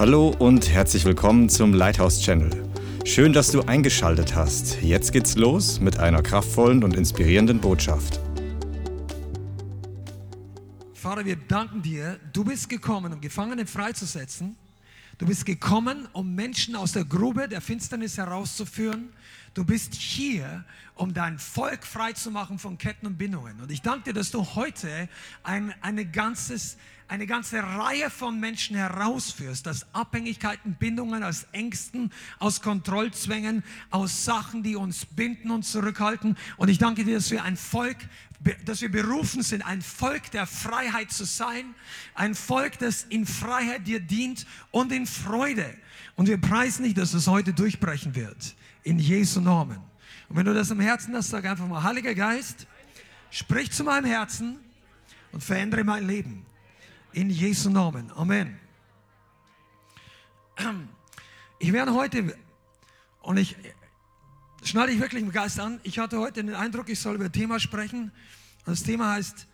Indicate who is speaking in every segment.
Speaker 1: Hallo und herzlich willkommen zum Lighthouse Channel. Schön, dass du eingeschaltet hast. Jetzt geht's los mit einer kraftvollen und inspirierenden Botschaft.
Speaker 2: Vater, wir danken dir, du bist gekommen, um Gefangene freizusetzen. Du bist gekommen, um Menschen aus der Grube der Finsternis herauszuführen. Du bist hier, um dein Volk freizumachen von Ketten und Bindungen. Und ich danke dir, dass du heute ein, eine, ganzes, eine ganze Reihe von Menschen herausführst, aus Abhängigkeiten, Bindungen, aus Ängsten, aus Kontrollzwängen, aus Sachen, die uns binden und zurückhalten. Und ich danke dir, dass wir ein Volk dass wir berufen sind, ein Volk der Freiheit zu sein, ein Volk, das in Freiheit dir dient und in Freude. Und wir preisen nicht, dass es heute durchbrechen wird. In Jesu Namen. Und wenn du das im Herzen hast, sag einfach mal, Heiliger Geist, sprich zu meinem Herzen und verändere mein Leben. In Jesu Namen. Amen. Ich werde heute, und ich, schneide ich wirklich im Geist an. Ich hatte heute den Eindruck, ich soll über ein Thema sprechen. Das Thema heißt,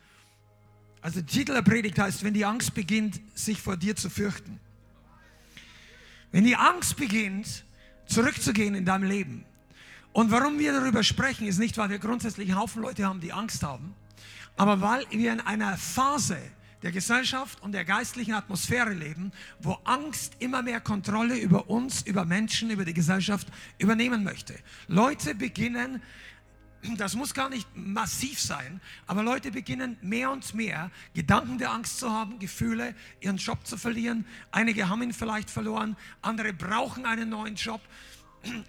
Speaker 2: also der Titel der Predigt heißt, wenn die Angst beginnt, sich vor dir zu fürchten. Wenn die Angst beginnt, zurückzugehen in deinem Leben. Und warum wir darüber sprechen, ist nicht, weil wir grundsätzlich einen Haufen Leute haben, die Angst haben, aber weil wir in einer Phase der Gesellschaft und der geistlichen Atmosphäre leben, wo Angst immer mehr Kontrolle über uns, über Menschen, über die Gesellschaft übernehmen möchte. Leute beginnen, das muss gar nicht massiv sein, aber Leute beginnen mehr und mehr Gedanken der Angst zu haben, Gefühle, ihren Job zu verlieren. Einige haben ihn vielleicht verloren, andere brauchen einen neuen Job,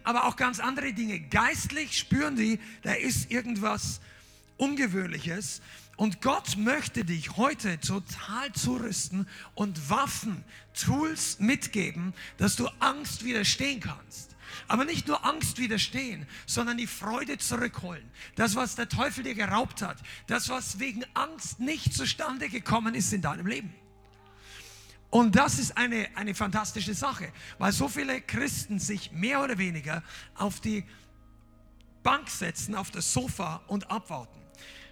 Speaker 2: aber auch ganz andere Dinge. Geistlich spüren die, da ist irgendwas Ungewöhnliches. Und Gott möchte dich heute total zurüsten und Waffen, Tools mitgeben, dass du Angst widerstehen kannst. Aber nicht nur Angst widerstehen, sondern die Freude zurückholen. Das, was der Teufel dir geraubt hat, das, was wegen Angst nicht zustande gekommen ist in deinem Leben. Und das ist eine, eine fantastische Sache, weil so viele Christen sich mehr oder weniger auf die Bank setzen, auf das Sofa und abwarten.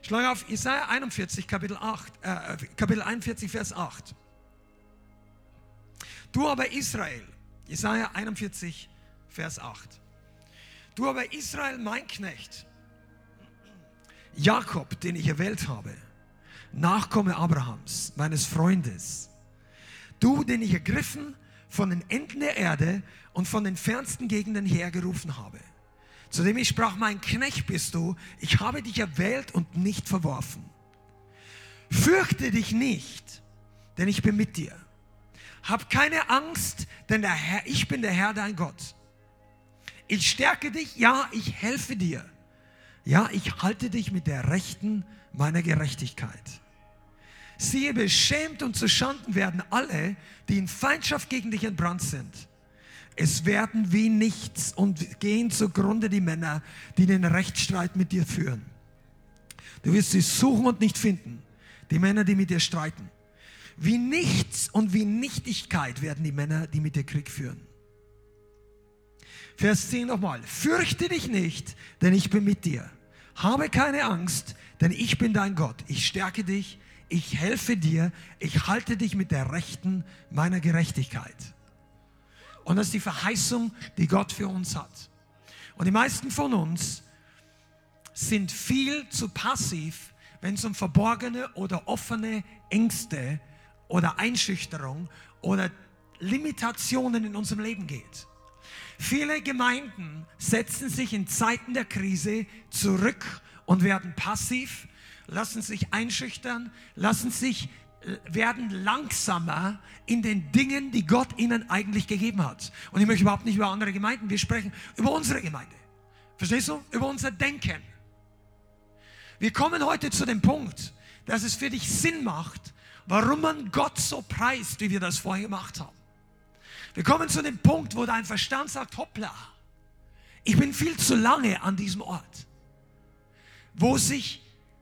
Speaker 2: Schlag auf Isaiah 41, Kapitel, 8, äh, Kapitel 41, Vers 8. Du aber Israel, Isaiah 41, Vers 8. Du aber Israel, mein Knecht, Jakob, den ich erwählt habe, Nachkomme Abrahams, meines Freundes, du, den ich ergriffen von den Enden der Erde und von den fernsten Gegenden hergerufen habe. Zu dem ich sprach, mein Knecht bist du, ich habe dich erwählt und nicht verworfen. Fürchte dich nicht, denn ich bin mit dir. Hab keine Angst, denn der Herr, ich bin der Herr, dein Gott. Ich stärke dich, ja, ich helfe dir. Ja, ich halte dich mit der Rechten meiner Gerechtigkeit. Siehe, beschämt und zu Schanden werden alle, die in Feindschaft gegen dich entbrannt sind. Es werden wie nichts und gehen zugrunde die Männer, die den Rechtsstreit mit dir führen. Du wirst sie suchen und nicht finden, die Männer, die mit dir streiten. Wie nichts und wie Nichtigkeit werden die Männer, die mit dir Krieg führen. Vers 10 nochmal. Fürchte dich nicht, denn ich bin mit dir. Habe keine Angst, denn ich bin dein Gott. Ich stärke dich, ich helfe dir, ich halte dich mit der Rechten meiner Gerechtigkeit. Und das ist die Verheißung, die Gott für uns hat. Und die meisten von uns sind viel zu passiv, wenn es um verborgene oder offene Ängste oder Einschüchterung oder Limitationen in unserem Leben geht. Viele Gemeinden setzen sich in Zeiten der Krise zurück und werden passiv, lassen sich einschüchtern, lassen sich werden langsamer in den Dingen, die Gott ihnen eigentlich gegeben hat. Und ich möchte überhaupt nicht über andere Gemeinden, wir sprechen über unsere Gemeinde. Verstehst du? Über unser Denken. Wir kommen heute zu dem Punkt, dass es für dich Sinn macht, warum man Gott so preist, wie wir das vorher gemacht haben. Wir kommen zu dem Punkt, wo dein Verstand sagt, hoppla, ich bin viel zu lange an diesem Ort, wo sich,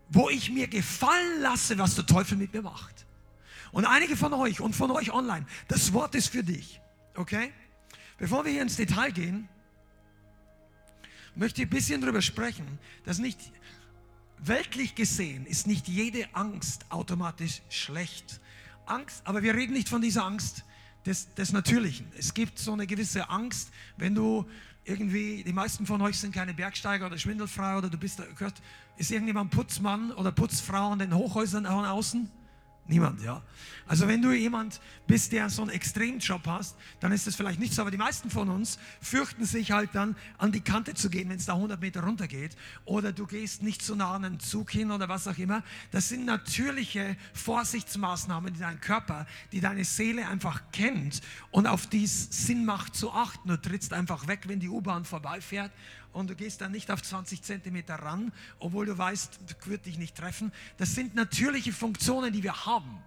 Speaker 2: wo ich mir gefallen lasse, was der Teufel mit mir macht. Und einige von euch und von euch online, das Wort ist für dich. Okay? Bevor wir hier ins Detail gehen, möchte ich ein bisschen darüber sprechen, dass nicht weltlich gesehen ist nicht jede Angst automatisch schlecht. Angst, aber wir reden nicht von dieser Angst, des, des Natürlichen. Es gibt so eine gewisse Angst, wenn du irgendwie, die meisten von euch sind keine Bergsteiger oder Schwindelfrei oder du bist, gehört, ist irgendjemand Putzmann oder Putzfrau an den Hochhäusern außen? Niemand, ja. Also wenn du jemand bist, der so einen Extremjob hast, dann ist das vielleicht nicht so. Aber die meisten von uns fürchten sich halt dann an die Kante zu gehen, wenn es da 100 Meter runter geht. Oder du gehst nicht zu nah an einen Zug hin oder was auch immer. Das sind natürliche Vorsichtsmaßnahmen, die dein Körper, die deine Seele einfach kennt und auf die es Sinn macht zu achten. Du trittst einfach weg, wenn die U-Bahn vorbeifährt und du gehst dann nicht auf 20 Zentimeter ran, obwohl du weißt, du wird dich nicht treffen. Das sind natürliche Funktionen, die wir haben.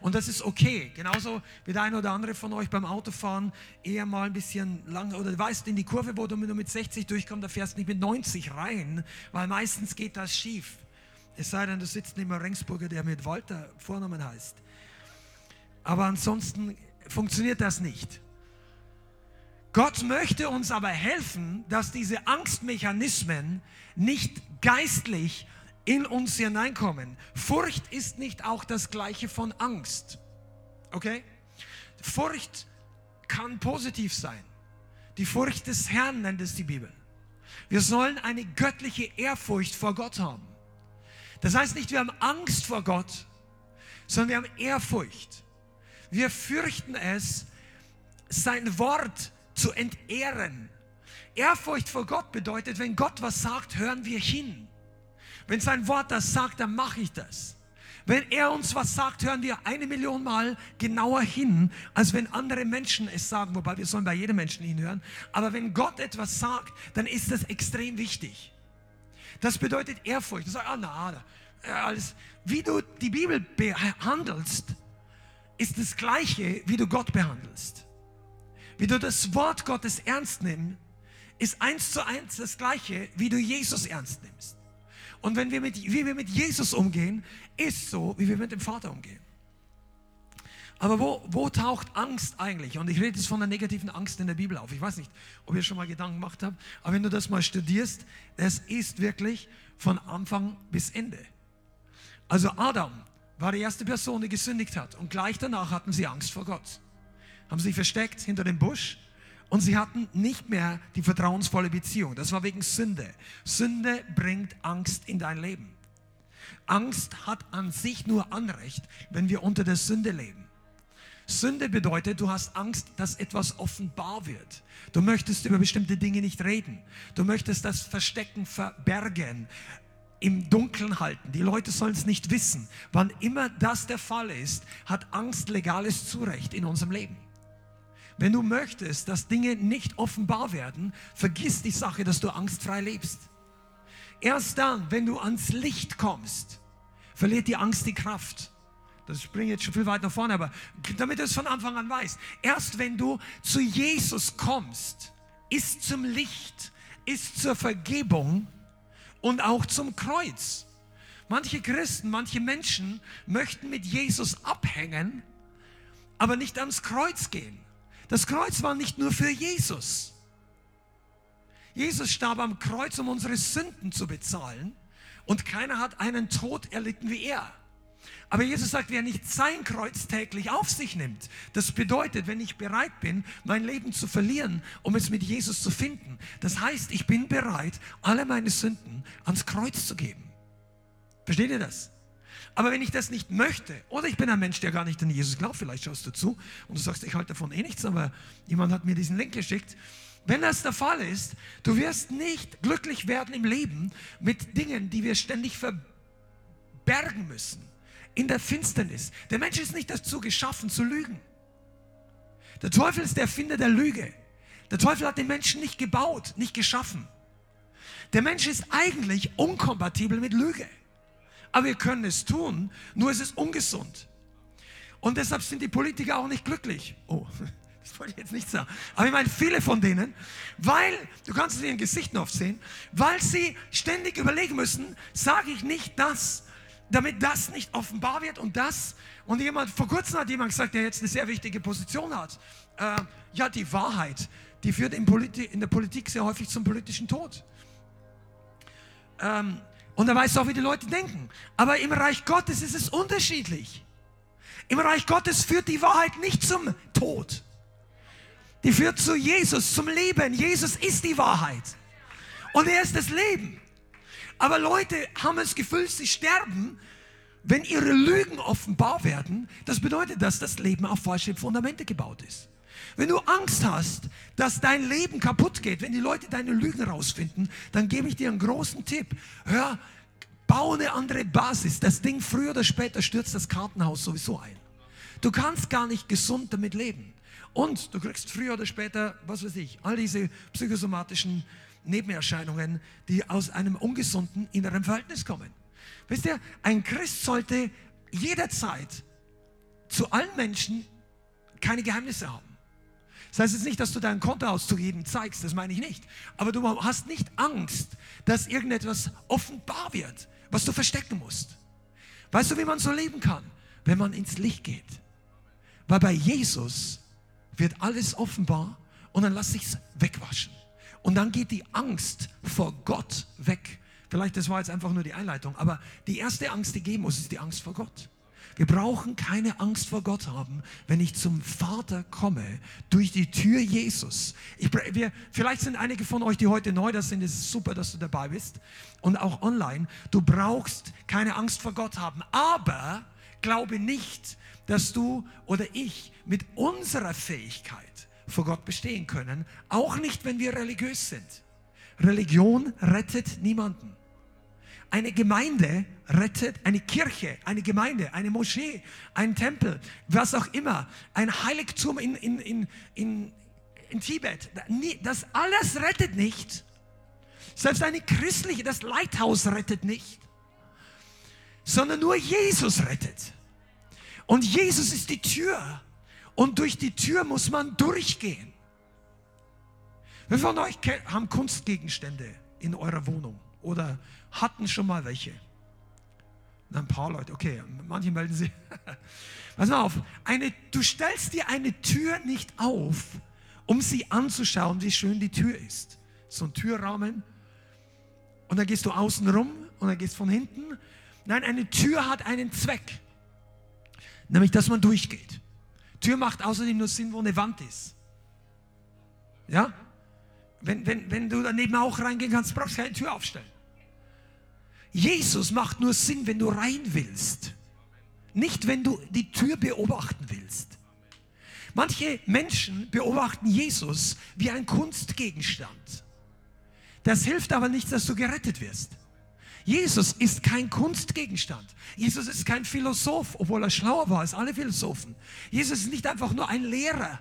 Speaker 2: Und das ist okay. Genauso wie der eine oder andere von euch beim Autofahren eher mal ein bisschen lang oder weißt, in die Kurve, wo du nur mit 60 durchkommst, da fährst du nicht mit 90 rein, weil meistens geht das schief. Es sei denn, du sitzt neben einem Rengsburger, der mit Walter Vornamen heißt. Aber ansonsten funktioniert das nicht. Gott möchte uns aber helfen, dass diese Angstmechanismen nicht geistlich in uns hineinkommen. Furcht ist nicht auch das gleiche von Angst. Okay? Furcht kann positiv sein. Die Furcht des Herrn nennt es die Bibel. Wir sollen eine göttliche Ehrfurcht vor Gott haben. Das heißt nicht, wir haben Angst vor Gott, sondern wir haben Ehrfurcht. Wir fürchten es, sein Wort zu entehren. Ehrfurcht vor Gott bedeutet, wenn Gott was sagt, hören wir hin. Wenn sein Wort das sagt, dann mache ich das. Wenn er uns was sagt, hören wir eine Million Mal genauer hin, als wenn andere Menschen es sagen, wobei wir sollen bei jedem Menschen hinhören. Aber wenn Gott etwas sagt, dann ist das extrem wichtig. Das bedeutet Ehrfurcht. Du sagst, ah, na, alles. Wie du die Bibel behandelst, ist das Gleiche, wie du Gott behandelst wie du das Wort Gottes ernst nimmst, ist eins zu eins das Gleiche, wie du Jesus ernst nimmst. Und wenn wir mit, wie wir mit Jesus umgehen, ist so, wie wir mit dem Vater umgehen. Aber wo, wo taucht Angst eigentlich? Und ich rede jetzt von der negativen Angst in der Bibel auf. Ich weiß nicht, ob ihr schon mal Gedanken gemacht habt, aber wenn du das mal studierst, es ist wirklich von Anfang bis Ende. Also Adam war die erste Person, die gesündigt hat. Und gleich danach hatten sie Angst vor Gott haben sich versteckt hinter dem Busch und sie hatten nicht mehr die vertrauensvolle Beziehung. Das war wegen Sünde. Sünde bringt Angst in dein Leben. Angst hat an sich nur Anrecht, wenn wir unter der Sünde leben. Sünde bedeutet, du hast Angst, dass etwas offenbar wird. Du möchtest über bestimmte Dinge nicht reden. Du möchtest das Verstecken verbergen, im Dunkeln halten. Die Leute sollen es nicht wissen. Wann immer das der Fall ist, hat Angst legales Zurecht in unserem Leben. Wenn du möchtest, dass Dinge nicht offenbar werden, vergiss die Sache, dass du angstfrei lebst. Erst dann, wenn du ans Licht kommst, verliert die Angst die Kraft. Das springt jetzt schon viel weiter vorne, aber damit du es von Anfang an weißt. Erst wenn du zu Jesus kommst, ist zum Licht, ist zur Vergebung und auch zum Kreuz. Manche Christen, manche Menschen möchten mit Jesus abhängen, aber nicht ans Kreuz gehen. Das Kreuz war nicht nur für Jesus. Jesus starb am Kreuz, um unsere Sünden zu bezahlen. Und keiner hat einen Tod erlitten wie er. Aber Jesus sagt, wer nicht sein Kreuz täglich auf sich nimmt, das bedeutet, wenn ich bereit bin, mein Leben zu verlieren, um es mit Jesus zu finden. Das heißt, ich bin bereit, alle meine Sünden ans Kreuz zu geben. Versteht ihr das? Aber wenn ich das nicht möchte, oder ich bin ein Mensch, der gar nicht an Jesus glaubt, vielleicht schaust du zu und du sagst, ich halte davon eh nichts, aber jemand hat mir diesen Link geschickt. Wenn das der Fall ist, du wirst nicht glücklich werden im Leben mit Dingen, die wir ständig verbergen müssen. In der Finsternis. Der Mensch ist nicht dazu geschaffen, zu lügen. Der Teufel ist der Erfinder der Lüge. Der Teufel hat den Menschen nicht gebaut, nicht geschaffen. Der Mensch ist eigentlich unkompatibel mit Lüge. Aber wir können es tun, nur es ist ungesund. Und deshalb sind die Politiker auch nicht glücklich. Oh, das wollte ich jetzt nicht sagen. Aber ich meine, viele von denen, weil, du kannst es in ihren Gesichten oft sehen, weil sie ständig überlegen müssen, sage ich nicht das, damit das nicht offenbar wird und das. Und jemand, vor kurzem hat jemand gesagt, der jetzt eine sehr wichtige Position hat. Äh, ja, die Wahrheit, die führt in, Politi in der Politik sehr häufig zum politischen Tod. Ähm, und er weiß auch, wie die Leute denken. Aber im Reich Gottes ist es unterschiedlich. Im Reich Gottes führt die Wahrheit nicht zum Tod. Die führt zu Jesus, zum Leben. Jesus ist die Wahrheit. Und er ist das Leben. Aber Leute haben das Gefühl, sie sterben, wenn ihre Lügen offenbar werden. Das bedeutet, dass das Leben auf falsche Fundamente gebaut ist. Wenn du Angst hast, dass dein Leben kaputt geht, wenn die Leute deine Lügen rausfinden, dann gebe ich dir einen großen Tipp. Hör, bau eine andere Basis. Das Ding früher oder später stürzt das Kartenhaus sowieso ein. Du kannst gar nicht gesund damit leben. Und du kriegst früher oder später, was weiß ich, all diese psychosomatischen Nebenerscheinungen, die aus einem ungesunden inneren Verhältnis kommen. Wisst ihr, ein Christ sollte jederzeit zu allen Menschen keine Geheimnisse haben. Das heißt jetzt nicht, dass du deinen Kontoauszug jedem zeigst, das meine ich nicht. Aber du hast nicht Angst, dass irgendetwas offenbar wird, was du verstecken musst. Weißt du, wie man so leben kann? Wenn man ins Licht geht. Weil bei Jesus wird alles offenbar und dann lass sich's wegwaschen. Und dann geht die Angst vor Gott weg. Vielleicht, das war jetzt einfach nur die Einleitung, aber die erste Angst, die geben muss, ist die Angst vor Gott. Wir brauchen keine Angst vor Gott haben, wenn ich zum Vater komme, durch die Tür Jesus. Ich, wir, vielleicht sind einige von euch, die heute neu da sind, es ist super, dass du dabei bist und auch online. Du brauchst keine Angst vor Gott haben, aber glaube nicht, dass du oder ich mit unserer Fähigkeit vor Gott bestehen können, auch nicht, wenn wir religiös sind. Religion rettet niemanden. Eine Gemeinde rettet, eine Kirche, eine Gemeinde, eine Moschee, ein Tempel, was auch immer, ein Heiligtum in, in, in, in, in Tibet. Das alles rettet nicht. Selbst eine christliche, das Leithaus rettet nicht, sondern nur Jesus rettet. Und Jesus ist die Tür. Und durch die Tür muss man durchgehen. Wer von euch haben Kunstgegenstände in eurer Wohnung oder hatten schon mal welche? Ein paar Leute, okay, manche melden sich. Pass mal auf, eine, du stellst dir eine Tür nicht auf, um sie anzuschauen, wie schön die Tür ist. So ein Türrahmen. Und dann gehst du außen rum und dann gehst von hinten. Nein, eine Tür hat einen Zweck. Nämlich, dass man durchgeht. Tür macht außerdem nur Sinn, wo eine Wand ist. Ja? Wenn, wenn, wenn du daneben auch reingehen kannst, brauchst du keine Tür aufstellen. Jesus macht nur Sinn, wenn du rein willst. Nicht, wenn du die Tür beobachten willst. Manche Menschen beobachten Jesus wie ein Kunstgegenstand. Das hilft aber nicht, dass du gerettet wirst. Jesus ist kein Kunstgegenstand. Jesus ist kein Philosoph, obwohl er schlauer war als alle Philosophen. Jesus ist nicht einfach nur ein Lehrer.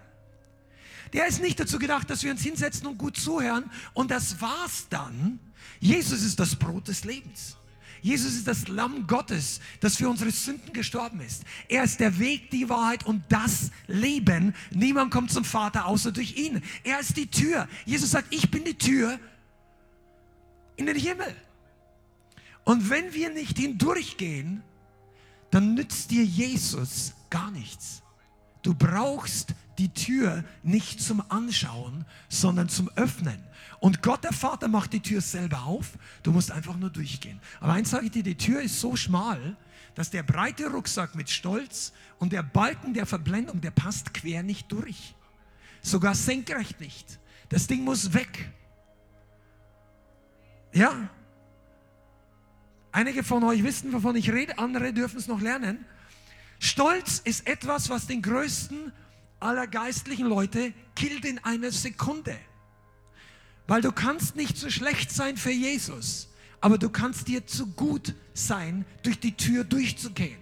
Speaker 2: Der ist nicht dazu gedacht, dass wir uns hinsetzen und gut zuhören und das war's dann. Jesus ist das Brot des Lebens. Jesus ist das Lamm Gottes, das für unsere Sünden gestorben ist. Er ist der Weg, die Wahrheit und das Leben. Niemand kommt zum Vater außer durch ihn. Er ist die Tür. Jesus sagt, ich bin die Tür in den Himmel. Und wenn wir nicht hindurchgehen, dann nützt dir Jesus gar nichts. Du brauchst die Tür nicht zum Anschauen, sondern zum Öffnen. Und Gott, der Vater, macht die Tür selber auf. Du musst einfach nur durchgehen. Aber eins sage ich dir, die Tür ist so schmal, dass der breite Rucksack mit Stolz und der Balken der Verblendung, der passt quer nicht durch. Sogar senkrecht nicht. Das Ding muss weg. Ja, Einige von euch wissen, wovon ich rede, andere dürfen es noch lernen. Stolz ist etwas, was den größten aller geistlichen Leute killt in einer Sekunde. Weil du kannst nicht zu schlecht sein für Jesus, aber du kannst dir zu gut sein, durch die Tür durchzugehen.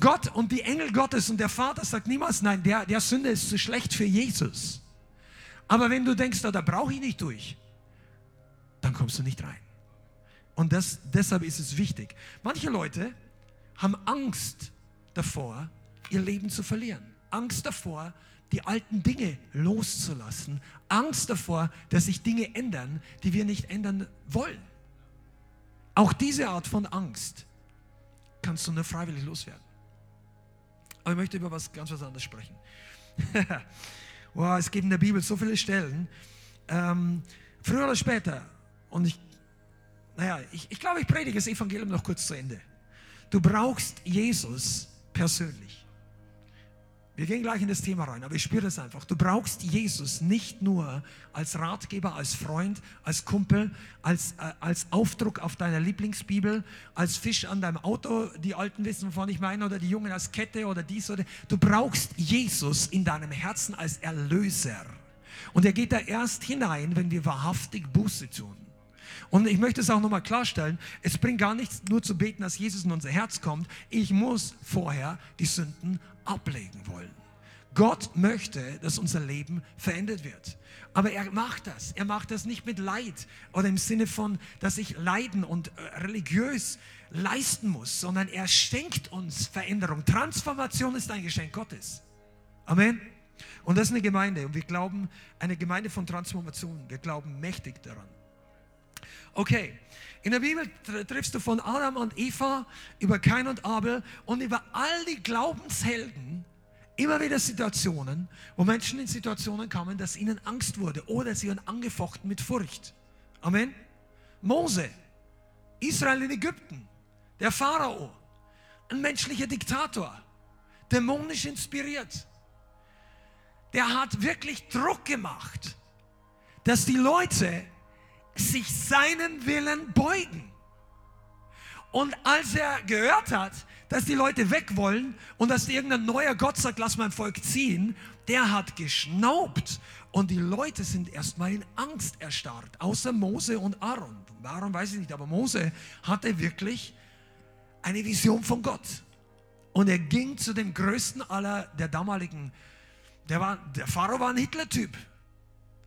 Speaker 2: Gott und die Engel Gottes und der Vater sagt niemals, nein, der, der Sünde ist zu schlecht für Jesus. Aber wenn du denkst, da, da brauche ich nicht durch, dann kommst du nicht rein. Und das, deshalb ist es wichtig. Manche Leute haben Angst davor, ihr Leben zu verlieren. Angst davor, die alten Dinge loszulassen. Angst davor, dass sich Dinge ändern, die wir nicht ändern wollen. Auch diese Art von Angst kannst du nur freiwillig loswerden. Aber ich möchte über was ganz was anderes sprechen. wow, es gibt in der Bibel so viele Stellen. Ähm, früher oder später, und ich naja, ich, ich glaube, ich predige das Evangelium noch kurz zu Ende. Du brauchst Jesus, persönlich. Wir gehen gleich in das Thema rein, aber ich spüre das einfach. Du brauchst Jesus nicht nur als Ratgeber, als Freund, als Kumpel, als, äh, als Aufdruck auf deiner Lieblingsbibel, als Fisch an deinem Auto, die Alten wissen, wovon ich meine, oder die Jungen als Kette oder dies oder. Du brauchst Jesus in deinem Herzen als Erlöser. Und er geht da erst hinein, wenn wir wahrhaftig Buße tun. Und ich möchte es auch nochmal klarstellen, es bringt gar nichts nur zu beten, dass Jesus in unser Herz kommt. Ich muss vorher die Sünden ablegen wollen. Gott möchte, dass unser Leben verändert wird. Aber er macht das. Er macht das nicht mit Leid oder im Sinne von, dass ich leiden und äh, religiös leisten muss, sondern er schenkt uns Veränderung. Transformation ist ein Geschenk Gottes. Amen. Und das ist eine Gemeinde. Und wir glauben, eine Gemeinde von Transformation. Wir glauben mächtig daran. Okay, in der Bibel triffst du von Adam und Eva über Kain und Abel und über all die Glaubenshelden immer wieder Situationen, wo Menschen in Situationen kamen, dass ihnen Angst wurde oder sie waren angefochten mit Furcht. Amen. Mose, Israel in Ägypten, der Pharao, ein menschlicher Diktator, dämonisch inspiriert. Der hat wirklich Druck gemacht, dass die Leute sich seinen Willen beugen. Und als er gehört hat, dass die Leute weg wollen und dass irgendein neuer Gott sagt, lass mein Volk ziehen, der hat geschnaubt. Und die Leute sind erstmal in Angst erstarrt, außer Mose und Aaron. Warum weiß ich nicht, aber Mose hatte wirklich eine Vision von Gott. Und er ging zu dem größten aller der damaligen, der, war, der Pharao war ein Hitler-Typ.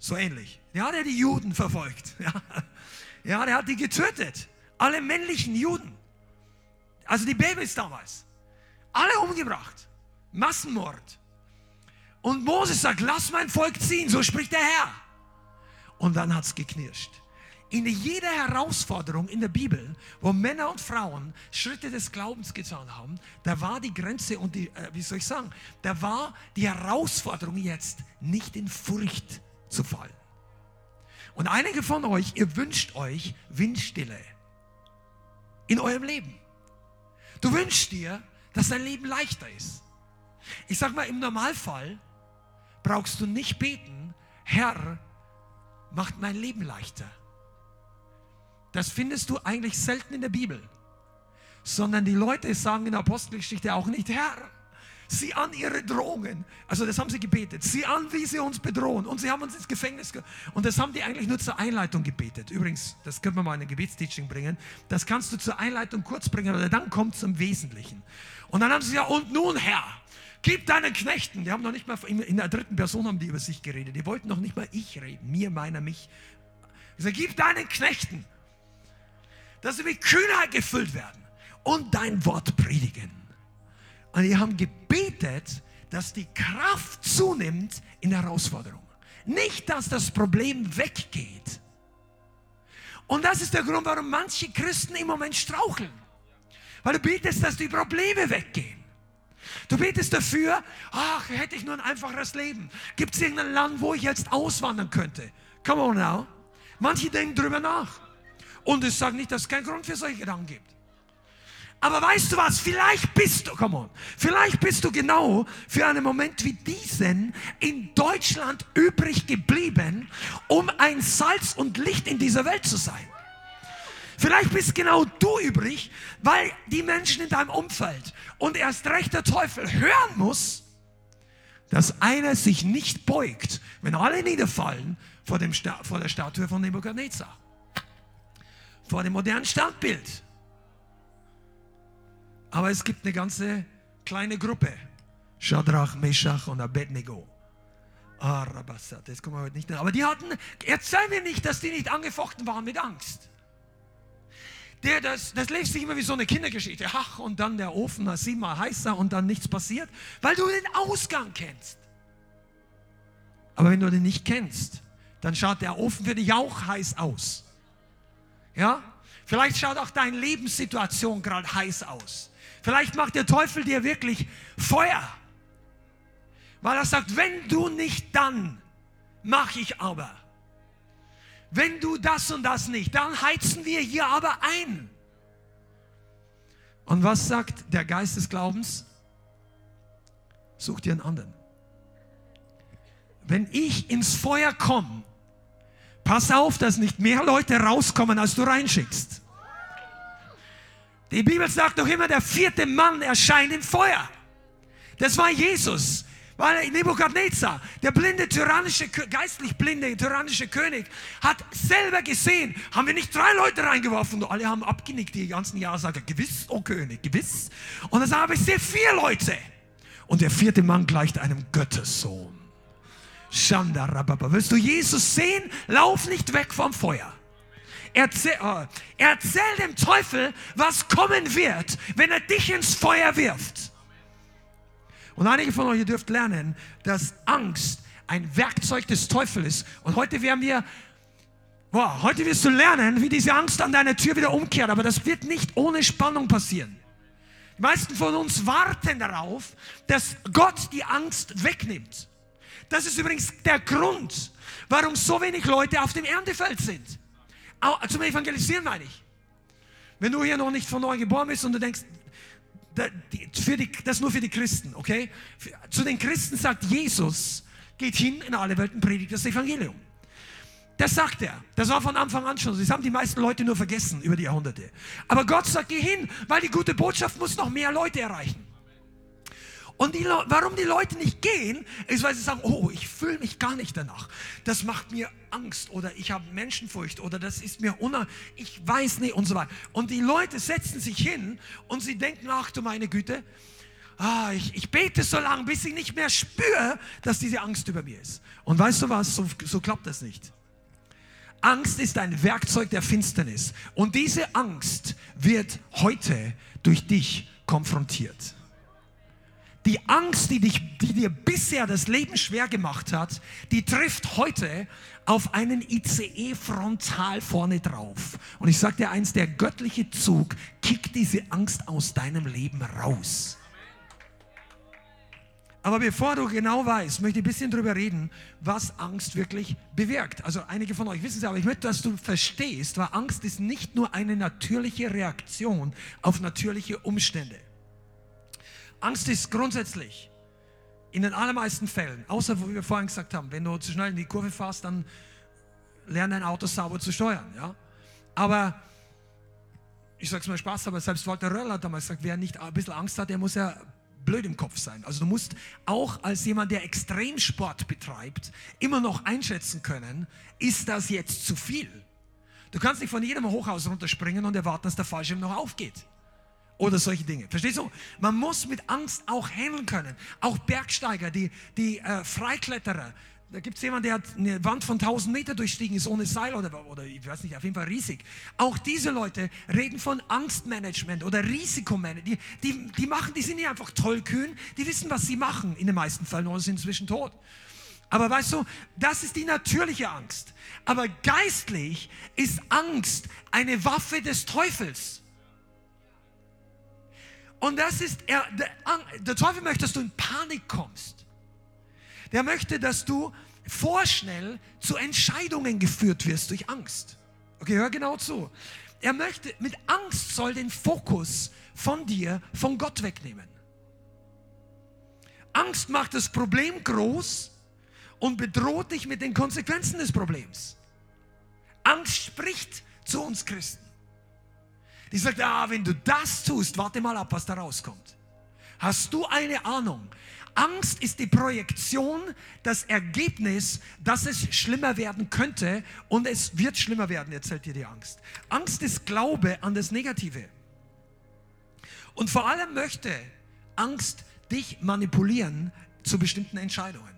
Speaker 2: So ähnlich. Der hat ja die Juden verfolgt. Ja. der hat die getötet. Alle männlichen Juden. Also die Babys damals. Alle umgebracht. Massenmord. Und Moses sagt, lass mein Volk ziehen, so spricht der Herr. Und dann hat es geknirscht. In jeder Herausforderung in der Bibel, wo Männer und Frauen Schritte des Glaubens getan haben, da war die Grenze und die, äh, wie soll ich sagen, da war die Herausforderung jetzt nicht in Furcht zu fallen. Und einige von euch, ihr wünscht euch Windstille in eurem Leben. Du wünschst dir, dass dein Leben leichter ist. Ich sag mal, im Normalfall brauchst du nicht beten, Herr, macht mein Leben leichter. Das findest du eigentlich selten in der Bibel. Sondern die Leute sagen in der Apostelgeschichte auch nicht, Herr, sieh an ihre Drohungen. Also das haben sie gebetet. Sieh an, wie sie uns bedrohen. Und sie haben uns ins Gefängnis. Ge und das haben die eigentlich nur zur Einleitung gebetet. Übrigens, das können wir mal in ein Gebetsteaching bringen. Das kannst du zur Einleitung kurz bringen, aber dann kommt zum Wesentlichen. Und dann haben sie ja, und nun Herr, gib deinen Knechten. Die haben noch nicht mal, in der dritten Person haben die über sich geredet. Die wollten noch nicht mal ich reden. Mir, meiner, mich. Ich sage, gib deinen Knechten, dass sie mit Kühnheit gefüllt werden und dein Wort predigen. Und die haben gebetet, dass die Kraft zunimmt in der Herausforderung. Nicht, dass das Problem weggeht. Und das ist der Grund, warum manche Christen im Moment straucheln. Weil du betest, dass die Probleme weggehen. Du betest dafür, ach, hätte ich nur ein einfacheres Leben. Gibt es irgendein Land, wo ich jetzt auswandern könnte? Come on now. Manche denken drüber nach. Und ich sage nicht, dass es keinen Grund für solche Gedanken gibt. Aber weißt du was? Vielleicht bist du, come on, vielleicht bist du genau für einen Moment wie diesen in Deutschland übrig geblieben, um ein Salz und Licht in dieser Welt zu sein. Vielleicht bist genau du übrig, weil die Menschen in deinem Umfeld und erst recht der Teufel hören muss, dass einer sich nicht beugt, wenn alle niederfallen vor, dem, vor der Statue von Nebuchadnezzar, vor dem modernen Standbild. Aber es gibt eine ganze kleine Gruppe. Shadrach, Meshach und Abednego. Ah, Rabassat, das kommen wir heute nicht nach. Aber die hatten, erzähl mir nicht, dass die nicht angefochten waren mit Angst. Der, das, das liest sich immer wie so eine Kindergeschichte. Ach, und dann der Ofen siebenmal heißer und dann nichts passiert, weil du den Ausgang kennst. Aber wenn du den nicht kennst, dann schaut der Ofen für dich auch heiß aus. Ja? Vielleicht schaut auch deine Lebenssituation gerade heiß aus. Vielleicht macht der Teufel dir wirklich Feuer. Weil er sagt, wenn du nicht, dann mache ich aber. Wenn du das und das nicht, dann heizen wir hier aber ein. Und was sagt der Geist des Glaubens? such dir einen anderen. Wenn ich ins Feuer komme, pass auf, dass nicht mehr Leute rauskommen, als du reinschickst. Die Bibel sagt doch immer, der vierte Mann erscheint im Feuer. Das war Jesus. Weil Nebukadnezar, der blinde, tyrannische, geistlich blinde, tyrannische König, hat selber gesehen, haben wir nicht drei Leute reingeworfen alle haben abgenickt die ganzen Jahre, sagen, gewiss, oh König, gewiss. Und dann sagen wir, ich sehe vier Leute. Und der vierte Mann gleicht einem Göttersohn. Shandarababa. Willst du Jesus sehen? Lauf nicht weg vom Feuer. Erzähl, oh, erzähl dem Teufel, was kommen wird, wenn er dich ins Feuer wirft. Und einige von euch, ihr dürft lernen, dass Angst ein Werkzeug des Teufels ist. Und heute werden wir, boah, heute wirst du lernen, wie diese Angst an deiner Tür wieder umkehrt. Aber das wird nicht ohne Spannung passieren. Die meisten von uns warten darauf, dass Gott die Angst wegnimmt. Das ist übrigens der Grund, warum so wenig Leute auf dem Erntefeld sind. Zum Evangelisieren meine ich. Wenn du hier noch nicht von neu geboren bist und du denkst, das ist nur für die Christen, okay? Zu den Christen sagt Jesus, geht hin in alle Welten, predigt das Evangelium. Das sagt er. Das war von Anfang an schon. Das haben die meisten Leute nur vergessen über die Jahrhunderte. Aber Gott sagt, geh hin, weil die gute Botschaft muss noch mehr Leute erreichen. Und die, warum die Leute nicht gehen, ist, weil sie sagen, oh, ich fühle mich gar nicht danach. Das macht mir Angst oder ich habe Menschenfurcht oder das ist mir uner, ich weiß nicht und so weiter. Und die Leute setzen sich hin und sie denken, ach du meine Güte, ah, ich, ich bete so lange, bis ich nicht mehr spüre, dass diese Angst über mir ist. Und weißt du was, so, so klappt das nicht. Angst ist ein Werkzeug der Finsternis. Und diese Angst wird heute durch dich konfrontiert. Die Angst, die, dich, die dir bisher das Leben schwer gemacht hat, die trifft heute auf einen ICE frontal vorne drauf. Und ich sage dir eins, der göttliche Zug kickt diese Angst aus deinem Leben raus. Aber bevor du genau weißt, möchte ich ein bisschen darüber reden, was Angst wirklich bewirkt. Also einige von euch wissen es, aber ich möchte, dass du verstehst, weil Angst ist nicht nur eine natürliche Reaktion auf natürliche Umstände. Angst ist grundsätzlich in den allermeisten Fällen, außer wo wir vorhin gesagt haben, wenn du zu schnell in die Kurve fährst, dann lerne dein Auto sauber zu steuern. Ja? Aber ich sage es mal Spaß, aber selbst Walter Röll hat damals gesagt, wer nicht ein bisschen Angst hat, der muss ja blöd im Kopf sein. Also du musst auch als jemand, der Extremsport betreibt, immer noch einschätzen können, ist das jetzt zu viel? Du kannst nicht von jedem Hochhaus runterspringen und erwarten, dass der Fallschirm noch aufgeht oder solche Dinge. Verstehst du? Man muss mit Angst auch handeln können. Auch Bergsteiger, die, die äh, Freikletterer. Da gibt es jemanden, der hat eine Wand von 1000 Meter durchstiegen ist ohne Seil oder, oder ich weiß nicht, auf jeden Fall riesig. Auch diese Leute reden von Angstmanagement oder Risikomanagement. Die, die, die machen, die sind nicht einfach tollkühn, die wissen, was sie machen in den meisten Fällen oder sind inzwischen tot. Aber weißt du, das ist die natürliche Angst. Aber geistlich ist Angst eine Waffe des Teufels. Und das ist, er, der, der Teufel möchte, dass du in Panik kommst. Der möchte, dass du vorschnell zu Entscheidungen geführt wirst durch Angst. Okay, hör genau zu. Er möchte, mit Angst soll den Fokus von dir, von Gott wegnehmen. Angst macht das Problem groß und bedroht dich mit den Konsequenzen des Problems. Angst spricht zu uns Christen. Die sagt, ah, wenn du das tust, warte mal ab, was da rauskommt. Hast du eine Ahnung? Angst ist die Projektion, das Ergebnis, dass es schlimmer werden könnte und es wird schlimmer werden, erzählt dir die Angst. Angst ist Glaube an das Negative. Und vor allem möchte Angst dich manipulieren zu bestimmten Entscheidungen.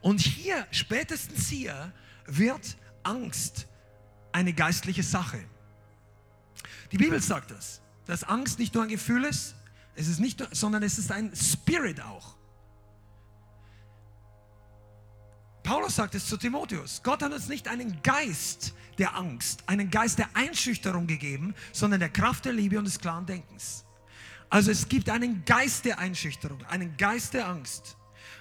Speaker 2: Und hier, spätestens hier, wird Angst eine geistliche Sache. Die Bibel sagt das, dass Angst nicht nur ein Gefühl ist, es ist nicht, sondern es ist ein Spirit auch. Paulus sagt es zu Timotheus. Gott hat uns nicht einen Geist der Angst, einen Geist der Einschüchterung gegeben, sondern der Kraft der Liebe und des klaren Denkens. Also es gibt einen Geist der Einschüchterung, einen Geist der Angst.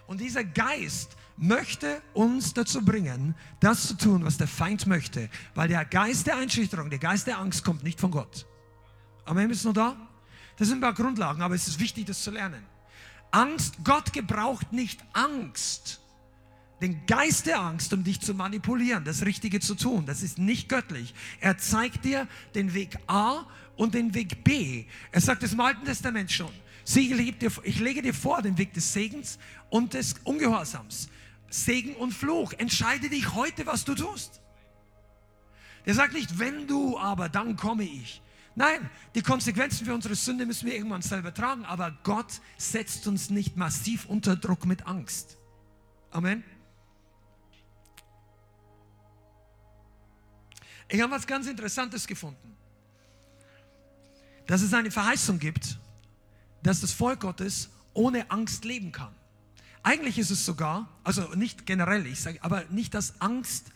Speaker 2: Und dieser Geist möchte uns dazu bringen, das zu tun, was der Feind möchte. Weil der Geist der Einschüchterung, der Geist der Angst kommt nicht von Gott. Amen, bist du noch da? Das sind ein paar Grundlagen, aber es ist wichtig, das zu lernen. Angst, Gott gebraucht nicht Angst, den Geist der Angst, um dich zu manipulieren, das Richtige zu tun. Das ist nicht göttlich. Er zeigt dir den Weg A und den Weg B. Er sagt es im Alten Testament schon. Sieh, ich lege dir vor den Weg des Segens und des Ungehorsams. Segen und Fluch. Entscheide dich heute, was du tust. Er sagt nicht, wenn du aber, dann komme ich. Nein, die Konsequenzen für unsere Sünde müssen wir irgendwann selber tragen, aber Gott setzt uns nicht massiv unter Druck mit Angst. Amen. Ich habe was ganz Interessantes gefunden, dass es eine Verheißung gibt, dass das Volk Gottes ohne Angst leben kann. Eigentlich ist es sogar, also nicht generell, ich sage, aber nicht, dass Angst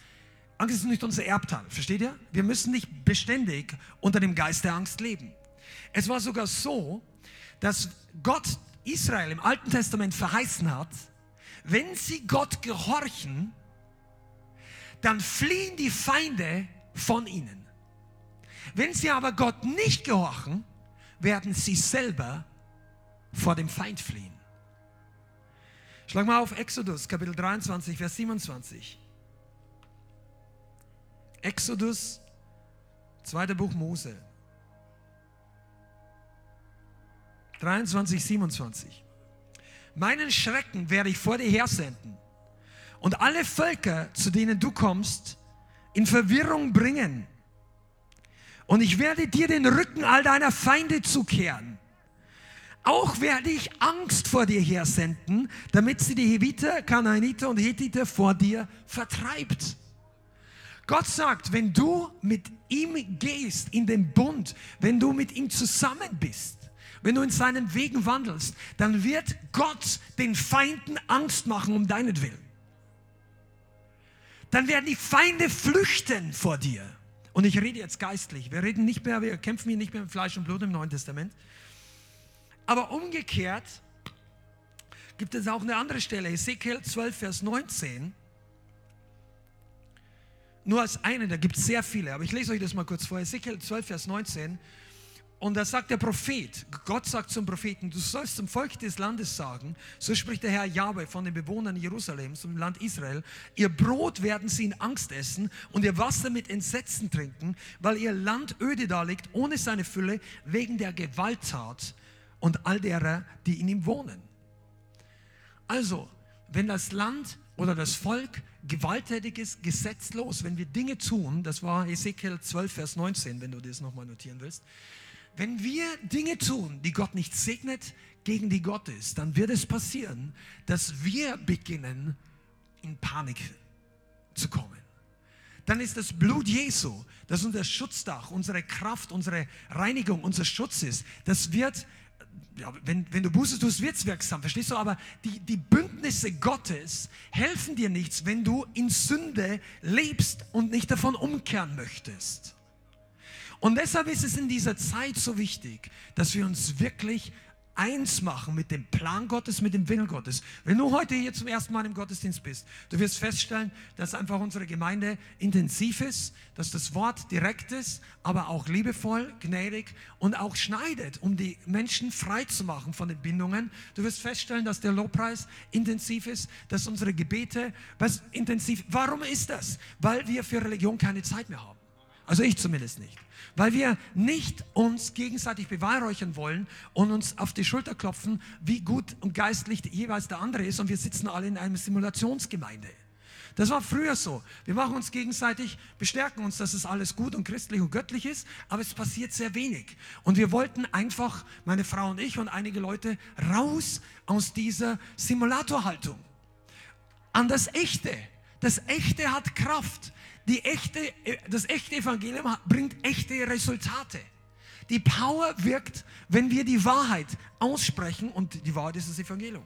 Speaker 2: Angst ist nicht unser Erbteil, versteht ihr? Wir müssen nicht beständig unter dem Geist der Angst leben. Es war sogar so, dass Gott Israel im Alten Testament verheißen hat, wenn sie Gott gehorchen, dann fliehen die Feinde von ihnen. Wenn sie aber Gott nicht gehorchen, werden sie selber vor dem Feind fliehen. Schlag mal auf Exodus Kapitel 23, Vers 27. Exodus, zweiter Buch Mose. 23, 27. Meinen Schrecken werde ich vor dir hersenden und alle Völker, zu denen du kommst, in Verwirrung bringen. Und ich werde dir den Rücken all deiner Feinde zukehren. Auch werde ich Angst vor dir hersenden, damit sie die Heviter, Kanaaniter und Hethiter vor dir vertreibt. Gott sagt, wenn du mit ihm gehst in den Bund, wenn du mit ihm zusammen bist, wenn du in seinen Wegen wandelst, dann wird Gott den Feinden Angst machen um deinetwillen. Dann werden die Feinde flüchten vor dir. Und ich rede jetzt geistlich. Wir reden nicht mehr, wir kämpfen hier nicht mehr mit Fleisch und Blut im Neuen Testament. Aber umgekehrt gibt es auch eine andere Stelle, Ezekiel 12, Vers 19 nur als eine, da gibt es sehr viele, aber ich lese euch das mal kurz vor. Ezekiel 12, Vers 19. Und da sagt der Prophet, Gott sagt zum Propheten, du sollst zum Volk des Landes sagen, so spricht der Herr Jahwe von den Bewohnern Jerusalems, zum Land Israel, ihr Brot werden sie in Angst essen und ihr Wasser mit Entsetzen trinken, weil ihr Land öde da liegt, ohne seine Fülle, wegen der Gewalttat und all derer, die in ihm wohnen. Also, wenn das Land oder das Volk gewalttätig ist, gesetzlos, wenn wir Dinge tun, das war Ezekiel 12, Vers 19, wenn du das nochmal notieren willst, wenn wir Dinge tun, die Gott nicht segnet, gegen die Gott ist, dann wird es passieren, dass wir beginnen, in Panik zu kommen. Dann ist das Blut Jesu, das unser Schutzdach, unsere Kraft, unsere Reinigung, unser Schutz ist, das wird ja, wenn, wenn du Buße tust, wird es wirksam, verstehst du? Aber die, die Bündnisse Gottes helfen dir nichts, wenn du in Sünde lebst und nicht davon umkehren möchtest. Und deshalb ist es in dieser Zeit so wichtig, dass wir uns wirklich eins machen mit dem Plan Gottes, mit dem Willen Gottes. Wenn du heute hier zum ersten Mal im Gottesdienst bist, du wirst feststellen, dass einfach unsere Gemeinde intensiv ist, dass das Wort direkt ist, aber auch liebevoll, gnädig und auch schneidet, um die Menschen frei zu machen von den Bindungen. Du wirst feststellen, dass der Lobpreis intensiv ist, dass unsere Gebete was intensiv. Warum ist das? Weil wir für Religion keine Zeit mehr haben. Also ich zumindest nicht weil wir nicht uns gegenseitig beweihräuchern wollen und uns auf die Schulter klopfen, wie gut und geistlich jeweils der andere ist und wir sitzen alle in einer Simulationsgemeinde. Das war früher so. Wir machen uns gegenseitig, bestärken uns, dass es alles gut und christlich und göttlich ist, aber es passiert sehr wenig. Und wir wollten einfach, meine Frau und ich und einige Leute, raus aus dieser Simulatorhaltung. An das Echte. Das Echte hat Kraft. Die echte, das echte Evangelium bringt echte Resultate. Die Power wirkt, wenn wir die Wahrheit aussprechen und die Wahrheit ist das Evangelium.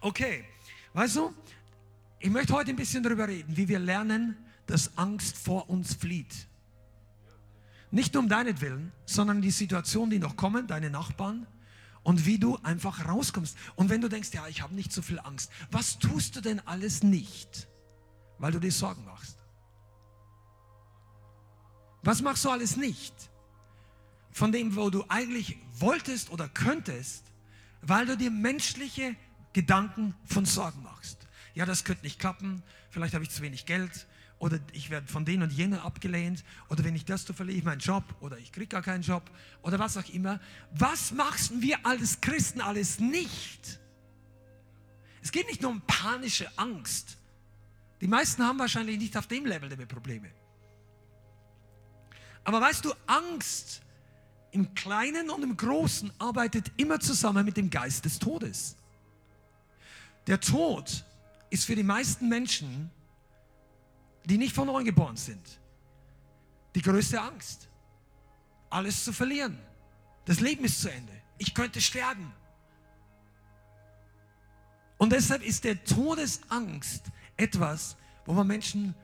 Speaker 2: Okay, weißt du, ich möchte heute ein bisschen darüber reden, wie wir lernen, dass Angst vor uns flieht. Nicht nur um deinetwillen, sondern die Situation, die noch kommen, deine Nachbarn und wie du einfach rauskommst. Und wenn du denkst, ja, ich habe nicht so viel Angst, was tust du denn alles nicht? Weil du dir Sorgen machst. Was machst du alles nicht? Von dem, wo du eigentlich wolltest oder könntest, weil du dir menschliche Gedanken von Sorgen machst. Ja, das könnte nicht klappen, vielleicht habe ich zu wenig Geld oder ich werde von denen und jenen abgelehnt oder wenn ich das tue, verliere ich meinen Job oder ich kriege gar keinen Job oder was auch immer. Was machen wir als Christen alles nicht? Es geht nicht nur um panische Angst. Die meisten haben wahrscheinlich nicht auf dem Level der Probleme. Aber weißt du, Angst im Kleinen und im Großen arbeitet immer zusammen mit dem Geist des Todes. Der Tod ist für die meisten Menschen, die nicht von neu geboren sind, die größte Angst. Alles zu verlieren. Das Leben ist zu Ende. Ich könnte sterben. Und deshalb ist der Todesangst etwas, wo man Menschen,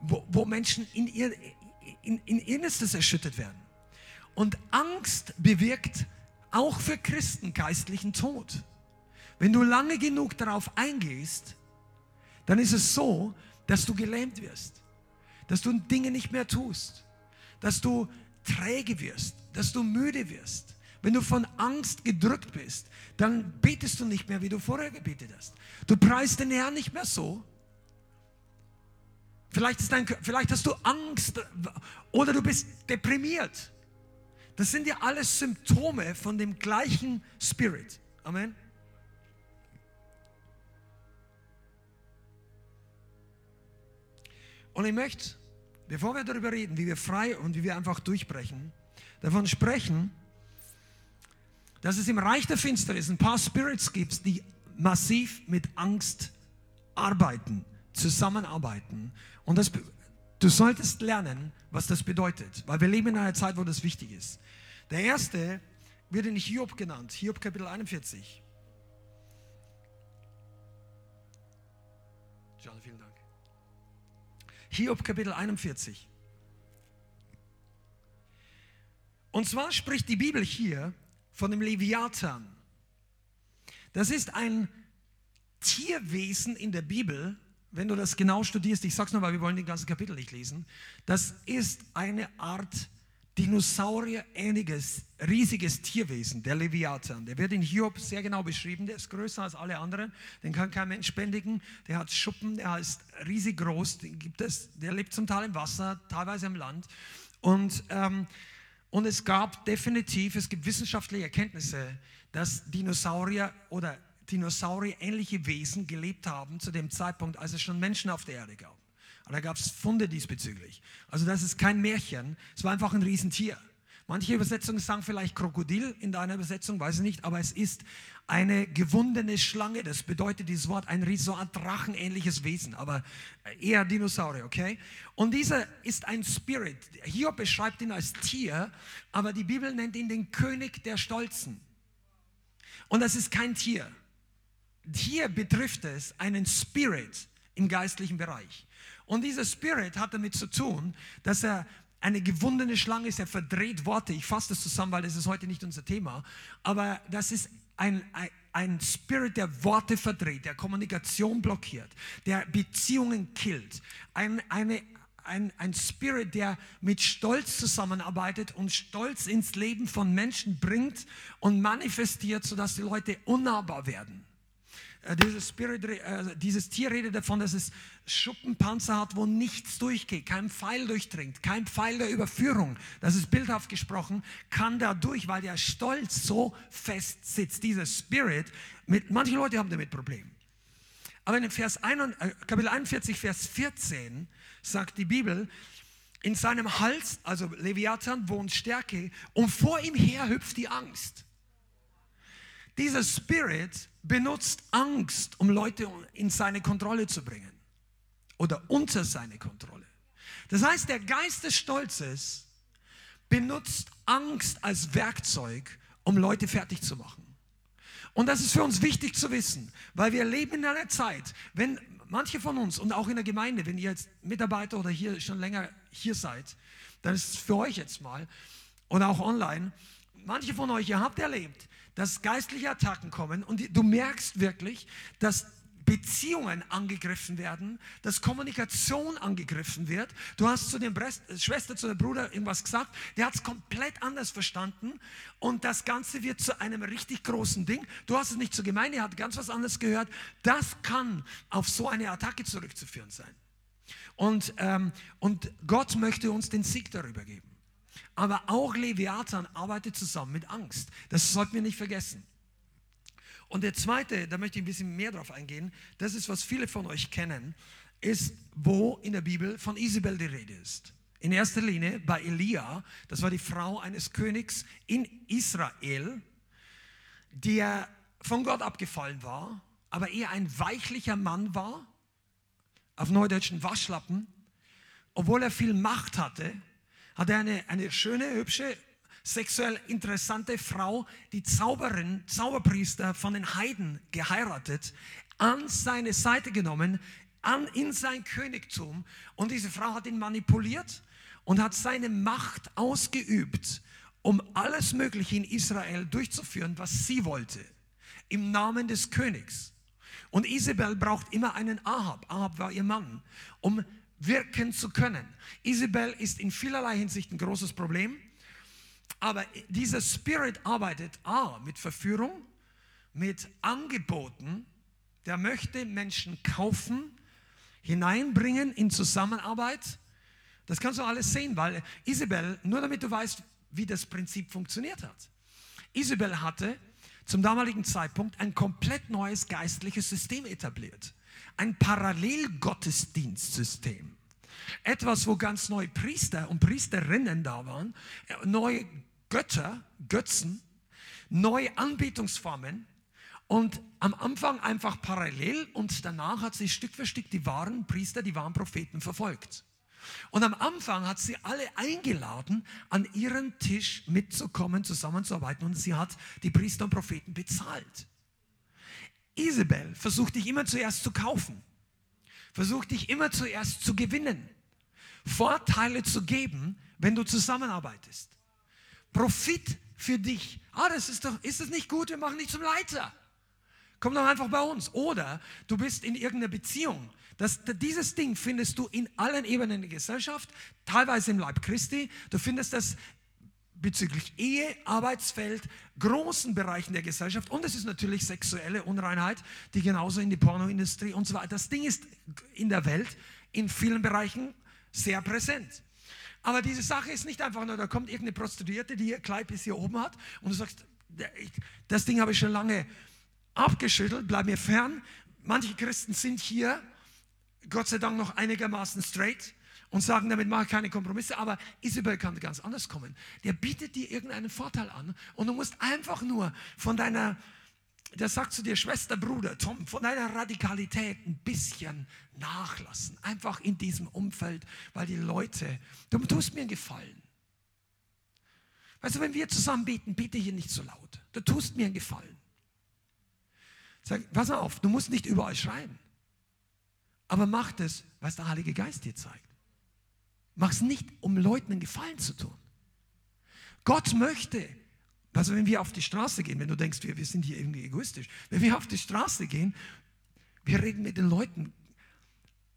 Speaker 2: wo, wo Menschen in ihr, in, in Innerstes erschüttert werden. Und Angst bewirkt auch für Christen geistlichen Tod. Wenn du lange genug darauf eingehst, dann ist es so, dass du gelähmt wirst, dass du Dinge nicht mehr tust, dass du träge wirst, dass du müde wirst. Wenn du von Angst gedrückt bist, dann betest du nicht mehr, wie du vorher gebetet hast. Du preist den Herrn nicht mehr so. Vielleicht, ist dein, vielleicht hast du Angst oder du bist deprimiert. Das sind ja alles Symptome von dem gleichen Spirit. Amen. Und ich möchte, bevor wir darüber reden, wie wir frei und wie wir einfach durchbrechen, davon sprechen, dass es im Reich der Finsternis ein paar Spirits gibt, die massiv mit Angst arbeiten, zusammenarbeiten. Und das, du solltest lernen, was das bedeutet, weil wir leben in einer Zeit, wo das wichtig ist. Der erste wird in Hiob genannt, Hiob Kapitel 41. John, vielen Dank. Hiob Kapitel 41. Und zwar spricht die Bibel hier von dem Leviathan. Das ist ein Tierwesen in der Bibel, wenn du das genau studierst, ich sag's nur, weil wir wollen den ganzen Kapitel nicht lesen, das ist eine Art Dinosaurier-ähnliches, riesiges Tierwesen, der Leviathan. Der wird in Hiob sehr genau beschrieben. Der ist größer als alle anderen. Den kann kein Mensch bändigen. Der hat Schuppen, der ist riesig groß. Den gibt es, der lebt zum Teil im Wasser, teilweise im Land. Und, ähm, und es gab definitiv, es gibt wissenschaftliche Erkenntnisse, dass Dinosaurier oder Dinosaurier-ähnliche Wesen gelebt haben zu dem Zeitpunkt, als es schon Menschen auf der Erde gab. Und da gab es Funde diesbezüglich. Also das ist kein Märchen, es war einfach ein Riesentier. Manche Übersetzungen sagen vielleicht Krokodil in deiner Übersetzung, weiß ich nicht, aber es ist eine gewundene Schlange. Das bedeutet dieses Wort ein so ein Drachenähnliches Wesen, aber eher Dinosaurier, okay? Und dieser ist ein Spirit. Hiob beschreibt ihn als Tier, aber die Bibel nennt ihn den König der Stolzen. Und das ist kein Tier. Hier betrifft es einen Spirit im geistlichen Bereich. Und dieser Spirit hat damit zu tun, dass er eine gewundene Schlange ist, er verdreht Worte. Ich fasse das zusammen, weil das ist heute nicht unser Thema. Aber das ist ein, ein, ein Spirit, der Worte verdreht, der Kommunikation blockiert, der Beziehungen killt. Ein, eine, ein, ein Spirit, der mit Stolz zusammenarbeitet und Stolz ins Leben von Menschen bringt und manifestiert, sodass die Leute unnahbar werden. Äh, dieses, Spirit, äh, dieses Tier redet davon, dass es Schuppenpanzer hat, wo nichts durchgeht, kein Pfeil durchdringt, kein Pfeil der Überführung. Das ist bildhaft gesprochen, kann da durch, weil der Stolz so fest sitzt. Dieser Spirit, mit, manche Leute haben damit Probleme. Aber in Vers 1, äh, Kapitel 41, Vers 14 sagt die Bibel, in seinem Hals, also Leviathan, wohnt Stärke und vor ihm her hüpft die Angst. Dieser Spirit benutzt Angst, um Leute in seine Kontrolle zu bringen oder unter seine Kontrolle. Das heißt, der Geist des Stolzes benutzt Angst als Werkzeug, um Leute fertig zu machen. Und das ist für uns wichtig zu wissen, weil wir leben in einer Zeit, wenn manche von uns und auch in der Gemeinde, wenn ihr jetzt Mitarbeiter oder hier schon länger hier seid, dann ist es für euch jetzt mal und auch online, manche von euch, ihr habt erlebt, dass geistliche Attacken kommen und du merkst wirklich, dass Beziehungen angegriffen werden, dass Kommunikation angegriffen wird. Du hast zu der Schwester, zu dem Bruder irgendwas gesagt, der hat es komplett anders verstanden und das Ganze wird zu einem richtig großen Ding. Du hast es nicht so gemeint, er hat ganz was anderes gehört. Das kann auf so eine Attacke zurückzuführen sein. Und, ähm, und Gott möchte uns den Sieg darüber geben. Aber auch Leviathan arbeitet zusammen mit Angst. Das sollten wir nicht vergessen. Und der zweite, da möchte ich ein bisschen mehr drauf eingehen, das ist, was viele von euch kennen, ist, wo in der Bibel von Isabel die Rede ist. In erster Linie bei Elia, das war die Frau eines Königs in Israel, der von Gott abgefallen war, aber eher ein weichlicher Mann war, auf neudeutschen Waschlappen, obwohl er viel Macht hatte, hatte er eine, eine schöne, hübsche sexuell interessante Frau, die Zauberin, Zauberpriester von den Heiden geheiratet, an seine Seite genommen, an, in sein Königtum. Und diese Frau hat ihn manipuliert und hat seine Macht ausgeübt, um alles Mögliche in Israel durchzuführen, was sie wollte, im Namen des Königs. Und Isabel braucht immer einen Ahab. Ahab war ihr Mann, um wirken zu können. Isabel ist in vielerlei Hinsicht ein großes Problem. Aber dieser Spirit arbeitet A mit Verführung, mit Angeboten, der möchte Menschen kaufen, hineinbringen in Zusammenarbeit. Das kannst du alles sehen, weil Isabel, nur damit du weißt, wie das Prinzip funktioniert hat. Isabel hatte zum damaligen Zeitpunkt ein komplett neues geistliches System etabliert. Ein Parallelgottesdienstsystem. Etwas, wo ganz neue Priester und Priesterinnen da waren, neue Götter, Götzen, neue Anbetungsformen und am Anfang einfach parallel und danach hat sie Stück für Stück die wahren Priester, die wahren Propheten verfolgt. Und am Anfang hat sie alle eingeladen, an ihren Tisch mitzukommen, zusammenzuarbeiten und sie hat die Priester und Propheten bezahlt. Isabel versucht dich immer zuerst zu kaufen, versucht dich immer zuerst zu gewinnen, Vorteile zu geben, wenn du zusammenarbeitest. Profit für dich. Ah, das ist doch, ist das nicht gut? Wir machen dich zum Leiter. Komm doch einfach bei uns. Oder du bist in irgendeiner Beziehung. Das, dieses Ding findest du in allen Ebenen der Gesellschaft, teilweise im Leib Christi. Du findest das bezüglich Ehe, Arbeitsfeld, großen Bereichen der Gesellschaft und es ist natürlich sexuelle Unreinheit, die genauso in die Pornoindustrie und so weiter. Das Ding ist in der Welt in vielen Bereichen sehr präsent. Aber diese Sache ist nicht einfach nur, da kommt irgendeine Prostituierte, die ihr Kleid bis hier oben hat und du sagst, das Ding habe ich schon lange abgeschüttelt, bleib mir fern. Manche Christen sind hier, Gott sei Dank, noch einigermaßen straight und sagen, damit mache ich keine Kompromisse. Aber Isabel kann ganz anders kommen. Der bietet dir irgendeinen Vorteil an und du musst einfach nur von deiner der sagt zu dir, Schwester, Bruder, Tom, von deiner Radikalität ein bisschen nachlassen. Einfach in diesem Umfeld, weil die Leute, du tust mir einen Gefallen. Weißt du, wenn wir zusammen beten, bete hier nicht so laut. Du tust mir einen Gefallen. Sag, pass auf, du musst nicht überall schreien. Aber mach das, was der Heilige Geist dir zeigt. Mach es nicht, um Leuten einen Gefallen zu tun. Gott möchte, also wenn wir auf die Straße gehen, wenn du denkst, wir, wir sind hier irgendwie egoistisch, wenn wir auf die Straße gehen, wir reden mit den Leuten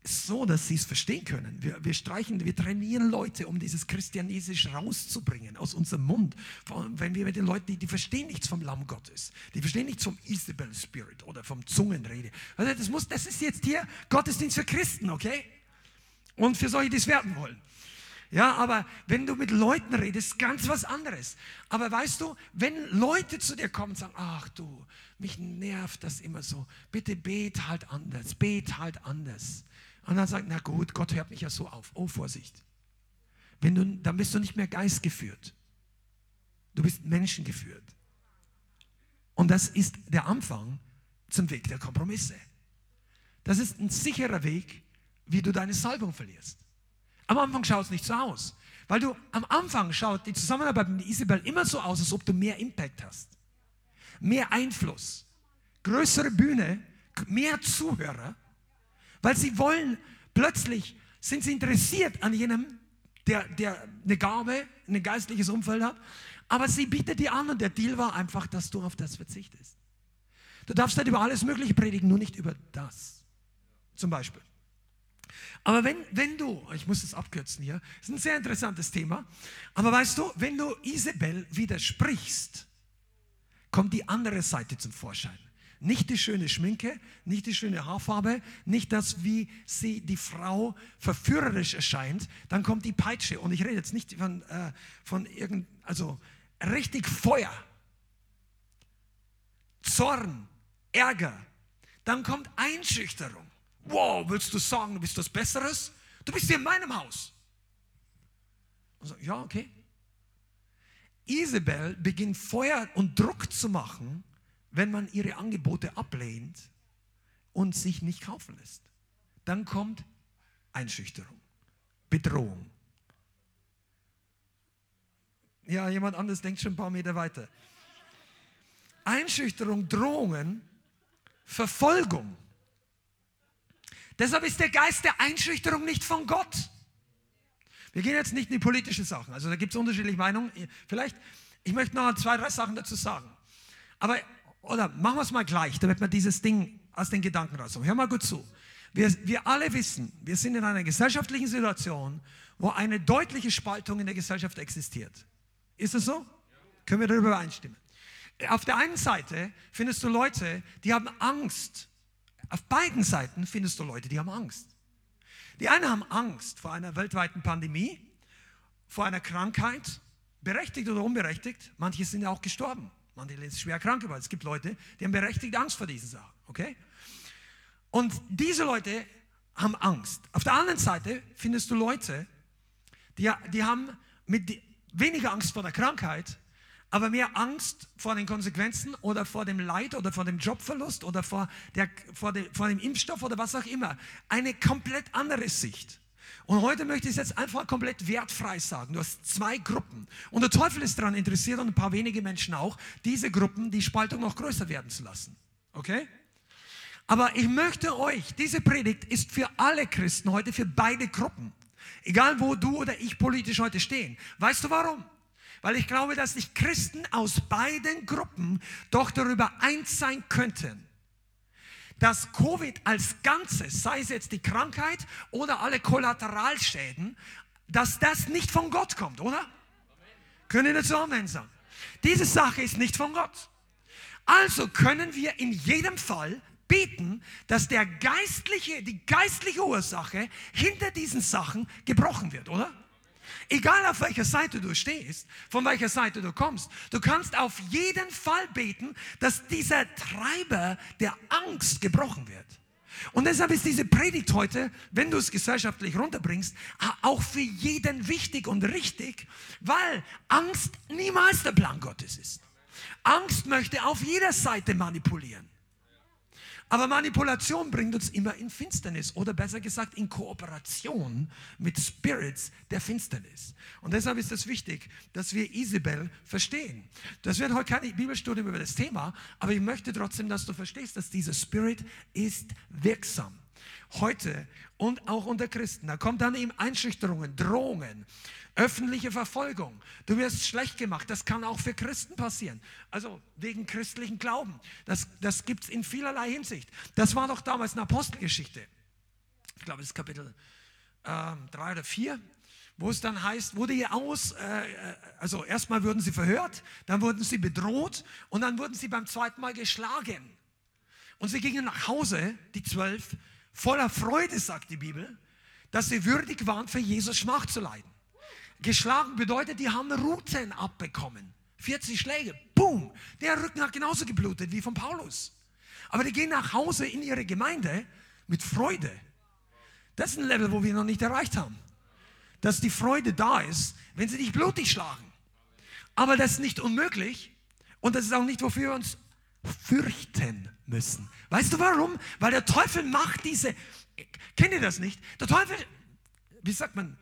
Speaker 2: so, dass sie es verstehen können. Wir, wir streichen, wir trainieren Leute, um dieses Christianesisch rauszubringen aus unserem Mund. Wenn wir mit den Leuten, die, die verstehen nichts vom Lamm Gottes, die verstehen nichts vom Isabel Spirit oder vom Zungenrede. Also das, muss, das ist jetzt hier Gottesdienst für Christen, okay? Und für solche, die es werden wollen. Ja, aber wenn du mit Leuten redest, ganz was anderes. Aber weißt du, wenn Leute zu dir kommen und sagen, ach du, mich nervt das immer so, bitte bet halt anders, bet halt anders. Und dann sagt, na gut, Gott hört mich ja so auf. Oh, Vorsicht. Wenn du, dann bist du nicht mehr geistgeführt. Du bist menschengeführt. Und das ist der Anfang zum Weg der Kompromisse. Das ist ein sicherer Weg, wie du deine Salbung verlierst. Am Anfang schaut es nicht so aus. Weil du am Anfang schaut die Zusammenarbeit mit Isabel immer so aus, als ob du mehr Impact hast. Mehr Einfluss. Größere Bühne, mehr Zuhörer. Weil sie wollen, plötzlich sind sie interessiert an jenem, der, der eine Gabe, ein geistliches Umfeld hat. Aber sie bietet dir an und der Deal war einfach, dass du auf das verzichtest. Du darfst nicht über alles Mögliche predigen, nur nicht über das. Zum Beispiel. Aber wenn, wenn du, ich muss es abkürzen hier, ist ein sehr interessantes Thema, aber weißt du, wenn du Isabel widersprichst, kommt die andere Seite zum Vorschein. Nicht die schöne Schminke, nicht die schöne Haarfarbe, nicht das, wie sie die Frau verführerisch erscheint. Dann kommt die Peitsche. Und ich rede jetzt nicht von, äh, von irgend, also richtig Feuer, Zorn, Ärger. Dann kommt Einschüchterung. Wow, willst du sagen, du bist was Besseres? Du bist hier in meinem Haus. Und so, ja, okay. Isabel beginnt Feuer und Druck zu machen wenn man ihre Angebote ablehnt und sich nicht kaufen lässt. Dann kommt Einschüchterung, Bedrohung. Ja, jemand anderes denkt schon ein paar Meter weiter. Einschüchterung, Drohungen, Verfolgung. Deshalb ist der Geist der Einschüchterung nicht von Gott. Wir gehen jetzt nicht in die politischen Sachen. Also da gibt es unterschiedliche Meinungen. Vielleicht, ich möchte noch zwei, drei Sachen dazu sagen. Aber oder machen wir es mal gleich, damit wir dieses Ding aus den Gedanken raus. Hör mal gut zu. Wir, wir alle wissen, wir sind in einer gesellschaftlichen Situation, wo eine deutliche Spaltung in der Gesellschaft existiert. Ist es so? Können wir darüber einstimmen? Auf der einen Seite findest du Leute, die haben Angst. Auf beiden Seiten findest du Leute, die haben Angst. Die einen haben Angst vor einer weltweiten Pandemie, vor einer Krankheit, berechtigt oder unberechtigt. Manche sind ja auch gestorben. Manche sind schwer krank geworden. Es gibt Leute, die haben berechtigt Angst vor diesen Sachen. Okay? Und diese Leute haben Angst. Auf der anderen Seite findest du Leute, die, die haben mit weniger Angst vor der Krankheit, aber mehr Angst vor den Konsequenzen oder vor dem Leid oder vor dem Jobverlust oder vor, der, vor, dem, vor dem Impfstoff oder was auch immer. Eine komplett andere Sicht. Und heute möchte ich es jetzt einfach komplett wertfrei sagen. Du hast zwei Gruppen. Und der Teufel ist daran interessiert und ein paar wenige Menschen auch, diese Gruppen, die Spaltung noch größer werden zu lassen. Okay? Aber ich möchte euch, diese Predigt ist für alle Christen heute, für beide Gruppen. Egal wo du oder ich politisch heute stehen. Weißt du warum? Weil ich glaube, dass sich Christen aus beiden Gruppen doch darüber eins sein könnten dass Covid als Ganzes, sei es jetzt die Krankheit oder alle Kollateralschäden, dass das nicht von Gott kommt, oder? Amen. Können wir dazu Amen sagen? Diese Sache ist nicht von Gott. Also können wir in jedem Fall beten, dass der geistliche, die geistliche Ursache hinter diesen Sachen gebrochen wird, oder? Egal auf welcher Seite du stehst, von welcher Seite du kommst, du kannst auf jeden Fall beten, dass dieser Treiber der Angst gebrochen wird. Und deshalb ist diese Predigt heute, wenn du es gesellschaftlich runterbringst, auch für jeden wichtig und richtig, weil Angst niemals der Plan Gottes ist. Angst möchte auf jeder Seite manipulieren. Aber Manipulation bringt uns immer in Finsternis oder besser gesagt in Kooperation mit Spirits der Finsternis. Und deshalb ist es wichtig, dass wir Isabel verstehen. Das wird heute keine Bibelstudie über das Thema, aber ich möchte trotzdem, dass du verstehst, dass dieser Spirit ist wirksam. Heute und auch unter Christen. Da kommt dann eben Einschüchterungen, Drohungen, öffentliche Verfolgung. Du wirst schlecht gemacht. Das kann auch für Christen passieren. Also wegen christlichen Glauben. Das, das gibt es in vielerlei Hinsicht. Das war doch damals eine Apostelgeschichte. Ich glaube, das ist Kapitel 3 äh, oder 4 wo es dann heißt, wurde ihr aus, äh, äh, also erstmal wurden sie verhört, dann wurden sie bedroht und dann wurden sie beim zweiten Mal geschlagen. Und sie gingen nach Hause, die zwölf, voller Freude, sagt die Bibel, dass sie würdig waren, für Jesus Schmach zu leiden. Geschlagen bedeutet, die haben Ruten abbekommen. 40 Schläge, boom. Der Rücken hat genauso geblutet wie von Paulus. Aber die gehen nach Hause in ihre Gemeinde mit Freude. Das ist ein Level, wo wir noch nicht erreicht haben. Dass die Freude da ist, wenn sie dich blutig schlagen. Aber das ist nicht unmöglich und das ist auch nicht, wofür wir uns fürchten müssen. Weißt du warum? Weil der Teufel macht diese, kennt ihr das nicht? Der Teufel, wie sagt man,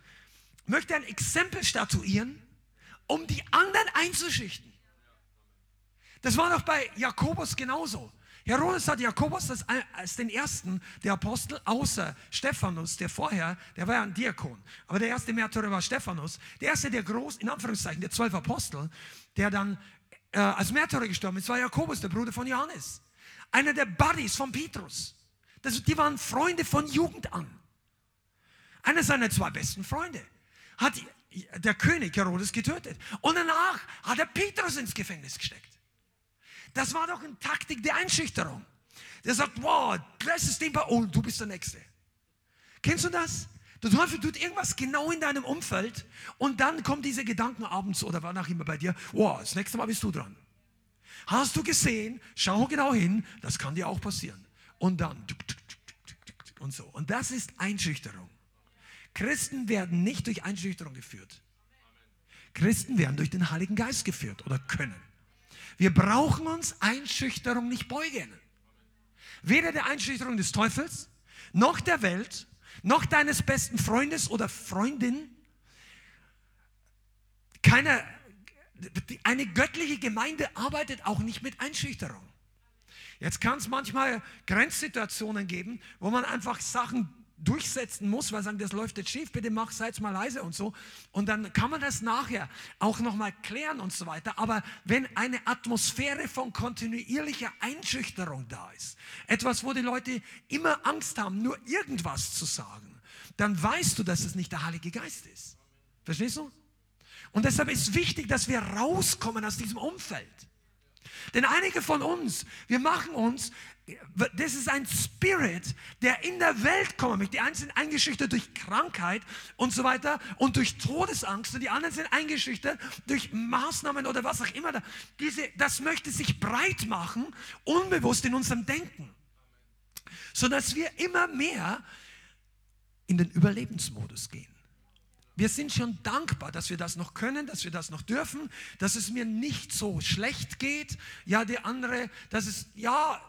Speaker 2: möchte ein Exempel statuieren, um die anderen einzuschüchtern. Das war doch bei Jakobus genauso. Herodes hat Jakobus als, als, den ersten der Apostel, außer Stephanus, der vorher, der war ja ein Diakon, aber der erste Märtyrer war Stephanus, der erste der groß, in Anführungszeichen, der zwölf Apostel, der dann äh, als Märtyrer gestorben ist, war Jakobus, der Bruder von Johannes. einer der Buddies von Petrus. Das, die waren Freunde von Jugend an. Einer seiner zwei besten Freunde hat der König Herodes getötet. Und danach hat er Petrus ins Gefängnis gesteckt. Das war doch eine Taktik der Einschüchterung. Der sagt, wow, das ist den, oh, du bist der Nächste. Kennst du das? Der Teufel tut irgendwas genau in deinem Umfeld und dann kommen diese Gedanken abends oder wann auch immer bei dir, wow, das nächste Mal bist du dran. Hast du gesehen? Schau genau hin, das kann dir auch passieren. Und dann und so. Und das ist Einschüchterung. Christen werden nicht durch Einschüchterung geführt. Christen werden durch den Heiligen Geist geführt oder können. Wir brauchen uns Einschüchterung nicht beugen. Weder der Einschüchterung des Teufels, noch der Welt, noch deines besten Freundes oder Freundin. Keine, eine göttliche Gemeinde arbeitet auch nicht mit Einschüchterung. Jetzt kann es manchmal Grenzsituationen geben, wo man einfach Sachen durchsetzen muss, weil sagen, das läuft jetzt schief, bitte mach, seid mal leise und so. Und dann kann man das nachher auch nochmal klären und so weiter. Aber wenn eine Atmosphäre von kontinuierlicher Einschüchterung da ist, etwas, wo die Leute immer Angst haben, nur irgendwas zu sagen, dann weißt du, dass es nicht der Heilige Geist ist. Verstehst du? Und deshalb ist wichtig, dass wir rauskommen aus diesem Umfeld. Denn einige von uns, wir machen uns das ist ein Spirit, der in der Welt kommt. Die einen sind eingeschüchtert durch Krankheit und so weiter und durch Todesangst und die anderen sind eingeschüchtert durch Maßnahmen oder was auch immer. Diese, das möchte sich breit machen, unbewusst in unserem Denken, sodass wir immer mehr in den Überlebensmodus gehen. Wir sind schon dankbar, dass wir das noch können, dass wir das noch dürfen, dass es mir nicht so schlecht geht. Ja, die andere, das ist, ja,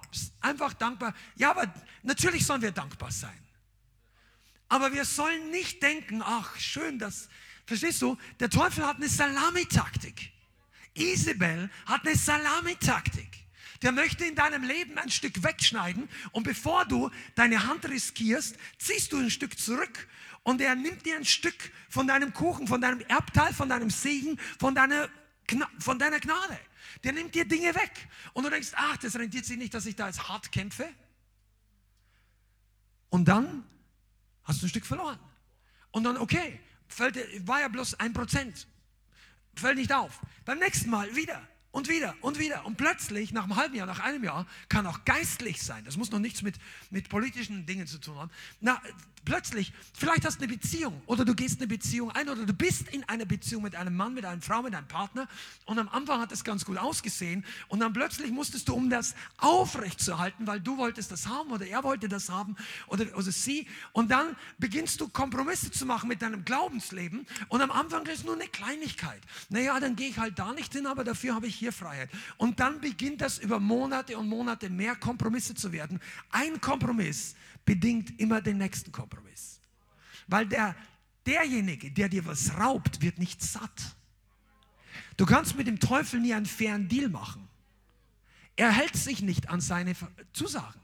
Speaker 2: einfach dankbar. Ja, aber natürlich sollen wir dankbar sein. Aber wir sollen nicht denken, ach, schön, dass, verstehst du, der Teufel hat eine Salamitaktik. Isabel hat eine Salamitaktik. Der möchte in deinem Leben ein Stück wegschneiden und bevor du deine Hand riskierst, ziehst du ein Stück zurück und er nimmt dir ein Stück von deinem Kuchen, von deinem Erbteil, von deinem Segen, von deiner, von deiner Gnade. Der nimmt dir Dinge weg. Und du denkst, ach, das rentiert sich nicht, dass ich da jetzt hart kämpfe. Und dann hast du ein Stück verloren. Und dann, okay, fällt, war ja bloß ein Prozent. Fällt nicht auf. Beim nächsten Mal wieder und wieder und wieder. Und plötzlich, nach einem halben Jahr, nach einem Jahr, kann auch geistlich sein. Das muss noch nichts mit, mit politischen Dingen zu tun haben. Na, plötzlich, vielleicht hast du eine Beziehung oder du gehst eine Beziehung ein oder du bist in einer Beziehung mit einem Mann, mit einer Frau, mit einem Partner und am Anfang hat es ganz gut ausgesehen und dann plötzlich musstest du, um das aufrechtzuerhalten, weil du wolltest das haben oder er wollte das haben oder also sie und dann beginnst du Kompromisse zu machen mit deinem Glaubensleben und am Anfang ist nur eine Kleinigkeit. Naja, dann gehe ich halt da nicht hin, aber dafür habe ich hier Freiheit. Und dann beginnt das über Monate und Monate mehr Kompromisse zu werden. Ein Kompromiss bedingt immer den nächsten Kompromiss. Weil der, derjenige, der dir was raubt, wird nicht satt. Du kannst mit dem Teufel nie einen fairen Deal machen. Er hält sich nicht an seine Zusagen.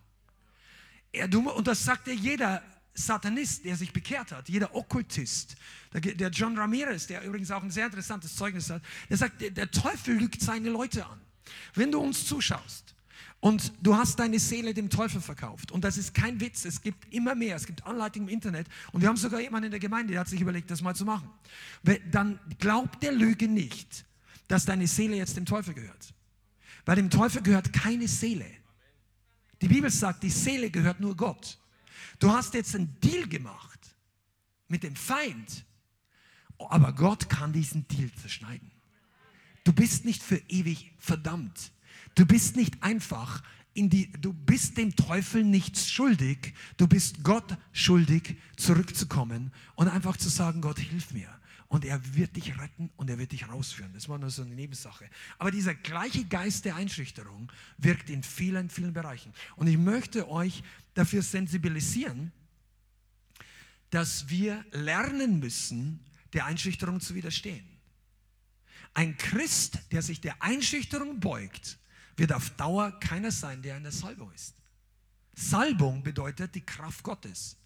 Speaker 2: Er, und das sagt dir jeder Satanist, der sich bekehrt hat, jeder Okkultist, der, John Ramirez, der übrigens auch ein sehr interessantes Zeugnis hat, der sagt, der Teufel lügt seine Leute an. Wenn du uns zuschaust, und du hast deine Seele dem Teufel verkauft. Und das ist kein Witz. Es gibt immer mehr. Es gibt Anleitungen im Internet. Und wir haben sogar jemanden in der Gemeinde, der hat sich überlegt, das mal zu machen. Dann glaubt der Lüge nicht, dass deine Seele jetzt dem Teufel gehört. Weil dem Teufel gehört keine Seele. Die Bibel sagt, die Seele gehört nur Gott. Du hast jetzt einen Deal gemacht mit dem Feind. Aber Gott kann diesen Deal zerschneiden. Du bist nicht für ewig verdammt. Du bist nicht einfach in die, du bist dem Teufel nichts schuldig. Du bist Gott schuldig, zurückzukommen und einfach zu sagen, Gott, hilf mir. Und er wird dich retten und er wird dich rausführen. Das war nur so eine Nebensache. Aber dieser gleiche Geist der Einschüchterung wirkt in vielen, vielen Bereichen. Und ich möchte euch dafür sensibilisieren, dass wir lernen müssen, der Einschüchterung zu widerstehen. Ein Christ, der sich der Einschüchterung beugt, wird auf Dauer keiner sein, der in der Salbung ist. Salbung bedeutet die Kraft Gottes.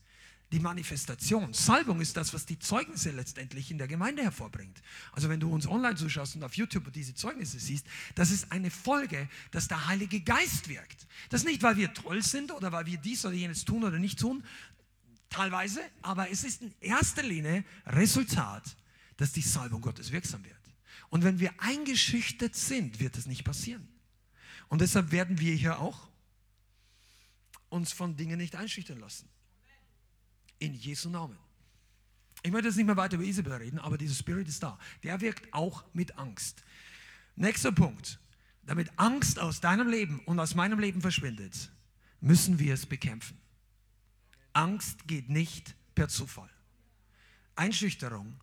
Speaker 2: die Manifestation. Salbung ist das, was die Zeugnisse letztendlich in der Gemeinde hervorbringt. Also wenn du uns online zuschaust und auf YouTube diese Zeugnisse siehst, das ist eine Folge, dass der Heilige Geist wirkt. Das nicht, weil wir toll sind oder weil wir dies oder jenes tun oder nicht tun, teilweise, aber es ist in erster Linie Resultat, dass die Salbung Gottes wirksam wird. Und wenn wir eingeschüchtert sind, wird das nicht passieren. Und deshalb werden wir hier auch uns von Dingen nicht einschüchtern lassen. In Jesu Namen. Ich möchte jetzt nicht mehr weiter über Isabel reden, aber dieser Spirit ist da. Der wirkt auch mit Angst. Nächster Punkt. Damit Angst aus deinem Leben und aus meinem Leben verschwindet, müssen wir es bekämpfen. Angst geht nicht per Zufall. Einschüchterung.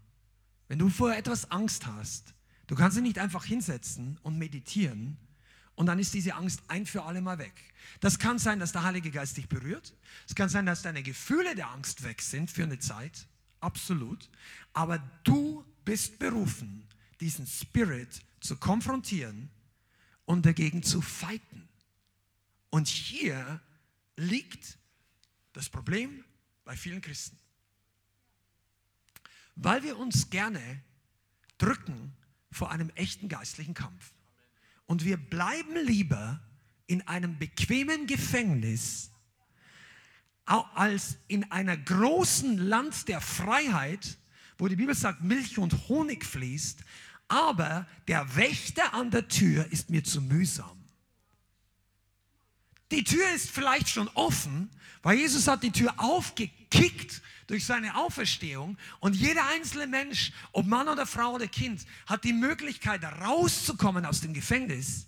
Speaker 2: Wenn du vor etwas Angst hast, du kannst dich nicht einfach hinsetzen und meditieren und dann ist diese Angst ein für alle Mal weg. Das kann sein, dass der Heilige Geist dich berührt. Es kann sein, dass deine Gefühle der Angst weg sind für eine Zeit. Absolut. Aber du bist berufen, diesen Spirit zu konfrontieren und dagegen zu fighten. Und hier liegt das Problem bei vielen Christen. Weil wir uns gerne drücken vor einem echten geistlichen Kampf. Und wir bleiben lieber in einem bequemen Gefängnis als in einer großen Land der Freiheit, wo die Bibel sagt, Milch und Honig fließt, aber der Wächter an der Tür ist mir zu mühsam. Die Tür ist vielleicht schon offen, weil Jesus hat die Tür aufgekickt durch seine Auferstehung und jeder einzelne Mensch, ob Mann oder Frau oder Kind, hat die Möglichkeit rauszukommen aus dem Gefängnis.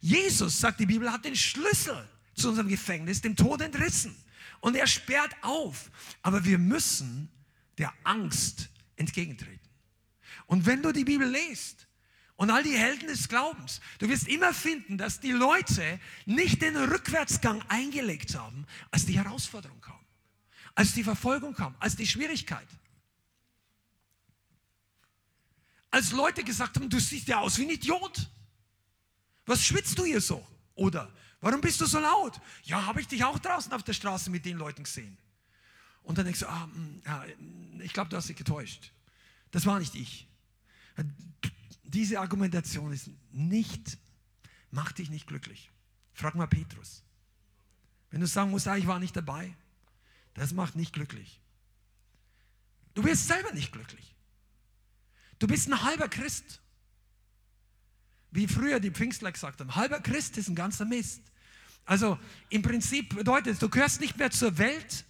Speaker 2: Jesus, sagt die Bibel, hat den Schlüssel zu unserem Gefängnis, dem Tod entrissen. Und er sperrt auf. Aber wir müssen der Angst entgegentreten. Und wenn du die Bibel liest, und all die Helden des Glaubens. Du wirst immer finden, dass die Leute nicht den Rückwärtsgang eingelegt haben, als die Herausforderung kam, als die Verfolgung kam, als die Schwierigkeit. Als Leute gesagt haben, du siehst ja aus wie ein Idiot. Was schwitzt du hier so? Oder warum bist du so laut? Ja, habe ich dich auch draußen auf der Straße mit den Leuten gesehen. Und dann denkst du, ah, hm, ich glaube, du hast dich getäuscht. Das war nicht ich diese Argumentation ist nicht, macht dich nicht glücklich. Frag mal Petrus. Wenn du sagen musst, ah, ich war nicht dabei, das macht nicht glücklich. Du wirst selber nicht glücklich. Du bist ein halber Christ. Wie früher die Pfingstler gesagt haben, halber Christ ist ein ganzer Mist. Also im Prinzip bedeutet es, du gehörst nicht mehr zur Welt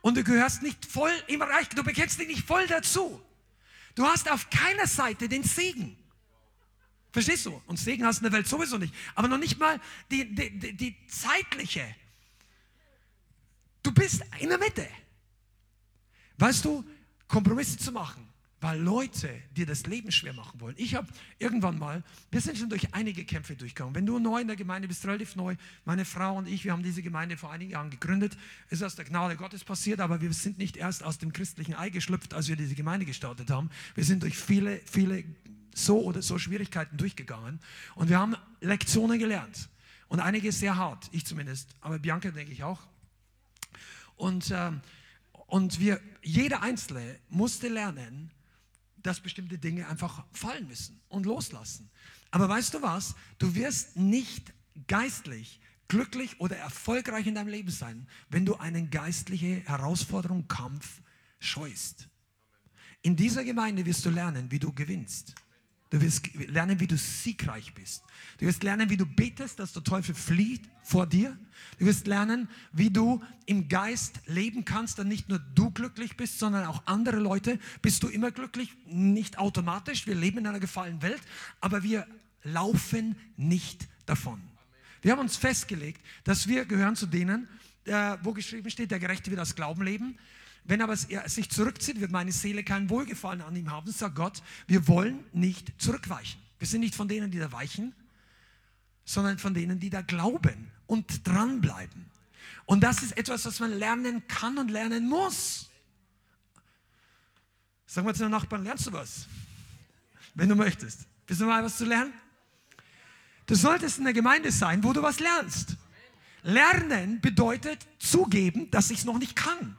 Speaker 2: und du gehörst nicht voll im Reich, du bekennst dich nicht voll dazu. Du hast auf keiner Seite den Segen. Verstehst du? Und Segen hast du in der Welt sowieso nicht. Aber noch nicht mal die, die, die, die zeitliche. Du bist in der Mitte. Weißt du, Kompromisse zu machen, weil Leute dir das Leben schwer machen wollen. Ich habe irgendwann mal, wir sind schon durch einige Kämpfe durchgegangen. Wenn du neu in der Gemeinde bist, relativ neu, meine Frau und ich, wir haben diese Gemeinde vor einigen Jahren gegründet. Ist aus der Gnade Gottes passiert, aber wir sind nicht erst aus dem christlichen Ei geschlüpft, als wir diese Gemeinde gestartet haben. Wir sind durch viele, viele so oder so Schwierigkeiten durchgegangen und wir haben Lektionen gelernt. Und einige sehr hart, ich zumindest, aber Bianca denke ich auch. Und, äh, und wir, jeder Einzelne musste lernen, dass bestimmte Dinge einfach fallen müssen und loslassen. Aber weißt du was? Du wirst nicht geistlich glücklich oder erfolgreich in deinem Leben sein, wenn du eine geistliche Herausforderung, Kampf scheust. In dieser Gemeinde wirst du lernen, wie du gewinnst. Du wirst lernen, wie du siegreich bist. Du wirst lernen, wie du betest, dass der Teufel flieht vor dir. Du wirst lernen, wie du im Geist leben kannst, dass nicht nur du glücklich bist, sondern auch andere Leute. Bist du immer glücklich? Nicht automatisch. Wir leben in einer gefallenen Welt, aber wir laufen nicht davon. Wir haben uns festgelegt, dass wir gehören zu denen, äh, wo geschrieben steht, der Gerechte wird aus Glauben leben. Wenn aber er sich zurückzieht, wird meine Seele kein Wohlgefallen an ihm haben, sagt Gott, wir wollen nicht zurückweichen. Wir sind nicht von denen, die da weichen, sondern von denen, die da glauben und dranbleiben. Und das ist etwas, was man lernen kann und lernen muss. Sag mal zu deinem Nachbarn, lernst du was? Wenn du möchtest. Bist du mal was zu lernen? Du solltest in der Gemeinde sein, wo du was lernst. Lernen bedeutet zugeben, dass ich es noch nicht kann.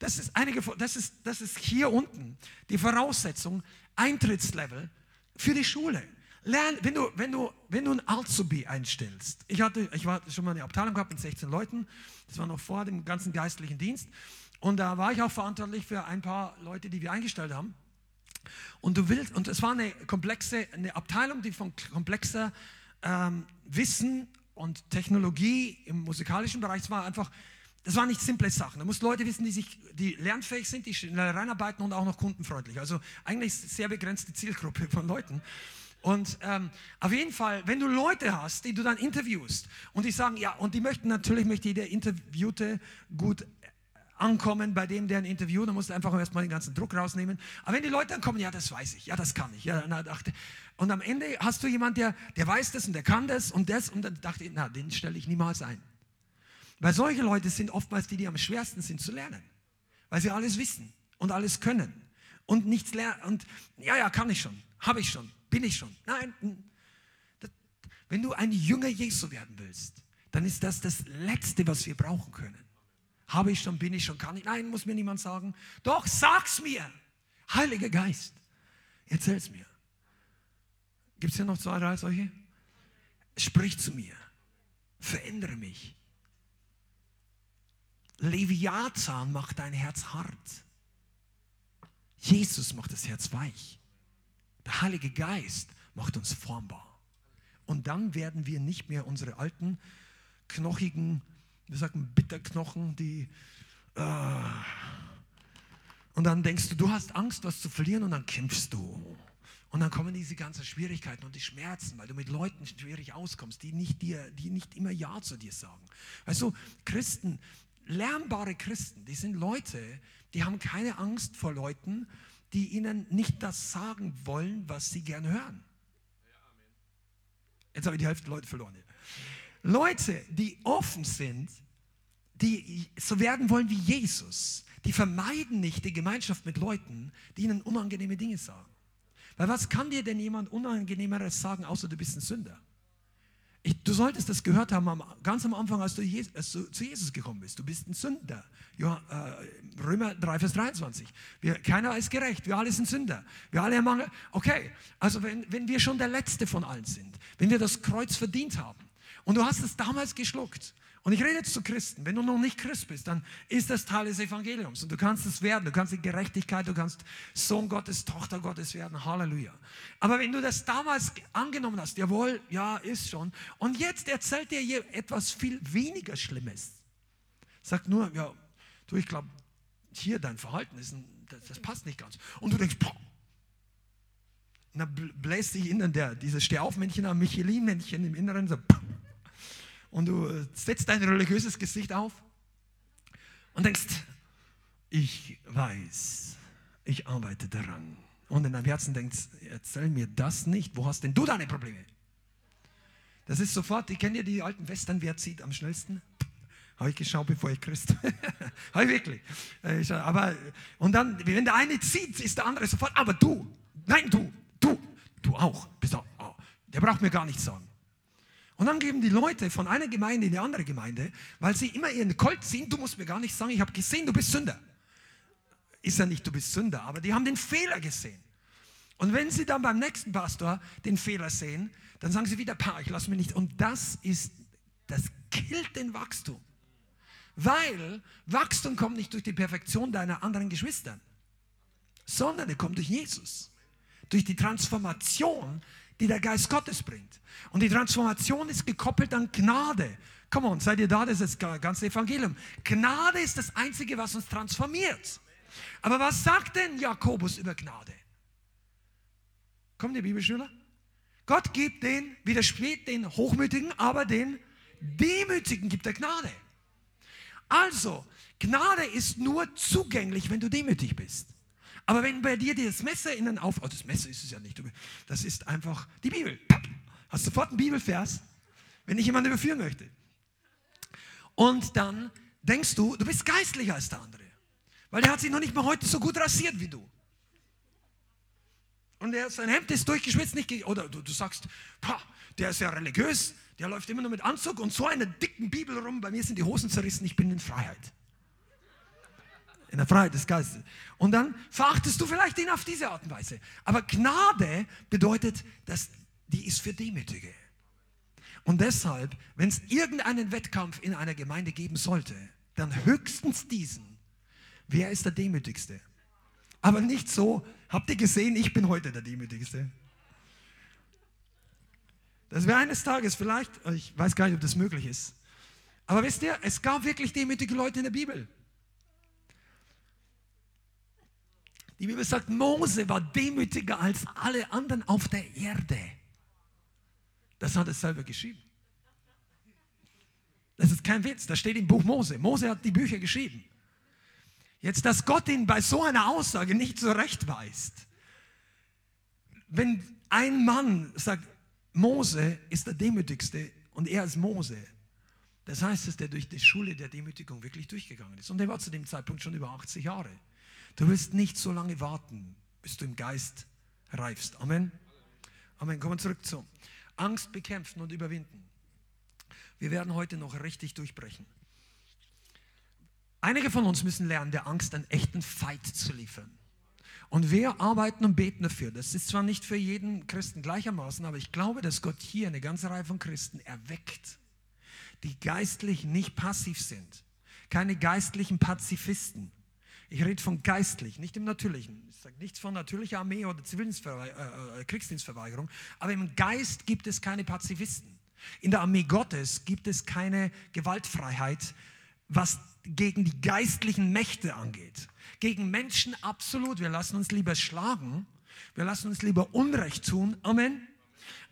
Speaker 2: Das ist, einige, das, ist, das ist hier unten die Voraussetzung, Eintrittslevel für die Schule. Lern, wenn du, wenn du, wenn du ein Azubi einstellst. Ich hatte, ich war schon mal eine Abteilung gehabt mit 16 Leuten. Das war noch vor dem ganzen geistlichen Dienst. Und da war ich auch verantwortlich für ein paar Leute, die wir eingestellt haben. Und du willst, und es war eine komplexe, eine Abteilung, die von komplexer ähm, Wissen und Technologie im musikalischen Bereich, es war einfach, das waren nicht simple Sachen. Da mussten Leute wissen, die sich, die lernfähig sind, die schnell reinarbeiten und auch noch kundenfreundlich. Also eigentlich sehr begrenzte Zielgruppe von Leuten. Und ähm, auf jeden Fall, wenn du Leute hast, die du dann interviewst und die sagen, ja, und die möchten natürlich, möchte jeder Interviewte gut ankommen bei dem, der ein Interview, dann musst du einfach erstmal den ganzen Druck rausnehmen. Aber wenn die Leute dann kommen, ja, das weiß ich, ja, das kann ich. Ja, na, dachte, und am Ende hast du jemanden, der, der weiß das und der kann das und das und dann dachte ich, na, den stelle ich niemals ein. Weil solche Leute sind oftmals die, die am schwersten sind zu lernen. Weil sie alles wissen und alles können und nichts lernen. Und ja, ja, kann ich schon, habe ich schon, bin ich schon. Nein, das, wenn du ein Jünger Jesu werden willst, dann ist das das Letzte, was wir brauchen können. Habe ich schon, bin ich schon, kann ich? Nein, muss mir niemand sagen. Doch, sag's mir. Heiliger Geist, erzähl's mir. Gibt es hier noch zwei, drei solche? Sprich zu mir. Verändere mich. Leviathan macht dein Herz hart. Jesus macht das Herz weich. Der Heilige Geist macht uns formbar. Und dann werden wir nicht mehr unsere alten, knochigen, wir sagen Bitterknochen, die... Äh, und dann denkst du, du hast Angst, was zu verlieren und dann kämpfst du. Und dann kommen diese ganzen Schwierigkeiten und die Schmerzen, weil du mit Leuten schwierig auskommst, die nicht, dir, die nicht immer Ja zu dir sagen. Also Christen, lernbare Christen, die sind Leute, die haben keine Angst vor Leuten, die ihnen nicht das sagen wollen, was sie gerne hören. Jetzt habe ich die Hälfte der Leute verloren. Leute, die offen sind, die so werden wollen wie Jesus, die vermeiden nicht die Gemeinschaft mit Leuten, die ihnen unangenehme Dinge sagen. Weil was kann dir denn jemand Unangenehmeres sagen, außer du bist ein Sünder? Ich, du solltest das gehört haben am, ganz am Anfang, als du, Jesus, als du, zu Jesus gekommen bist. Du bist ein Sünder. Ja, äh, Römer 3, Vers 23. Wir, keiner ist gerecht. Wir alle sind Sünder. Wir alle haben. Okay, also wenn, wenn wir schon der Letzte von allen sind, wenn wir das Kreuz verdient haben und du hast es damals geschluckt und ich rede jetzt zu Christen. Wenn du noch nicht Christ bist, dann ist das Teil des Evangeliums. Und du kannst es werden. Du kannst die Gerechtigkeit, du kannst Sohn Gottes, Tochter Gottes werden. Halleluja. Aber wenn du das damals angenommen hast, jawohl, ja, ist schon. Und jetzt erzählt dir etwas viel weniger Schlimmes. Sagt nur, ja, du, ich glaube, hier dein Verhalten ist, ein, das, das, passt nicht ganz. Und du denkst, boah. Und dann bläst sich innen der, dieses Stehaufmännchen am Michelin-Männchen im Inneren so, pff, und du äh, setzt dein religiöses Gesicht auf und denkst, ich weiß, ich arbeite daran. Und in deinem Herzen denkst, erzähl mir das nicht, wo hast denn du deine Probleme? Das ist sofort, ich kenne ja die alten Western, wer zieht am schnellsten? Habe ich geschaut, bevor ich Christ Habe ich wirklich. Äh, aber, und dann, wenn der eine zieht, ist der andere sofort, aber du, nein, du, du, du auch. Oh, der braucht mir gar nichts sagen. Und dann geben die Leute von einer Gemeinde in die andere Gemeinde, weil sie immer ihren Colt ziehen, du musst mir gar nicht sagen, ich habe gesehen, du bist Sünder. Ist ja nicht, du bist Sünder, aber die haben den Fehler gesehen. Und wenn sie dann beim nächsten Pastor den Fehler sehen, dann sagen sie wieder, pa, ich lasse mich nicht. Und das ist, das killt den Wachstum. Weil Wachstum kommt nicht durch die Perfektion deiner anderen Geschwister, sondern er kommt durch Jesus. Durch die Transformation die der Geist Gottes bringt. Und die Transformation ist gekoppelt an Gnade. Come on, seid ihr da? Das ist das ganze Evangelium. Gnade ist das Einzige, was uns transformiert. Aber was sagt denn Jakobus über Gnade? Kommt ihr Bibelschüler? Gott gibt den, widerspricht den Hochmütigen, aber den Demütigen gibt er Gnade. Also, Gnade ist nur zugänglich, wenn du demütig bist. Aber wenn bei dir das Messer innen auf, oh, das Messer ist es ja nicht, das ist einfach die Bibel. Hast sofort einen Bibelvers, wenn ich jemanden überführen möchte. Und dann denkst du, du bist geistlicher als der andere. Weil der hat sich noch nicht mal heute so gut rasiert wie du. Und er, sein Hemd ist durchgeschwitzt, nicht, oder du, du sagst, der ist ja religiös, der läuft immer nur mit Anzug und so einer dicken Bibel rum, bei mir sind die Hosen zerrissen, ich bin in Freiheit. In der Freiheit des Geistes. Und dann verachtest du vielleicht ihn auf diese Art und Weise. Aber Gnade bedeutet, dass die ist für Demütige. Und deshalb, wenn es irgendeinen Wettkampf in einer Gemeinde geben sollte, dann höchstens diesen. Wer ist der Demütigste? Aber nicht so, habt ihr gesehen, ich bin heute der Demütigste. Das wäre eines Tages vielleicht, ich weiß gar nicht, ob das möglich ist. Aber wisst ihr, es gab wirklich demütige Leute in der Bibel. Die Bibel sagt, Mose war demütiger als alle anderen auf der Erde. Das hat er selber geschrieben. Das ist kein Witz, das steht im Buch Mose. Mose hat die Bücher geschrieben. Jetzt, dass Gott ihn bei so einer Aussage nicht zurechtweist. Wenn ein Mann sagt, Mose ist der Demütigste und er ist Mose, das heißt, dass der durch die Schule der Demütigung wirklich durchgegangen ist. Und er war zu dem Zeitpunkt schon über 80 Jahre. Du wirst nicht so lange warten, bis du im Geist reifst. Amen. Amen. Kommen wir zurück zu Angst bekämpfen und überwinden. Wir werden heute noch richtig durchbrechen. Einige von uns müssen lernen, der Angst einen echten Fight zu liefern. Und wir arbeiten und beten dafür. Das ist zwar nicht für jeden Christen gleichermaßen, aber ich glaube, dass Gott hier eine ganze Reihe von Christen erweckt, die geistlich nicht passiv sind. Keine geistlichen Pazifisten. Ich rede von geistlich, nicht im Natürlichen. Ich sage nichts von natürlicher Armee oder äh, äh, Kriegsdienstverweigerung. Aber im Geist gibt es keine Pazifisten. In der Armee Gottes gibt es keine Gewaltfreiheit, was gegen die geistlichen Mächte angeht. Gegen Menschen absolut. Wir lassen uns lieber schlagen. Wir lassen uns lieber Unrecht tun. Amen.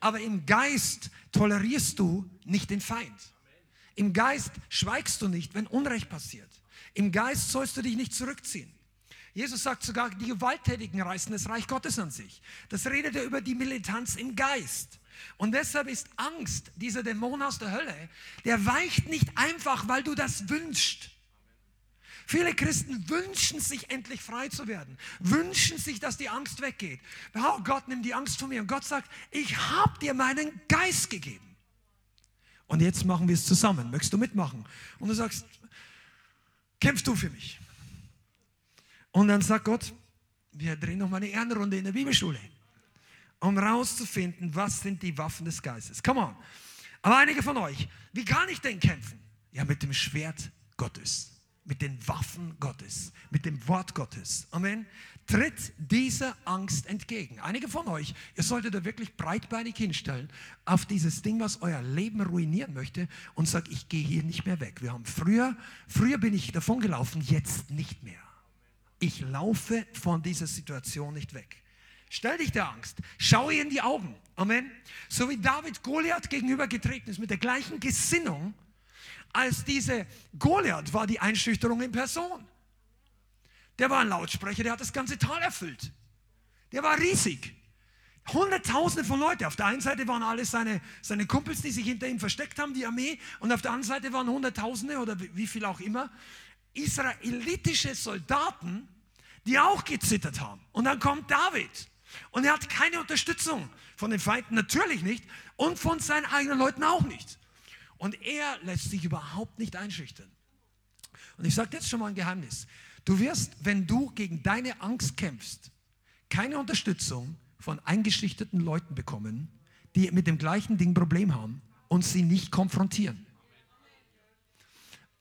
Speaker 2: Aber im Geist tolerierst du nicht den Feind. Im Geist schweigst du nicht, wenn Unrecht passiert. Im Geist sollst du dich nicht zurückziehen. Jesus sagt sogar, die Gewalttätigen reißen das Reich Gottes an sich. Das redet er über die Militanz im Geist. Und deshalb ist Angst, dieser Dämon aus der Hölle, der weicht nicht einfach, weil du das wünschst. Viele Christen wünschen sich endlich frei zu werden, wünschen sich, dass die Angst weggeht. Oh Gott, nimm die Angst von mir. Und Gott sagt, ich habe dir meinen Geist gegeben. Und jetzt machen wir es zusammen. Möchtest du mitmachen? Und du sagst, kämpfst du für mich? Und dann sagt Gott, wir drehen noch mal eine Ehrenrunde in der Bibelschule um rauszufinden, was sind die Waffen des Geistes. Come on. Aber einige von euch, wie kann ich denn kämpfen? Ja, mit dem Schwert Gottes, mit den Waffen Gottes, mit dem Wort Gottes. Amen. Tritt dieser Angst entgegen. Einige von euch, ihr solltet da wirklich breitbeinig hinstellen auf dieses Ding, was euer Leben ruinieren möchte und sagt, ich gehe hier nicht mehr weg. Wir haben früher, früher bin ich davon gelaufen, jetzt nicht mehr. Ich laufe von dieser Situation nicht weg. Stell dich der Angst. Schau ihr in die Augen. Amen. So wie David Goliath gegenübergetreten ist mit der gleichen Gesinnung, als diese Goliath war die Einschüchterung in Person. Der war ein Lautsprecher, der hat das ganze Tal erfüllt. Der war riesig. Hunderttausende von Leuten. Auf der einen Seite waren alles seine, seine Kumpels, die sich hinter ihm versteckt haben, die Armee. Und auf der anderen Seite waren Hunderttausende oder wie viel auch immer israelitische Soldaten, die auch gezittert haben. Und dann kommt David. Und er hat keine Unterstützung von den Feinden, natürlich nicht, und von seinen eigenen Leuten auch nicht. Und er lässt sich überhaupt nicht einschüchtern. Und ich sage jetzt schon mal ein Geheimnis. Du wirst, wenn du gegen deine Angst kämpfst, keine Unterstützung von eingeschüchterten Leuten bekommen, die mit dem gleichen Ding Problem haben und sie nicht konfrontieren.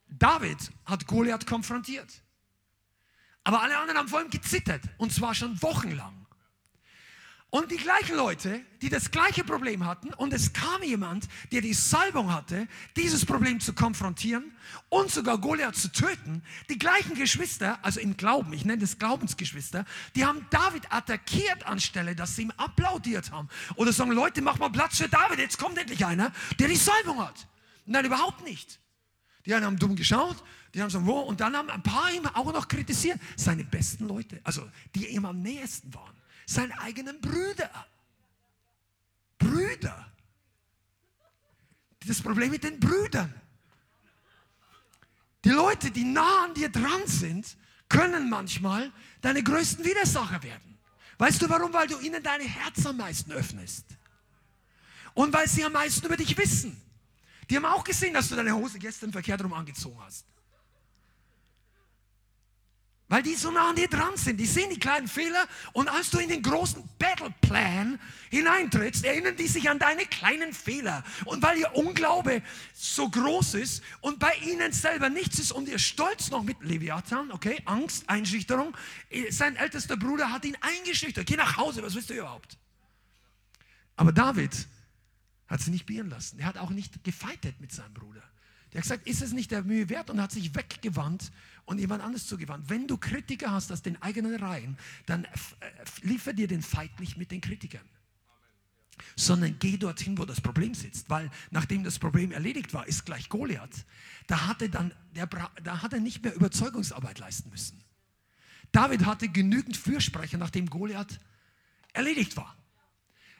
Speaker 2: David hat Goliath konfrontiert. Aber alle anderen haben vor ihm gezittert und zwar schon wochenlang. Und die gleichen Leute, die das gleiche Problem hatten, und es kam jemand, der die Salbung hatte, dieses Problem zu konfrontieren und sogar Goliath zu töten, die gleichen Geschwister, also im Glauben, ich nenne das Glaubensgeschwister, die haben David attackiert anstelle, dass sie ihm applaudiert haben. Oder sagen, Leute, mach mal Platz für David, jetzt kommt endlich einer, der die Salbung hat. Nein, überhaupt nicht. Die einen haben dumm geschaut, die haben gesagt, wo? Und dann haben ein paar ihn auch noch kritisiert. Seine besten Leute, also die ihm am nächsten waren seine eigenen Brüder. Brüder. Das Problem mit den Brüdern. Die Leute, die nah an dir dran sind, können manchmal deine größten Widersacher werden. Weißt du warum? Weil du ihnen dein Herz am meisten öffnest. Und weil sie am meisten über dich wissen. Die haben auch gesehen, dass du deine Hose gestern verkehrt rum angezogen hast. Weil die so nah an dir dran sind. Die sehen die kleinen Fehler und als du in den großen Battleplan hineintrittst, erinnern die sich an deine kleinen Fehler. Und weil ihr Unglaube so groß ist und bei ihnen selber nichts ist und ihr stolz noch mit Leviathan, okay, Angst, Einschüchterung, sein ältester Bruder hat ihn eingeschüchtert. Geh nach Hause, was willst du überhaupt? Aber David hat sie nicht bieren lassen. Er hat auch nicht gefeitet mit seinem Bruder. Der hat gesagt, ist es nicht der Mühe wert und hat sich weggewandt und jemand anderes zugewandt. Wenn du Kritiker hast aus den eigenen Reihen, dann äh, liefer dir den Feind nicht mit den Kritikern. Sondern geh dorthin, wo das Problem sitzt. Weil nachdem das Problem erledigt war, ist gleich Goliath. Da hatte, dann, der, da hat er nicht mehr Überzeugungsarbeit leisten müssen. David hatte genügend Fürsprecher, nachdem Goliath erledigt war.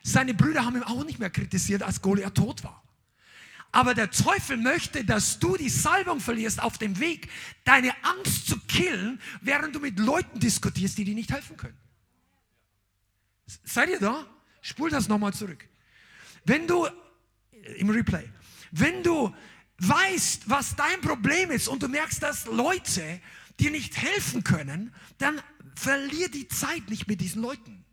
Speaker 2: Seine Brüder haben ihn auch nicht mehr kritisiert, als Goliath tot war. Aber der Teufel möchte, dass du die Salbung verlierst auf dem Weg, deine Angst zu killen, während du mit Leuten diskutierst, die dir nicht helfen können. Seid ihr da? Spul das nochmal zurück. Wenn du, im Replay, wenn du weißt, was dein Problem ist und du merkst, dass Leute dir nicht helfen können, dann verlier die Zeit nicht mit diesen Leuten,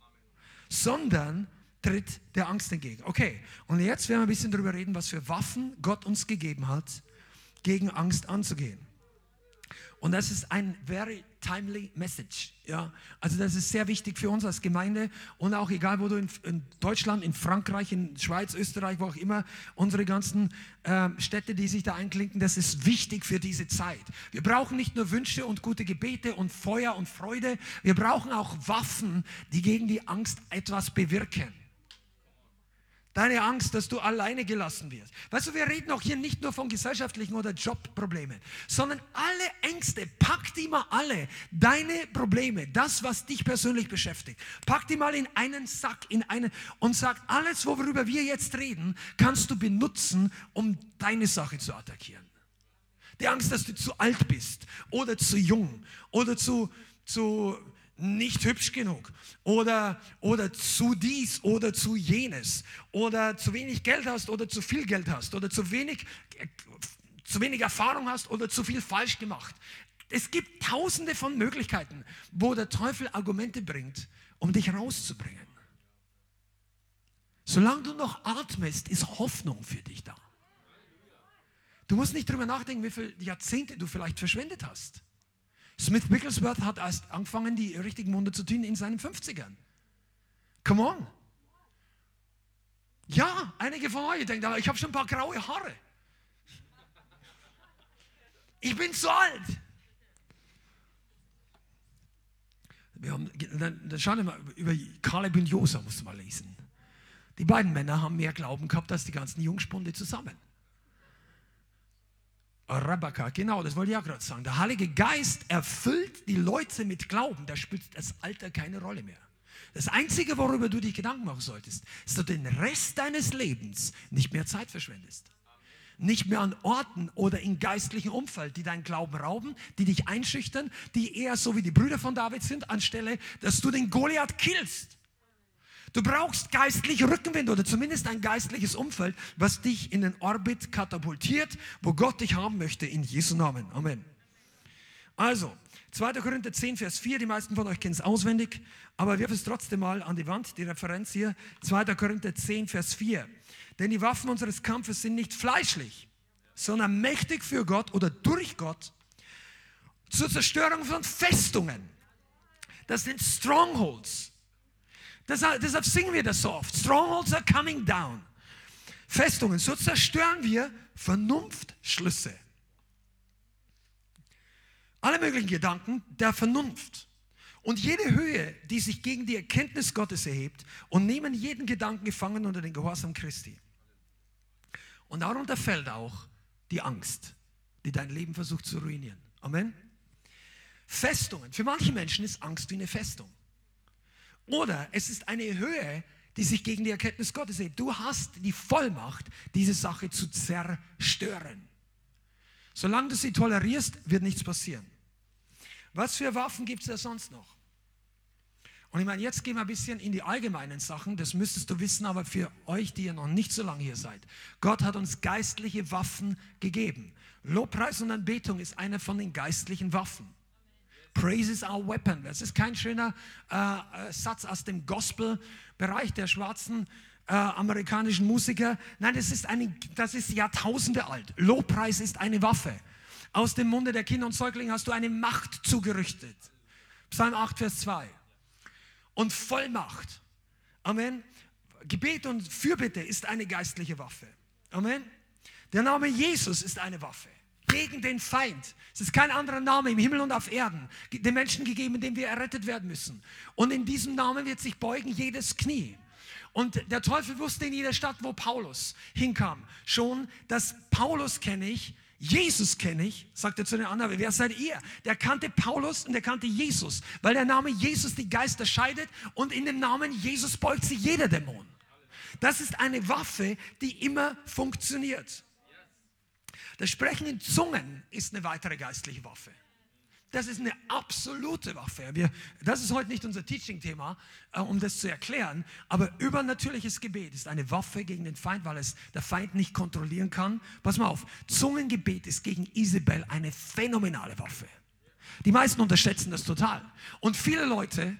Speaker 2: sondern tritt der Angst entgegen. Okay, und jetzt werden wir ein bisschen darüber reden, was für Waffen Gott uns gegeben hat, gegen Angst anzugehen. Und das ist ein very timely message. Ja? Also das ist sehr wichtig für uns als Gemeinde und auch egal, wo du in, in Deutschland, in Frankreich, in Schweiz, Österreich, wo auch immer, unsere ganzen äh, Städte, die sich da einklinken, das ist wichtig für diese Zeit. Wir brauchen nicht nur Wünsche und gute Gebete und Feuer und Freude, wir brauchen auch Waffen, die gegen die Angst etwas bewirken. Deine Angst, dass du alleine gelassen wirst. Weißt du, wir reden auch hier nicht nur von gesellschaftlichen oder Jobproblemen, sondern alle Ängste, pack die mal alle, deine Probleme, das, was dich persönlich beschäftigt, pack die mal in einen Sack, in einen und sag, alles, worüber wir jetzt reden, kannst du benutzen, um deine Sache zu attackieren. Die Angst, dass du zu alt bist oder zu jung oder zu, zu nicht hübsch genug oder, oder zu dies oder zu jenes oder zu wenig Geld hast oder zu viel Geld hast oder zu wenig, zu wenig Erfahrung hast oder zu viel falsch gemacht. Es gibt tausende von Möglichkeiten, wo der Teufel Argumente bringt, um dich rauszubringen. Solange du noch atmest, ist Hoffnung für dich da. Du musst nicht darüber nachdenken, wie viele Jahrzehnte du vielleicht verschwendet hast. Smith Wigglesworth hat erst angefangen, die richtigen Wunder zu tun in seinen 50ern. Come on. Ja, einige von euch denken, ich habe schon ein paar graue Haare. Ich bin zu alt. Wir haben, dann, dann schau dir mal, über Caleb und Josa musst du mal lesen. Die beiden Männer haben mehr Glauben gehabt als die ganzen Jungspunde zusammen. Rabaka, genau, das wollte ich auch gerade sagen. Der Heilige Geist erfüllt die Leute mit Glauben, da spielt das Alter keine Rolle mehr. Das Einzige, worüber du dich Gedanken machen solltest, ist, dass du den Rest deines Lebens nicht mehr Zeit verschwendest. Nicht mehr an Orten oder in geistlichen Umfeld, die deinen Glauben rauben, die dich einschüchtern, die eher so wie die Brüder von David sind, anstelle, dass du den Goliath killst. Du brauchst geistliche Rückenwind oder zumindest ein geistliches Umfeld, was dich in den Orbit katapultiert, wo Gott dich haben möchte, in Jesu Namen. Amen. Also, 2. Korinther 10, Vers 4, die meisten von euch kennen es auswendig, aber wirf es trotzdem mal an die Wand, die Referenz hier. 2. Korinther 10, Vers 4. Denn die Waffen unseres Kampfes sind nicht fleischlich, sondern mächtig für Gott oder durch Gott zur Zerstörung von Festungen. Das sind Strongholds. Deshalb, deshalb singen wir das so oft. Strongholds are coming down. Festungen, so zerstören wir Vernunftschlüsse. Alle möglichen Gedanken der Vernunft. Und jede Höhe, die sich gegen die Erkenntnis Gottes erhebt und nehmen jeden Gedanken gefangen unter den Gehorsam Christi. Und darunter fällt auch die Angst, die dein Leben versucht zu ruinieren. Amen. Festungen. Für manche Menschen ist Angst wie eine Festung. Oder es ist eine Höhe, die sich gegen die Erkenntnis Gottes hebt. Du hast die Vollmacht, diese Sache zu zerstören. Solange du sie tolerierst, wird nichts passieren. Was für Waffen gibt es da sonst noch? Und ich meine, jetzt gehen wir ein bisschen in die allgemeinen Sachen. Das müsstest du wissen, aber für euch, die ihr noch nicht so lange hier seid. Gott hat uns geistliche Waffen gegeben. Lobpreis und Anbetung ist eine von den geistlichen Waffen. Praise is our weapon. Das ist kein schöner äh, Satz aus dem Gospel-Bereich der schwarzen äh, amerikanischen Musiker. Nein, das ist, eine, das ist Jahrtausende alt. Lobpreis ist eine Waffe. Aus dem Munde der Kinder und Säuglinge hast du eine Macht zugerüstet. Psalm 8, Vers 2. Und Vollmacht. Amen. Gebet und Fürbitte ist eine geistliche Waffe. Amen. Der Name Jesus ist eine Waffe gegen den Feind. Es ist kein anderer Name im Himmel und auf Erden, den Menschen gegeben, in dem wir errettet werden müssen. Und in diesem Namen wird sich beugen jedes Knie. Und der Teufel wusste in jeder Stadt, wo Paulus hinkam, schon, dass Paulus kenne ich, Jesus kenne ich, sagt er zu den anderen, wer seid ihr? Der kannte Paulus und der kannte Jesus, weil der Name Jesus die Geister scheidet und in dem Namen Jesus beugt sich jeder Dämon. Das ist eine Waffe, die immer funktioniert. Das Sprechen in Zungen ist eine weitere geistliche Waffe. Das ist eine absolute Waffe. Wir, das ist heute nicht unser Teaching-Thema, äh, um das zu erklären, aber übernatürliches Gebet ist eine Waffe gegen den Feind, weil es der Feind nicht kontrollieren kann. Pass mal auf, Zungengebet ist gegen Isabel eine phänomenale Waffe. Die meisten unterschätzen das total. Und viele Leute,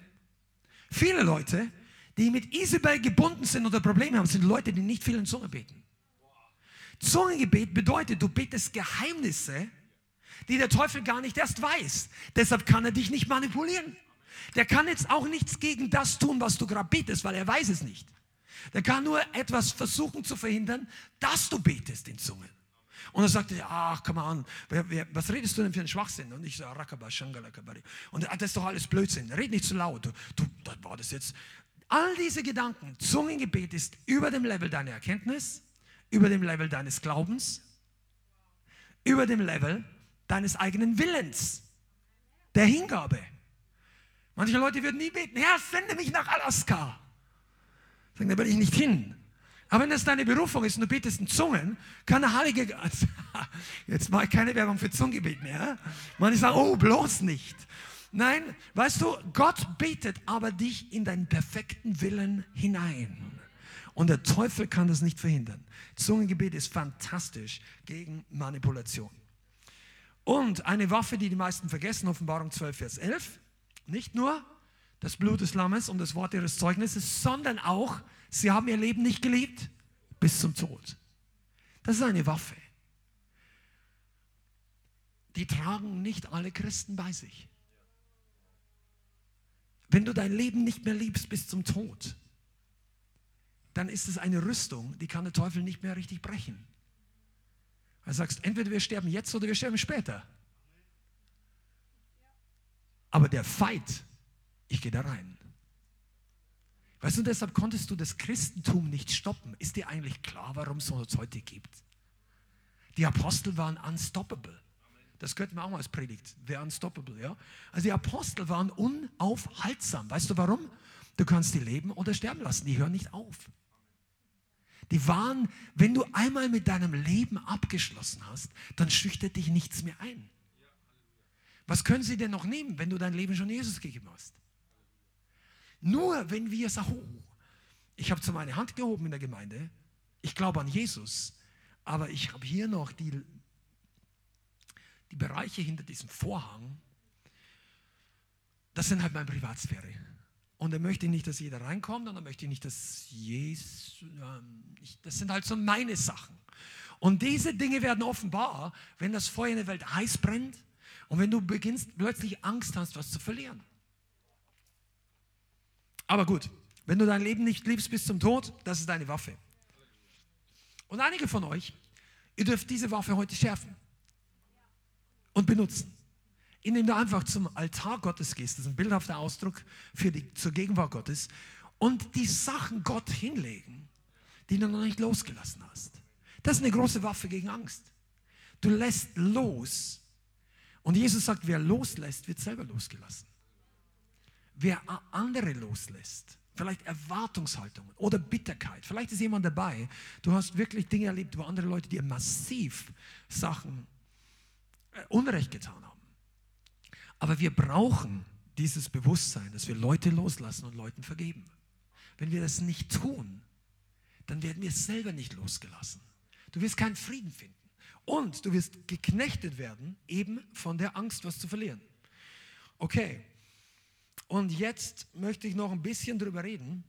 Speaker 2: viele Leute, die mit Isabel gebunden sind oder Probleme haben, sind Leute, die nicht viel in Zunge beten. Zungengebet bedeutet, du betest Geheimnisse, die der Teufel gar nicht erst weiß. Deshalb kann er dich nicht manipulieren. Der kann jetzt auch nichts gegen das tun, was du gerade betest, weil er weiß es nicht. Der kann nur etwas versuchen zu verhindern, dass du betest in Zungen. Und er sagte, ach, komm mal an, was redest du denn für einen Schwachsinn? Und ich so, Rakaba, Shangalakabari. Und das ist doch alles Blödsinn, red nicht zu laut. Du, du, das war das jetzt. All diese Gedanken, Zungengebet ist über dem Level deiner Erkenntnis, über dem Level deines Glaubens, über dem Level deines eigenen Willens, der Hingabe. Manche Leute würden nie beten, Herr, sende mich nach Alaska. Sagen, da will ich nicht hin. Aber wenn das deine Berufung ist und du betest in Zungen, kann der Heilige jetzt mache ich keine Werbung für Zungengebet mehr. Manche sagen, oh, bloß nicht. Nein, weißt du, Gott betet aber dich in deinen perfekten Willen hinein. Und der Teufel kann das nicht verhindern. Zungengebet ist fantastisch gegen Manipulation. Und eine Waffe, die die meisten vergessen, Offenbarung 12, Vers 11, nicht nur das Blut des Lammes und das Wort ihres Zeugnisses, sondern auch, sie haben ihr Leben nicht geliebt bis zum Tod. Das ist eine Waffe. Die tragen nicht alle Christen bei sich. Wenn du dein Leben nicht mehr liebst bis zum Tod, dann ist es eine Rüstung, die kann der Teufel nicht mehr richtig brechen. Du sagst, entweder wir sterben jetzt oder wir sterben später. Aber der Fight, ich gehe da rein. Weißt du, deshalb konntest du das Christentum nicht stoppen. Ist dir eigentlich klar, warum es uns heute gibt? Die Apostel waren unstoppable. Das könnten wir auch mal als Predigt. Wer unstoppable, ja? Also die Apostel waren unaufhaltsam. Weißt du warum? Du kannst die leben oder sterben lassen. Die hören nicht auf. Die waren, wenn du einmal mit deinem Leben abgeschlossen hast, dann schüchtert dich nichts mehr ein. Was können sie denn noch nehmen, wenn du dein Leben schon Jesus gegeben hast? Nur wenn wir sagen, oh, ich habe zwar meine Hand gehoben in der Gemeinde, ich glaube an Jesus, aber ich habe hier noch die, die Bereiche hinter diesem Vorhang, das sind halt meine Privatsphäre. Und er möchte nicht, dass jeder reinkommt und er möchte nicht, dass Jesus, das sind halt so meine Sachen. Und diese Dinge werden offenbar, wenn das Feuer in der Welt heiß brennt und wenn du beginnst, plötzlich Angst hast, was zu verlieren. Aber gut, wenn du dein Leben nicht liebst bis zum Tod, das ist deine Waffe. Und einige von euch, ihr dürft diese Waffe heute schärfen und benutzen indem du einfach zum Altar Gottes gehst, das ist ein bildhafter Ausdruck für die, zur Gegenwart Gottes, und die Sachen Gott hinlegen, die du noch nicht losgelassen hast. Das ist eine große Waffe gegen Angst. Du lässt los. Und Jesus sagt, wer loslässt, wird selber losgelassen. Wer andere loslässt, vielleicht Erwartungshaltungen oder Bitterkeit. Vielleicht ist jemand dabei, du hast wirklich Dinge erlebt, wo andere Leute dir massiv Sachen äh, Unrecht getan haben. Aber wir brauchen dieses Bewusstsein, dass wir Leute loslassen und Leuten vergeben. Wenn wir das nicht tun, dann werden wir selber nicht losgelassen. Du wirst keinen Frieden finden. Und du wirst geknechtet werden, eben von der Angst, was zu verlieren. Okay. Und jetzt möchte ich noch ein bisschen darüber reden,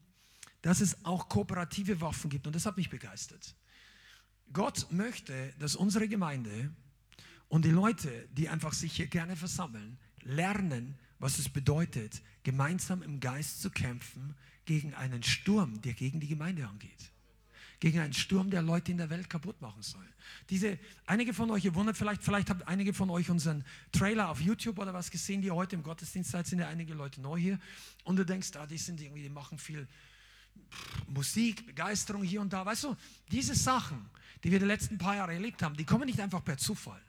Speaker 2: dass es auch kooperative Waffen gibt. Und das hat mich begeistert. Gott möchte, dass unsere Gemeinde und die Leute, die einfach sich hier gerne versammeln, lernen, was es bedeutet, gemeinsam im Geist zu kämpfen gegen einen Sturm, der gegen die Gemeinde angeht. Gegen einen Sturm, der Leute in der Welt kaputt machen soll. Diese, einige von euch, ihr wundert vielleicht, vielleicht habt einige von euch unseren Trailer auf YouTube oder was gesehen, die heute im Gottesdienst seid, sind ja einige Leute neu hier. Und du denkst, ah, die sind irgendwie, die machen viel Musik, Begeisterung hier und da. Weißt du, diese Sachen, die wir die letzten paar Jahre erlebt haben, die kommen nicht einfach per Zufall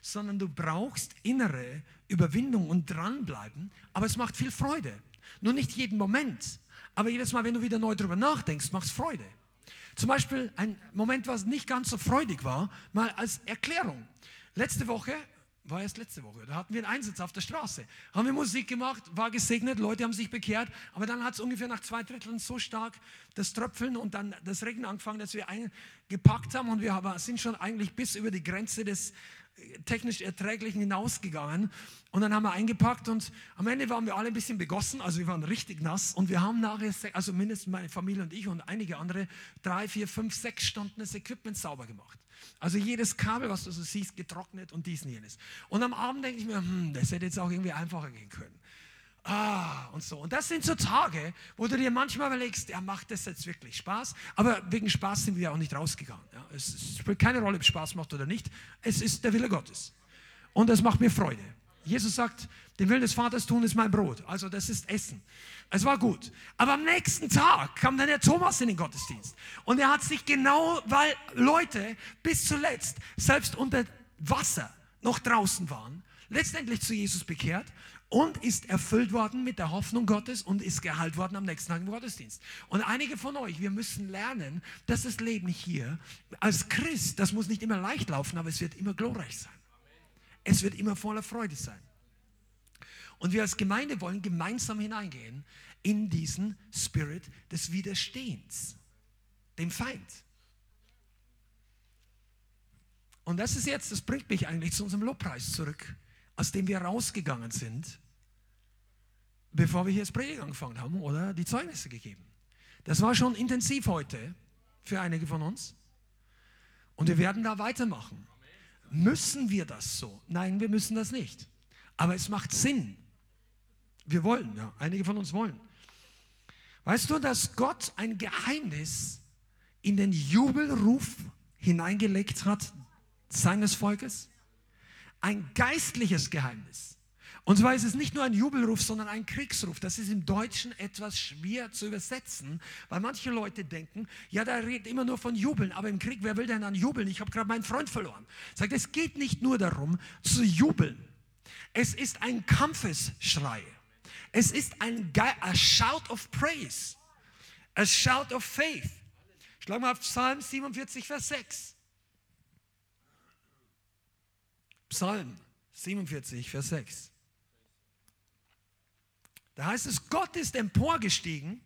Speaker 2: sondern du brauchst innere Überwindung und dranbleiben, aber es macht viel Freude. Nur nicht jeden Moment, aber jedes Mal, wenn du wieder neu darüber nachdenkst, macht es Freude. Zum Beispiel ein Moment, was nicht ganz so freudig war, mal als Erklärung. Letzte Woche, war erst letzte Woche, da hatten wir einen Einsatz auf der Straße. Haben wir Musik gemacht, war gesegnet, Leute haben sich bekehrt, aber dann hat es ungefähr nach zwei Dritteln so stark das Tröpfeln und dann das Regen angefangen, dass wir eingepackt haben und wir sind schon eigentlich bis über die Grenze des technisch Erträglichen hinausgegangen. Und dann haben wir eingepackt und am Ende waren wir alle ein bisschen begossen, also wir waren richtig nass. Und wir haben nachher, also mindestens meine Familie und ich und einige andere, drei, vier, fünf, sechs Stunden das Equipment sauber gemacht. Also jedes Kabel, was du so siehst, getrocknet und dies und jenes. Und am Abend denke ich mir, hm, das hätte jetzt auch irgendwie einfacher gehen können. Ah, und so. Und das sind so Tage, wo du dir manchmal überlegst, ja, macht das jetzt wirklich Spaß? Aber wegen Spaß sind wir auch nicht rausgegangen. Ja, es, es spielt keine Rolle, ob es Spaß macht oder nicht. Es ist der Wille Gottes. Und das macht mir Freude. Jesus sagt, den Willen des Vaters tun ist mein Brot. Also das ist Essen. Es war gut. Aber am nächsten Tag kam dann der Thomas in den Gottesdienst. Und er hat sich genau, weil Leute bis zuletzt selbst unter Wasser noch draußen waren, letztendlich zu Jesus bekehrt und ist erfüllt worden mit der Hoffnung Gottes und ist geheilt worden am nächsten Tag im Gottesdienst. Und einige von euch, wir müssen lernen, dass das Leben hier als Christ, das muss nicht immer leicht laufen, aber es wird immer glorreich sein. Es wird immer voller Freude sein. Und wir als Gemeinde wollen gemeinsam hineingehen in diesen Spirit des Widerstehens, dem Feind. Und das ist jetzt, das bringt mich eigentlich zu unserem Lobpreis zurück aus dem wir rausgegangen sind, bevor wir hier das Predigen angefangen haben oder die Zeugnisse gegeben. Das war schon intensiv heute für einige von uns. Und wir werden da weitermachen. Müssen wir das so? Nein, wir müssen das nicht. Aber es macht Sinn. Wir wollen, ja, einige von uns wollen. Weißt du, dass Gott ein Geheimnis in den Jubelruf hineingelegt hat seines Volkes? Ein geistliches Geheimnis. Und zwar ist es nicht nur ein Jubelruf, sondern ein Kriegsruf. Das ist im Deutschen etwas schwer zu übersetzen, weil manche Leute denken, ja, da redet immer nur von Jubeln, aber im Krieg, wer will denn dann jubeln? Ich habe gerade meinen Freund verloren. Sagt, es geht nicht nur darum zu jubeln. Es ist ein Kampfesschrei. Es ist ein Ge a shout of praise, a shout of faith. Schlag mal auf Psalm 47, Vers 6. Psalm 47, Vers 6. Da heißt es, Gott ist emporgestiegen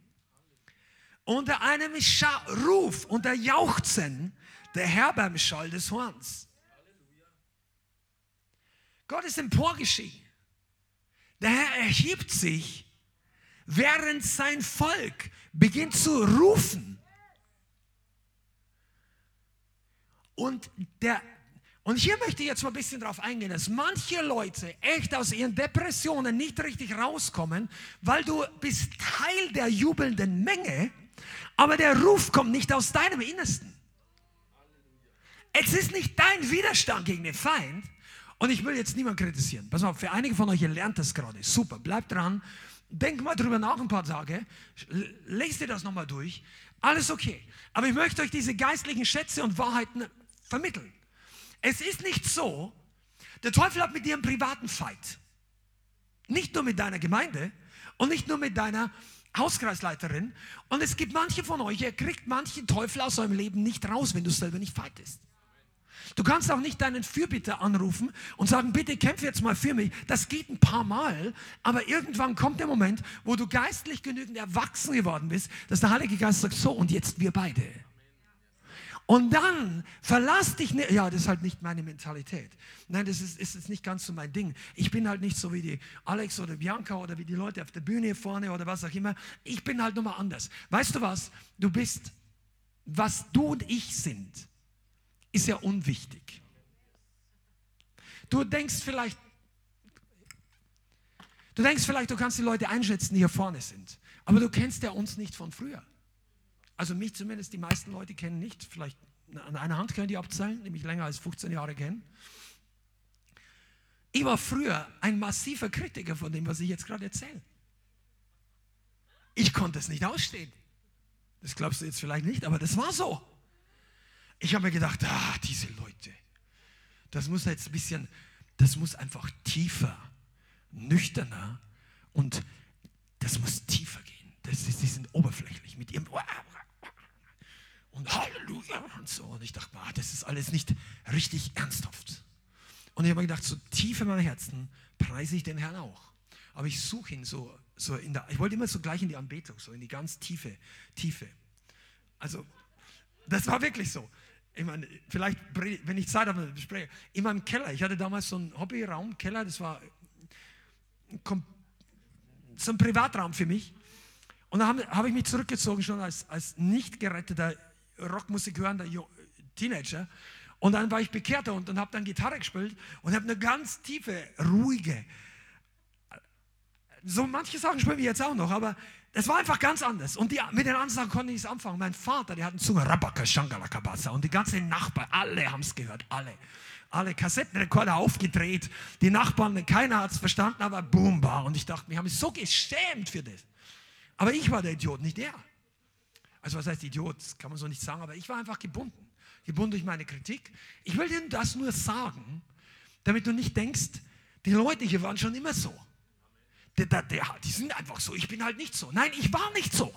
Speaker 2: unter einem Scha Ruf, unter Jauchzen, der Herr beim Schall des Horns. Gott ist emporgestiegen. Der Herr erhebt sich, während sein Volk beginnt zu rufen. Und der und hier möchte ich jetzt mal ein bisschen darauf eingehen, dass manche Leute echt aus ihren Depressionen nicht richtig rauskommen, weil du bist Teil der jubelnden Menge, aber der Ruf kommt nicht aus deinem Innersten. Es ist nicht dein Widerstand gegen den Feind. Und ich will jetzt niemanden kritisieren. Pass auf, für einige von euch, ihr lernt das gerade. Super, bleibt dran. Denk mal drüber nach ein paar Tage. Lest dir das nochmal durch. Alles okay. Aber ich möchte euch diese geistlichen Schätze und Wahrheiten vermitteln. Es ist nicht so, der Teufel hat mit dir einen privaten Fight. Nicht nur mit deiner Gemeinde und nicht nur mit deiner Hauskreisleiterin. Und es gibt manche von euch, ihr kriegt manche Teufel aus eurem Leben nicht raus, wenn du selber nicht fightest. Du kannst auch nicht deinen Fürbitter anrufen und sagen, bitte kämpfe jetzt mal für mich. Das geht ein paar Mal, aber irgendwann kommt der Moment, wo du geistlich genügend erwachsen geworden bist, dass der Heilige Geist sagt, so und jetzt wir beide. Und dann verlass dich nicht. Ja, das ist halt nicht meine Mentalität. Nein, das ist, ist nicht ganz so mein Ding. Ich bin halt nicht so wie die Alex oder Bianca oder wie die Leute auf der Bühne vorne oder was auch immer. Ich bin halt nochmal anders. Weißt du was? Du bist, was du und ich sind, ist ja unwichtig. Du denkst vielleicht, du denkst vielleicht, du kannst die Leute einschätzen, die hier vorne sind. Aber du kennst ja uns nicht von früher. Also mich zumindest, die meisten Leute kennen nicht. Vielleicht an einer Hand können die abzählen, mich länger als 15 Jahre kennen. Ich war früher ein massiver Kritiker von dem, was ich jetzt gerade erzähle. Ich konnte es nicht ausstehen. Das glaubst du jetzt vielleicht nicht, aber das war so. Ich habe mir gedacht, ah, diese Leute, das muss jetzt ein bisschen, das muss einfach tiefer, nüchterner und das muss tiefer gehen. Das ist, die sind oberflächlich mit ihrem und Halleluja und so. Und ich dachte, das ist alles nicht richtig ernsthaft. Und ich habe mir gedacht, so tief in meinem Herzen preise ich den Herrn auch. Aber ich suche ihn so, so in der, ich wollte immer so gleich in die Anbetung, so in die ganz tiefe, tiefe. Also, das war wirklich so. Ich meine, vielleicht, wenn ich Zeit habe, spreche in meinem Keller. Ich hatte damals so einen Hobbyraum, Keller, das war so ein Privatraum für mich. Und da habe hab ich mich zurückgezogen, schon als, als nicht geretteter Rockmusik hörender Teenager. Und dann war ich bekehrter und, und habe dann Gitarre gespielt und habe eine ganz tiefe, ruhige, so manche Sachen spielen wir jetzt auch noch, aber es war einfach ganz anders. Und die, mit den anderen konnte ich es anfangen. Mein Vater, der hat einen Zunge, Rabaka, Shangalakabasa. Und die ganzen Nachbarn, alle haben es gehört, alle. Alle Kassettenrekorder aufgedreht. Die Nachbarn, keiner hat es verstanden, aber boom, war. Und ich dachte, wir haben mich so geschämt für das. Aber ich war der Idiot, nicht er. Also was heißt Idiot, das kann man so nicht sagen, aber ich war einfach gebunden. Gebunden durch meine Kritik. Ich will dir das nur sagen, damit du nicht denkst, die Leute hier waren schon immer so. Die, die, die sind einfach so, ich bin halt nicht so. Nein, ich war nicht so.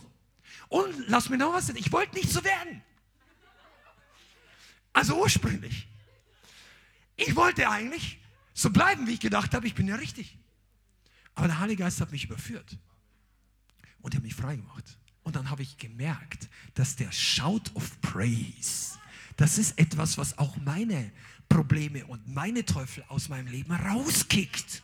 Speaker 2: Und lass mir noch was sagen, ich wollte nicht so werden. Also ursprünglich. Ich wollte eigentlich so bleiben, wie ich gedacht habe, ich bin ja richtig. Aber der Heilige Geist hat mich überführt und er hat mich frei gemacht. Und dann habe ich gemerkt, dass der Shout of Praise, das ist etwas, was auch meine Probleme und meine Teufel aus meinem Leben rauskickt.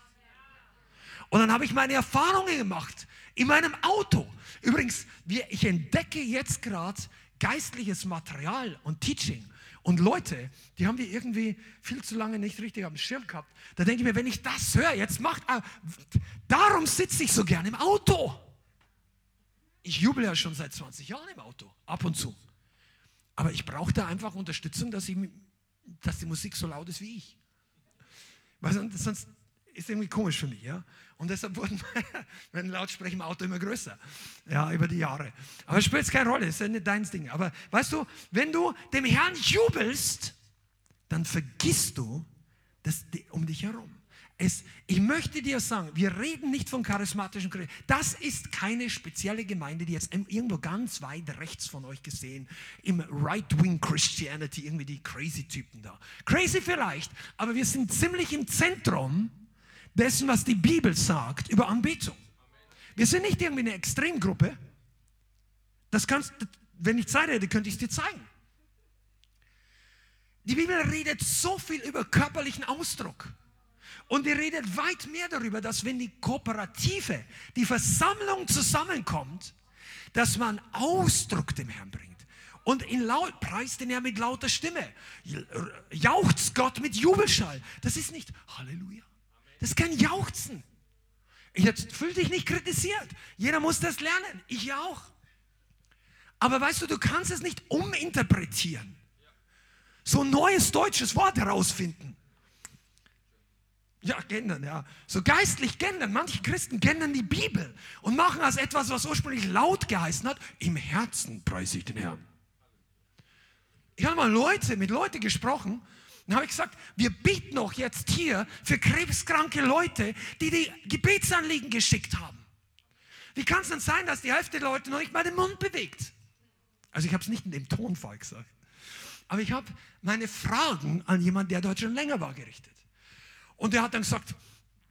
Speaker 2: Und dann habe ich meine Erfahrungen gemacht in meinem Auto. Übrigens, ich entdecke jetzt gerade geistliches Material und Teaching. Und Leute, die haben wir irgendwie viel zu lange nicht richtig am Schirm gehabt. Da denke ich mir, wenn ich das höre, jetzt macht, äh, darum sitze ich so gern im Auto. Ich jubel ja schon seit 20 Jahren im Auto, ab und zu. Aber ich brauche da einfach Unterstützung, dass, ich, dass die Musik so laut ist wie ich. Weil sonst, sonst ist irgendwie komisch für mich. Ja? Und deshalb wurden meine Lautsprecher im Auto immer größer, ja, über die Jahre. Aber es spielt keine Rolle, ist ja nicht dein Ding. Aber weißt du, wenn du dem Herrn jubelst, dann vergisst du das um dich herum. Es, ich möchte dir sagen, wir reden nicht von charismatischen Christen. Das ist keine spezielle Gemeinde, die jetzt irgendwo ganz weit rechts von euch gesehen, im Right-Wing Christianity, irgendwie die crazy Typen da. Crazy vielleicht, aber wir sind ziemlich im Zentrum dessen, was die Bibel sagt über Anbetung. Wir sind nicht irgendwie eine Extremgruppe. Das kannst, wenn ich Zeit hätte, könnte ich es dir zeigen. Die Bibel redet so viel über körperlichen Ausdruck. Und die redet weit mehr darüber, dass wenn die Kooperative, die Versammlung zusammenkommt, dass man Ausdruck dem Herrn bringt. Und in laut, preist den Herrn mit lauter Stimme. Jauchzt Gott mit Jubelschall. Das ist nicht Halleluja. Das ist kein Jauchzen. Jetzt fühl dich nicht kritisiert. Jeder muss das lernen. Ich auch. Aber weißt du, du kannst es nicht uminterpretieren. So ein neues deutsches Wort herausfinden. Ja, gendern, ja. So geistlich gendern. Manche Christen gendern die Bibel und machen als etwas, was ursprünglich laut geheißen hat, im Herzen preise ich den Herrn. Ich habe mal Leute, mit Leuten gesprochen, dann habe gesagt, wir bieten auch jetzt hier für krebskranke Leute, die die Gebetsanliegen geschickt haben. Wie kann es denn sein, dass die Hälfte der Leute noch nicht mal den Mund bewegt? Also ich habe es nicht in dem Tonfall gesagt. Aber ich habe meine Fragen an jemanden, der dort schon länger war, gerichtet. Und er hat dann gesagt,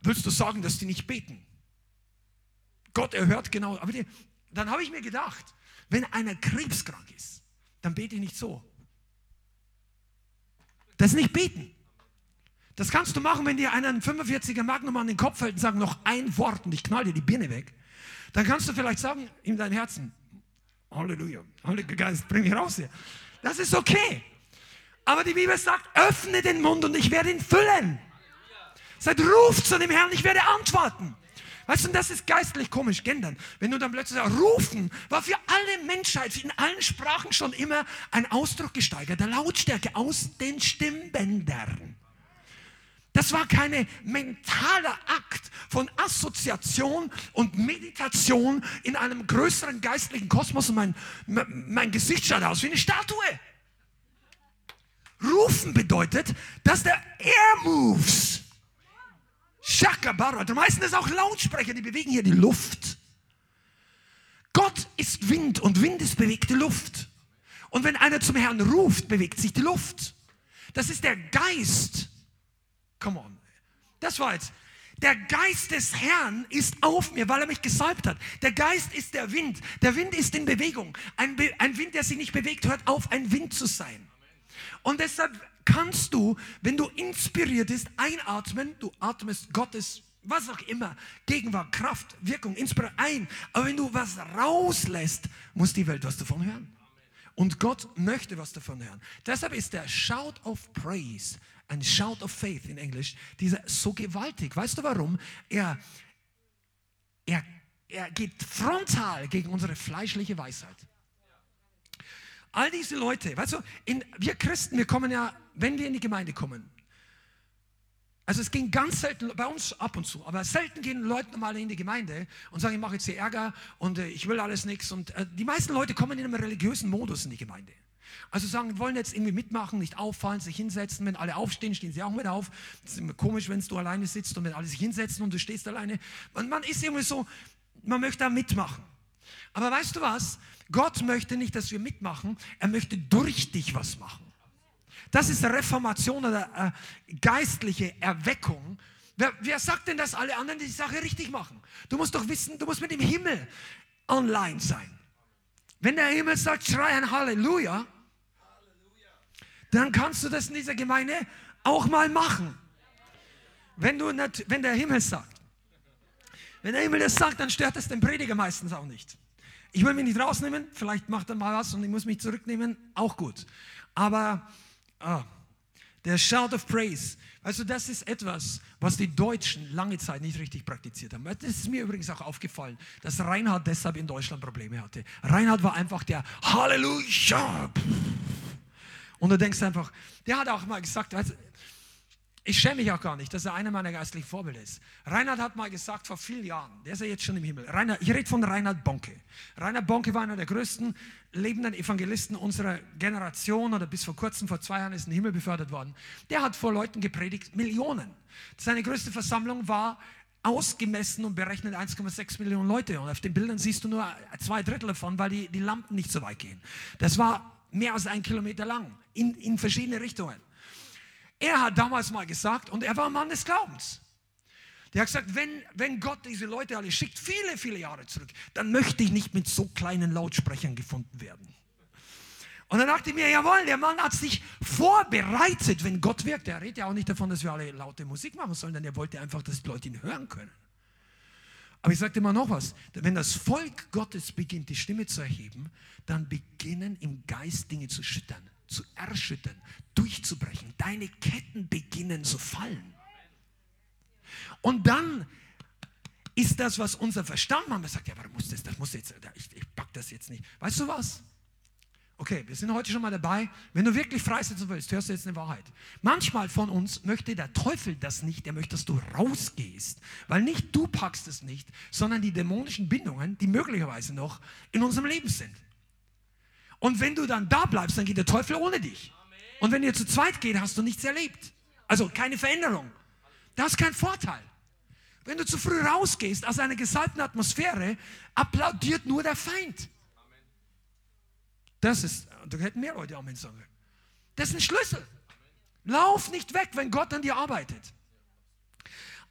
Speaker 2: willst du sagen, dass die nicht beten? Gott erhört genau. Aber die, dann habe ich mir gedacht, wenn einer krebskrank ist, dann bete ich nicht so. Das ist nicht beten. Das kannst du machen, wenn dir einer einen 45er Magnum an den Kopf hält und sagt noch ein Wort und ich knall dir die Birne weg. Dann kannst du vielleicht sagen, in dein Herzen, Halleluja, Heiliger Geist, bring mich raus hier. Das ist okay. Aber die Bibel sagt, öffne den Mund und ich werde ihn füllen. Seid ruft zu dem Herrn, ich werde antworten. Weißt du, das ist geistlich komisch, gendern. Wenn du dann plötzlich sagst, rufen, war für alle Menschheit, in allen Sprachen schon immer ein Ausdruck gesteigerter Lautstärke aus den Stimmbändern. Das war kein mentaler Akt von Assoziation und Meditation in einem größeren geistlichen Kosmos und mein, mein Gesicht schaut aus wie eine Statue. Rufen bedeutet, dass der Air moves. Shakabara. Die meisten ist auch Lautsprecher, die bewegen hier die Luft. Gott ist Wind und Wind ist bewegte Luft. Und wenn einer zum Herrn ruft, bewegt sich die Luft. Das ist der Geist. Come on. Das war jetzt. Der Geist des Herrn ist auf mir, weil er mich gesalbt hat. Der Geist ist der Wind. Der Wind ist in Bewegung. Ein, Be ein Wind, der sich nicht bewegt, hört auf, ein Wind zu sein. Und deshalb kannst du, wenn du inspiriert bist, einatmen, du atmest Gottes, was auch immer, Gegenwart, Kraft, Wirkung, Inspiration ein. Aber wenn du was rauslässt, muss die Welt was davon hören. Und Gott möchte was davon hören. Deshalb ist der Shout of Praise, ein Shout of Faith in Englisch, dieser so gewaltig. Weißt du warum? Er, er, er geht frontal gegen unsere fleischliche Weisheit. All diese Leute, weißt du, in, wir Christen, wir kommen ja, wenn wir in die Gemeinde kommen, also es ging ganz selten, bei uns ab und zu, aber selten gehen Leute normal in die Gemeinde und sagen, ich mache jetzt hier Ärger und äh, ich will alles nichts. Und äh, die meisten Leute kommen in einem religiösen Modus in die Gemeinde. Also sagen, wollen jetzt irgendwie mitmachen, nicht auffallen, sich hinsetzen. Wenn alle aufstehen, stehen sie auch mit auf. Das ist immer komisch, wenn du alleine sitzt und wenn alle sich hinsetzen und du stehst alleine. Und man ist irgendwie so, man möchte da mitmachen. Aber weißt du was? Gott möchte nicht, dass wir mitmachen, er möchte durch dich was machen. Das ist Reformation oder äh, geistliche Erweckung. Wer, wer sagt denn, dass alle anderen die Sache richtig machen? Du musst doch wissen, du musst mit dem Himmel online sein. Wenn der Himmel sagt, schrei ein Halleluja, dann kannst du das in dieser Gemeinde auch mal machen. Wenn, du nicht, wenn der Himmel sagt. Wenn der Himmel das sagt, dann stört es den Prediger meistens auch nicht. Ich will mich nicht rausnehmen, vielleicht macht er mal was und ich muss mich zurücknehmen, auch gut. Aber oh, der Shout of Praise, also das ist etwas, was die Deutschen lange Zeit nicht richtig praktiziert haben. Das ist mir übrigens auch aufgefallen, dass Reinhard deshalb in Deutschland Probleme hatte. Reinhard war einfach der Halleluja. Und du denkst einfach, der hat auch mal gesagt, ich schäme mich auch gar nicht, dass er einer meiner geistlichen Vorbilder ist. Reinhard hat mal gesagt vor vielen Jahren, der ist ja jetzt schon im Himmel. Reinhard, ich rede von Reinhard Bonke. Reinhard Bonke war einer der größten lebenden Evangelisten unserer Generation oder bis vor kurzem, vor zwei Jahren ist in den Himmel befördert worden. Der hat vor Leuten gepredigt, Millionen. Seine größte Versammlung war ausgemessen und berechnet 1,6 Millionen Leute. Und auf den Bildern siehst du nur zwei Drittel davon, weil die, die Lampen nicht so weit gehen. Das war mehr als ein Kilometer lang in, in verschiedene Richtungen. Er hat damals mal gesagt, und er war ein Mann des Glaubens. Der hat gesagt, wenn, wenn Gott diese Leute alle schickt, viele, viele Jahre zurück, dann möchte ich nicht mit so kleinen Lautsprechern gefunden werden. Und dann dachte ich mir, jawohl, der Mann hat sich vorbereitet, wenn Gott wirkt. Er redet ja auch nicht davon, dass wir alle laute Musik machen sollen, denn er wollte einfach, dass die Leute ihn hören können. Aber ich sagte mal noch was, wenn das Volk Gottes beginnt, die Stimme zu erheben, dann beginnen im Geist Dinge zu schüttern zu erschüttern, durchzubrechen. Deine Ketten beginnen zu fallen. Und dann ist das, was unser Verstand manchmal sagt, ja, aber muss das, das muss jetzt, ich, ich pack das jetzt nicht. Weißt du was? Okay, wir sind heute schon mal dabei. Wenn du wirklich freisetzen willst, hörst du jetzt eine Wahrheit. Manchmal von uns möchte der Teufel das nicht, er möchte, dass du rausgehst. Weil nicht du packst es nicht, sondern die dämonischen Bindungen, die möglicherweise noch in unserem Leben sind. Und wenn du dann da bleibst, dann geht der Teufel ohne dich. Und wenn ihr zu zweit geht, hast du nichts erlebt. Also keine Veränderung. Das ist kein Vorteil. Wenn du zu früh rausgehst aus einer gesalbten Atmosphäre, applaudiert nur der Feind. Das ist, da hätten mehr Leute Amen sagen. Das ist ein Schlüssel. Lauf nicht weg, wenn Gott an dir arbeitet.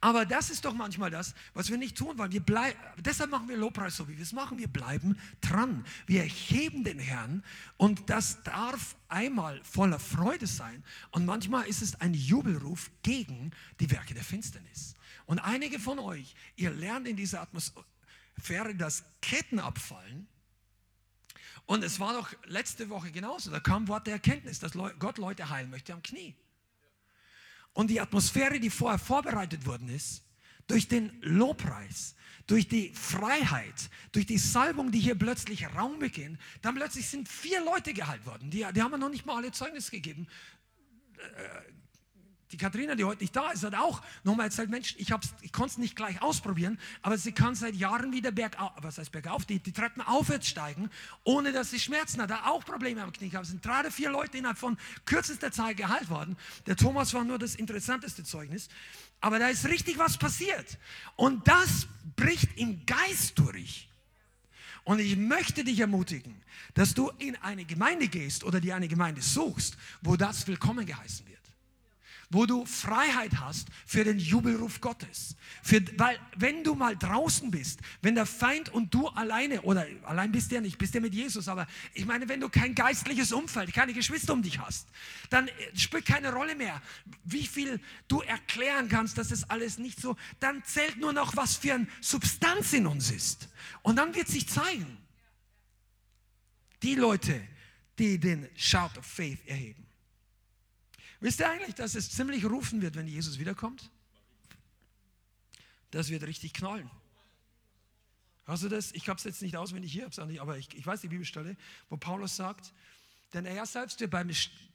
Speaker 2: Aber das ist doch manchmal das, was wir nicht tun wollen. Wir bleib, deshalb machen wir Lobpreis so, wie wir es machen. Wir bleiben dran. Wir erheben den Herrn und das darf einmal voller Freude sein und manchmal ist es ein Jubelruf gegen die Werke der Finsternis. Und einige von euch, ihr lernt in dieser Atmosphäre, dass Ketten abfallen. Und es war doch letzte Woche genauso. Da kam Wort der Erkenntnis, dass Gott Leute heilen möchte am Knie. Und die Atmosphäre, die vorher vorbereitet worden ist, durch den Lobpreis, durch die Freiheit, durch die Salbung, die hier plötzlich Raum beginnt, dann plötzlich sind vier Leute geheilt worden. Die, die haben noch nicht mal alle Zeugnis gegeben. Die Katharina, die heute nicht da ist, hat auch nochmal erzählt, Mensch, ich, ich konnte es nicht gleich ausprobieren, aber sie kann seit Jahren wieder bergauf, was heißt bergauf, die, die Treppen aufwärts steigen, ohne dass sie Schmerzen hat. Da auch Probleme am Knie gehabt. Es sind drei vier Leute innerhalb von kürzester Zeit geheilt worden. Der Thomas war nur das interessanteste Zeugnis. Aber da ist richtig was passiert. Und das bricht im Geist durch. Und ich möchte dich ermutigen, dass du in eine Gemeinde gehst oder dir eine Gemeinde suchst, wo das willkommen geheißen wird wo du Freiheit hast für den Jubelruf Gottes. Für, weil wenn du mal draußen bist, wenn der Feind und du alleine, oder allein bist du ja nicht, bist ja mit Jesus, aber ich meine, wenn du kein geistliches Umfeld, keine Geschwister um dich hast, dann spielt keine Rolle mehr, wie viel du erklären kannst, dass es alles nicht so, dann zählt nur noch, was für eine Substanz in uns ist. Und dann wird sich zeigen, die Leute, die den Shout of Faith erheben. Wisst ihr eigentlich, dass es ziemlich rufen wird, wenn Jesus wiederkommt? Das wird richtig knallen. Hast du das? Ich habe es jetzt nicht auswendig hier, nicht, aber ich, ich, weiß die Bibelstelle, wo Paulus sagt, denn er selbst wird beim,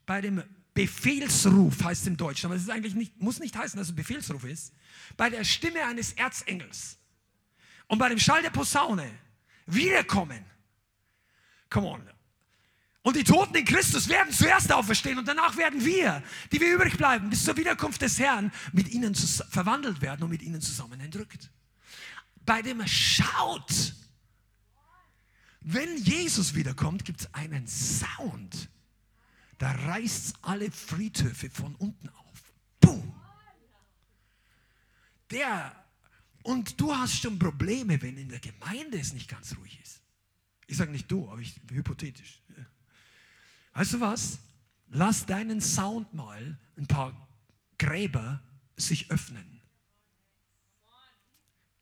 Speaker 2: bei dem Befehlsruf, heißt im Deutschen, aber es ist eigentlich nicht, muss nicht heißen, dass es ein Befehlsruf ist, bei der Stimme eines Erzengels und bei dem Schall der Posaune wiederkommen. Come on, und die Toten in Christus werden zuerst auferstehen und danach werden wir, die wir übrig bleiben, bis zur Wiederkunft des Herrn, mit ihnen verwandelt werden und mit ihnen zusammen entrückt. Bei dem Schaut, wenn Jesus wiederkommt, gibt es einen Sound. Da reißt alle Friedhöfe von unten auf. Boom. Der, und du hast schon Probleme, wenn in der Gemeinde es nicht ganz ruhig ist. Ich sage nicht du, aber ich, hypothetisch. Weißt du was? Lass deinen Sound mal ein paar Gräber sich öffnen.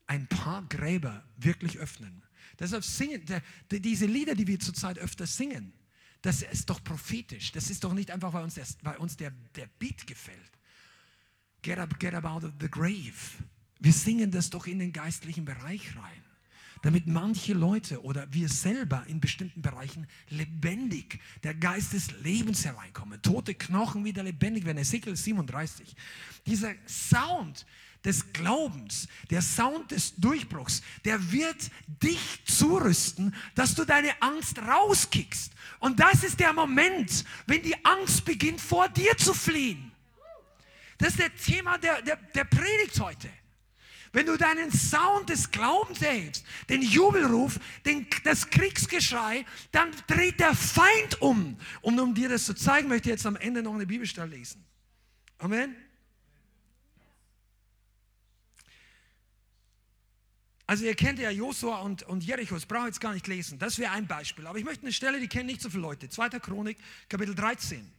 Speaker 2: Ein paar Gräber wirklich öffnen. Deshalb singen, der, der, diese Lieder, die wir zurzeit öfter singen, das ist doch prophetisch. Das ist doch nicht einfach, weil uns, der, weil uns der, der Beat gefällt. Get up, get up out of the grave. Wir singen das doch in den geistlichen Bereich rein damit manche Leute oder wir selber in bestimmten Bereichen lebendig, der Geist des Lebens hereinkommen, tote Knochen wieder lebendig werden. Ezekiel 37. Dieser Sound des Glaubens, der Sound des Durchbruchs, der wird dich zurüsten, dass du deine Angst rauskickst. Und das ist der Moment, wenn die Angst beginnt, vor dir zu fliehen. Das ist der Thema der, der, der Predigt heute. Wenn du deinen Sound des Glaubens erhebst, den Jubelruf, den, das Kriegsgeschrei, dann dreht der Feind um. Und um dir das zu zeigen, möchte ich jetzt am Ende noch eine Bibelstelle lesen. Amen. Also ihr kennt ja Josua und, und Jericho, das brauche ich jetzt gar nicht lesen. Das wäre ein Beispiel. Aber ich möchte eine Stelle, die kennen nicht so viele Leute. 2. Chronik, Kapitel 13.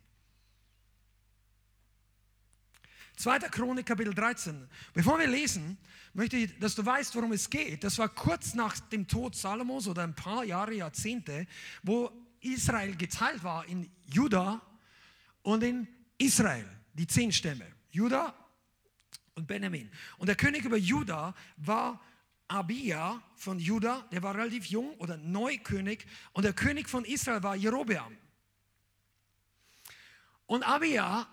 Speaker 2: 2. Chronik, Kapitel 13. Bevor wir lesen, möchte ich, dass du weißt, worum es geht. Das war kurz nach dem Tod Salomos oder ein paar Jahre, Jahrzehnte, wo Israel geteilt war in Juda und in Israel, die zehn Stämme. Juda und Benjamin. Und der König über Juda war Abia von Juda, der war relativ jung oder Neukönig. Und der König von Israel war Jerobeam. Und Abia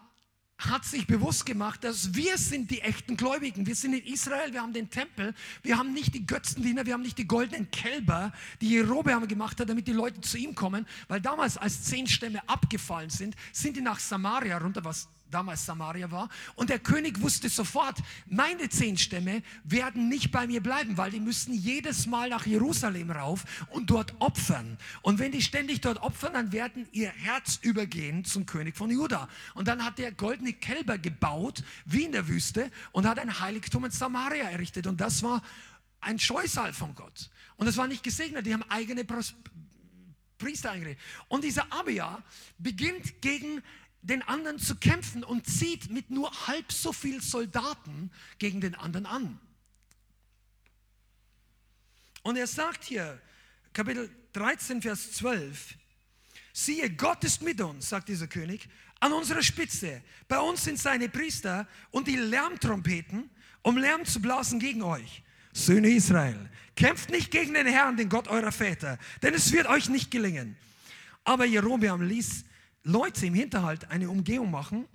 Speaker 2: hat sich bewusst gemacht, dass wir sind die echten Gläubigen. Wir sind in Israel, wir haben den Tempel, wir haben nicht die Götzendiener, wir haben nicht die goldenen Kälber, die Jerobeam gemacht hat, damit die Leute zu ihm kommen. Weil damals, als zehn Stämme abgefallen sind, sind die nach Samaria runter, was damals Samaria war. Und der König wusste sofort, meine zehn Stämme werden nicht bei mir bleiben, weil die müssen jedes Mal nach Jerusalem rauf und dort opfern. Und wenn die ständig dort opfern, dann werden ihr Herz übergehen zum König von Juda. Und dann hat er goldene Kälber gebaut, wie in der Wüste, und hat ein Heiligtum in Samaria errichtet. Und das war ein Scheusal von Gott. Und das war nicht gesegnet, die haben eigene Priester eingerichtet. Und dieser Abia beginnt gegen den anderen zu kämpfen und zieht mit nur halb so viel Soldaten gegen den anderen an. Und er sagt hier, Kapitel 13, Vers 12, siehe, Gott ist mit uns, sagt dieser König, an unserer Spitze. Bei uns sind seine Priester und die Lärmtrompeten, um Lärm zu blasen gegen euch. Söhne Israel, kämpft nicht gegen den Herrn, den Gott eurer Väter, denn es wird euch nicht gelingen. Aber Jerobeam ließ Leute im Hinterhalt eine Umgehung machen,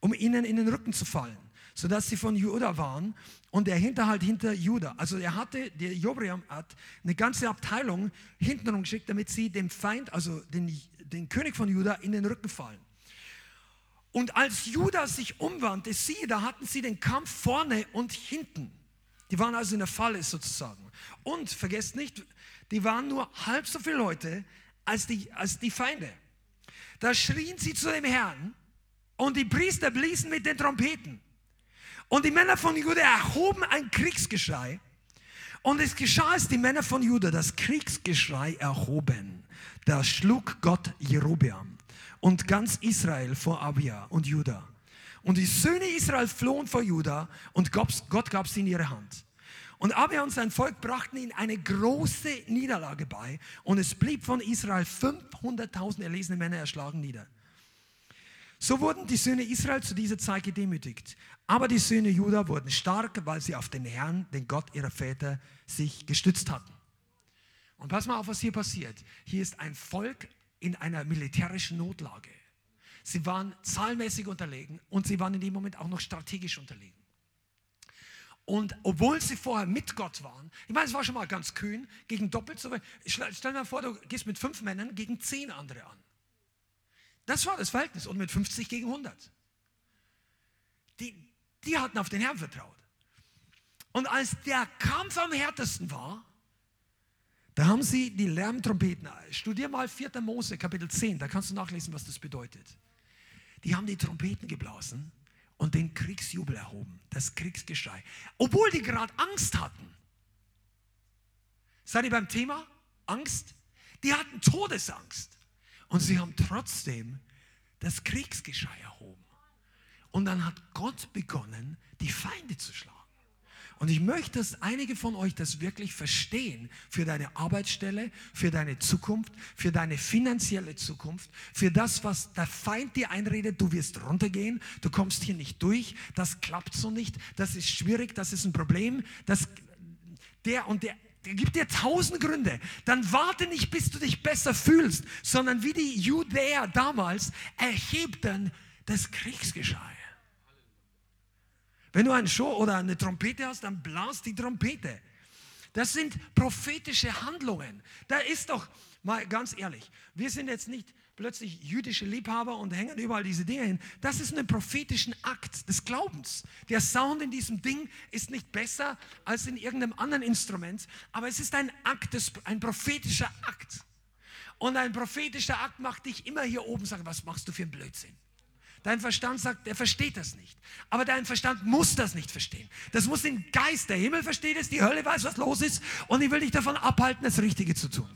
Speaker 2: um ihnen in den Rücken zu fallen, sodass sie von Juda waren und der Hinterhalt hinter Juda. Also er hatte, der Jerobeam hat eine ganze Abteilung hintenrum geschickt, damit sie dem Feind, also den, den König von Juda, in den Rücken fallen. Und als Juda sich umwandte, siehe, da hatten sie den Kampf vorne und hinten. Die waren also in der Falle sozusagen. Und vergesst nicht, die waren nur halb so viele Leute als die, als die Feinde. Da schrien sie zu dem Herrn und die Priester bliesen mit den Trompeten. Und die Männer von Juda erhoben ein Kriegsgeschrei. Und es geschah, als die Männer von Juda das Kriegsgeschrei erhoben. Da schlug Gott Jerobeam und ganz Israel vor Abia und Juda. Und die Söhne Israel flohen vor Juda und Gott gab sie in ihre Hand. Und Abia und sein Volk brachten ihnen eine große Niederlage bei. Und es blieb von Israel 500.000 erlesene Männer erschlagen nieder. So wurden die Söhne Israel zu dieser Zeit gedemütigt. Aber die Söhne Juda wurden stark, weil sie auf den Herrn, den Gott ihrer Väter, sich gestützt hatten. Und pass mal auf, was hier passiert. Hier ist ein Volk in einer militärischen Notlage. Sie waren zahlenmäßig unterlegen und sie waren in dem Moment auch noch strategisch unterlegen. Und obwohl sie vorher mit Gott waren, ich meine, es war schon mal ganz kühn, gegen doppelt so Stell dir mal vor, du gehst mit fünf Männern gegen zehn andere an. Das war das Verhältnis und mit 50 gegen 100. Die, die hatten auf den Herrn vertraut. Und als der Kampf am härtesten war, da haben sie die Lärmtrompeten. Studier mal 4. Mose, Kapitel 10, da kannst du nachlesen, was das bedeutet die haben die Trompeten geblasen und den Kriegsjubel erhoben, das Kriegsgeschrei, obwohl die gerade Angst hatten. Seid ihr beim Thema Angst? Die hatten Todesangst und sie haben trotzdem das Kriegsgeschrei erhoben. Und dann hat Gott begonnen, die Feinde zu schlagen. Und ich möchte, dass einige von euch das wirklich verstehen für deine Arbeitsstelle, für deine Zukunft, für deine finanzielle Zukunft, für das, was der Feind dir einredet. Du wirst runtergehen, du kommst hier nicht durch, das klappt so nicht, das ist schwierig, das ist ein Problem, das, der und der, der gibt dir tausend Gründe. Dann warte nicht, bis du dich besser fühlst, sondern wie die Judäer damals erhebten das Kriegsgeschrei. Wenn du einen Show oder eine Trompete hast, dann blas die Trompete. Das sind prophetische Handlungen. Da ist doch, mal ganz ehrlich, wir sind jetzt nicht plötzlich jüdische Liebhaber und hängen überall diese Dinge hin. Das ist ein prophetischen Akt des Glaubens. Der Sound in diesem Ding ist nicht besser als in irgendeinem anderen Instrument, aber es ist ein Akt, ein prophetischer Akt. Und ein prophetischer Akt macht dich immer hier oben sagen, was machst du für einen Blödsinn? Dein Verstand sagt, er versteht das nicht. Aber dein Verstand muss das nicht verstehen. Das muss den Geist. Der Himmel versteht es, die Hölle weiß, was los ist. Und ich will dich davon abhalten, das Richtige zu tun.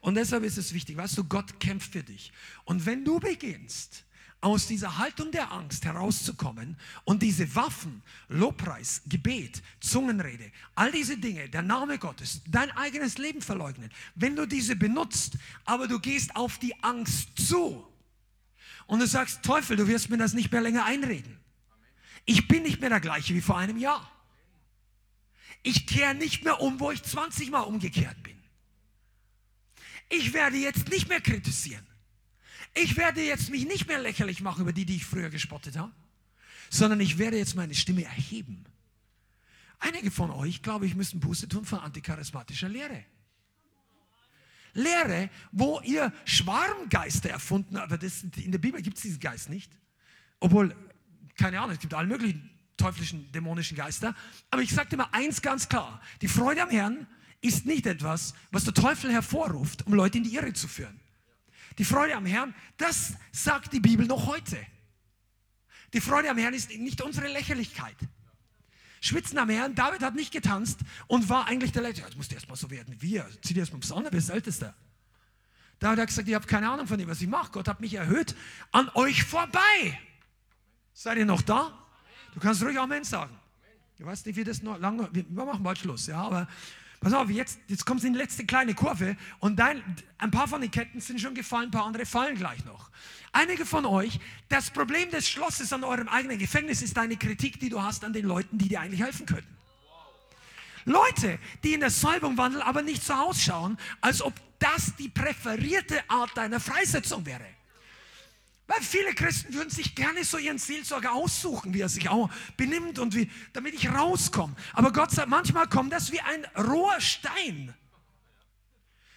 Speaker 2: Und deshalb ist es wichtig, weißt du, Gott kämpft für dich. Und wenn du beginnst, aus dieser Haltung der Angst herauszukommen und diese Waffen, Lobpreis, Gebet, Zungenrede, all diese Dinge, der Name Gottes, dein eigenes Leben verleugnen, wenn du diese benutzt, aber du gehst auf die Angst zu, und du sagst, Teufel, du wirst mir das nicht mehr länger einreden. Ich bin nicht mehr der gleiche wie vor einem Jahr. Ich kehre nicht mehr um, wo ich 20 Mal umgekehrt bin. Ich werde jetzt nicht mehr kritisieren. Ich werde jetzt mich nicht mehr lächerlich machen über die, die ich früher gespottet habe, sondern ich werde jetzt meine Stimme erheben. Einige von euch, glaube ich, müssen Buße tun von anticharismatischer Lehre. Lehre, wo ihr Schwarmgeister erfunden habt. Aber das, in der Bibel gibt es diesen Geist nicht. Obwohl, keine Ahnung, es gibt alle möglichen teuflischen, dämonischen Geister. Aber ich sage mal eins ganz klar. Die Freude am Herrn ist nicht etwas, was der Teufel hervorruft, um Leute in die Irre zu führen. Die Freude am Herrn, das sagt die Bibel noch heute. Die Freude am Herrn ist nicht unsere Lächerlichkeit. Schwitzen am Herrn, David hat nicht getanzt und war eigentlich der Letzte. Ja, jetzt musst du erstmal so werden wie wir. Zieh dir erstmal ist Ältester. David hat gesagt, ich habe keine Ahnung von dem, was ich mache. Gott hat mich erhöht an euch vorbei. Seid ihr noch da? Du kannst ruhig Amen sagen. Ich weiß nicht, wie das noch lange, wir machen bald Schluss, ja, aber pass auf, jetzt, jetzt kommt in die letzte kleine Kurve und dein, ein paar von den Ketten sind schon gefallen, ein paar andere fallen gleich noch. Einige von euch, das Problem des Schlosses an eurem eigenen Gefängnis ist deine Kritik, die du hast an den Leuten, die dir eigentlich helfen könnten. Leute, die in der Salbung wandeln, aber nicht so ausschauen, als ob das die präferierte Art deiner Freisetzung wäre. Weil viele Christen würden sich gerne so ihren Seelsorger aussuchen, wie er sich auch benimmt und wie, damit ich rauskomme. Aber Gott sagt, manchmal kommt das wie ein roher Stein.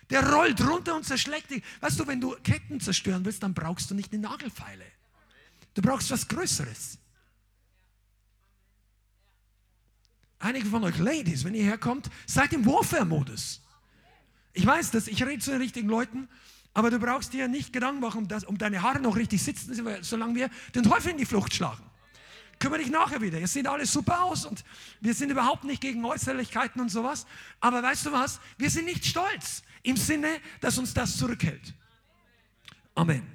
Speaker 2: Der rollt runter und zerschlägt dich. Weißt du, wenn du Ketten zerstören willst, dann brauchst du nicht eine Nagelfeile. Du brauchst was Größeres. Einige von euch Ladies, wenn ihr herkommt, seid im Warfare-Modus. Ich weiß das, ich rede zu den richtigen Leuten, aber du brauchst dir nicht Gedanken machen, um, das, um deine Haare noch richtig sitzen, solange wir den Teufel in die Flucht schlagen. Kümmere dich nachher wieder. Es sieht alles super aus und wir sind überhaupt nicht gegen Äußerlichkeiten und sowas. Aber weißt du was? Wir sind nicht stolz im Sinne, dass uns das zurückhält. Amen.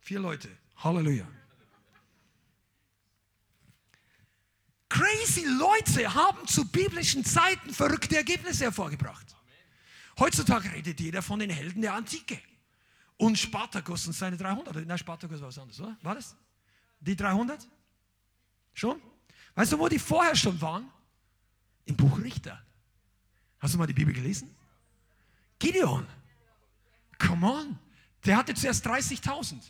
Speaker 2: Vier Leute. Halleluja. Crazy Leute haben zu biblischen Zeiten verrückte Ergebnisse hervorgebracht. Heutzutage redet jeder von den Helden der Antike. Und Spartacus und seine 300. Nein, Spartacus war was anderes, oder? War das? Die 300? Schon? Weißt du, wo die vorher schon waren? Im Buch Richter. Hast du mal die Bibel gelesen? Gideon. Come on. Der hatte zuerst 30.000.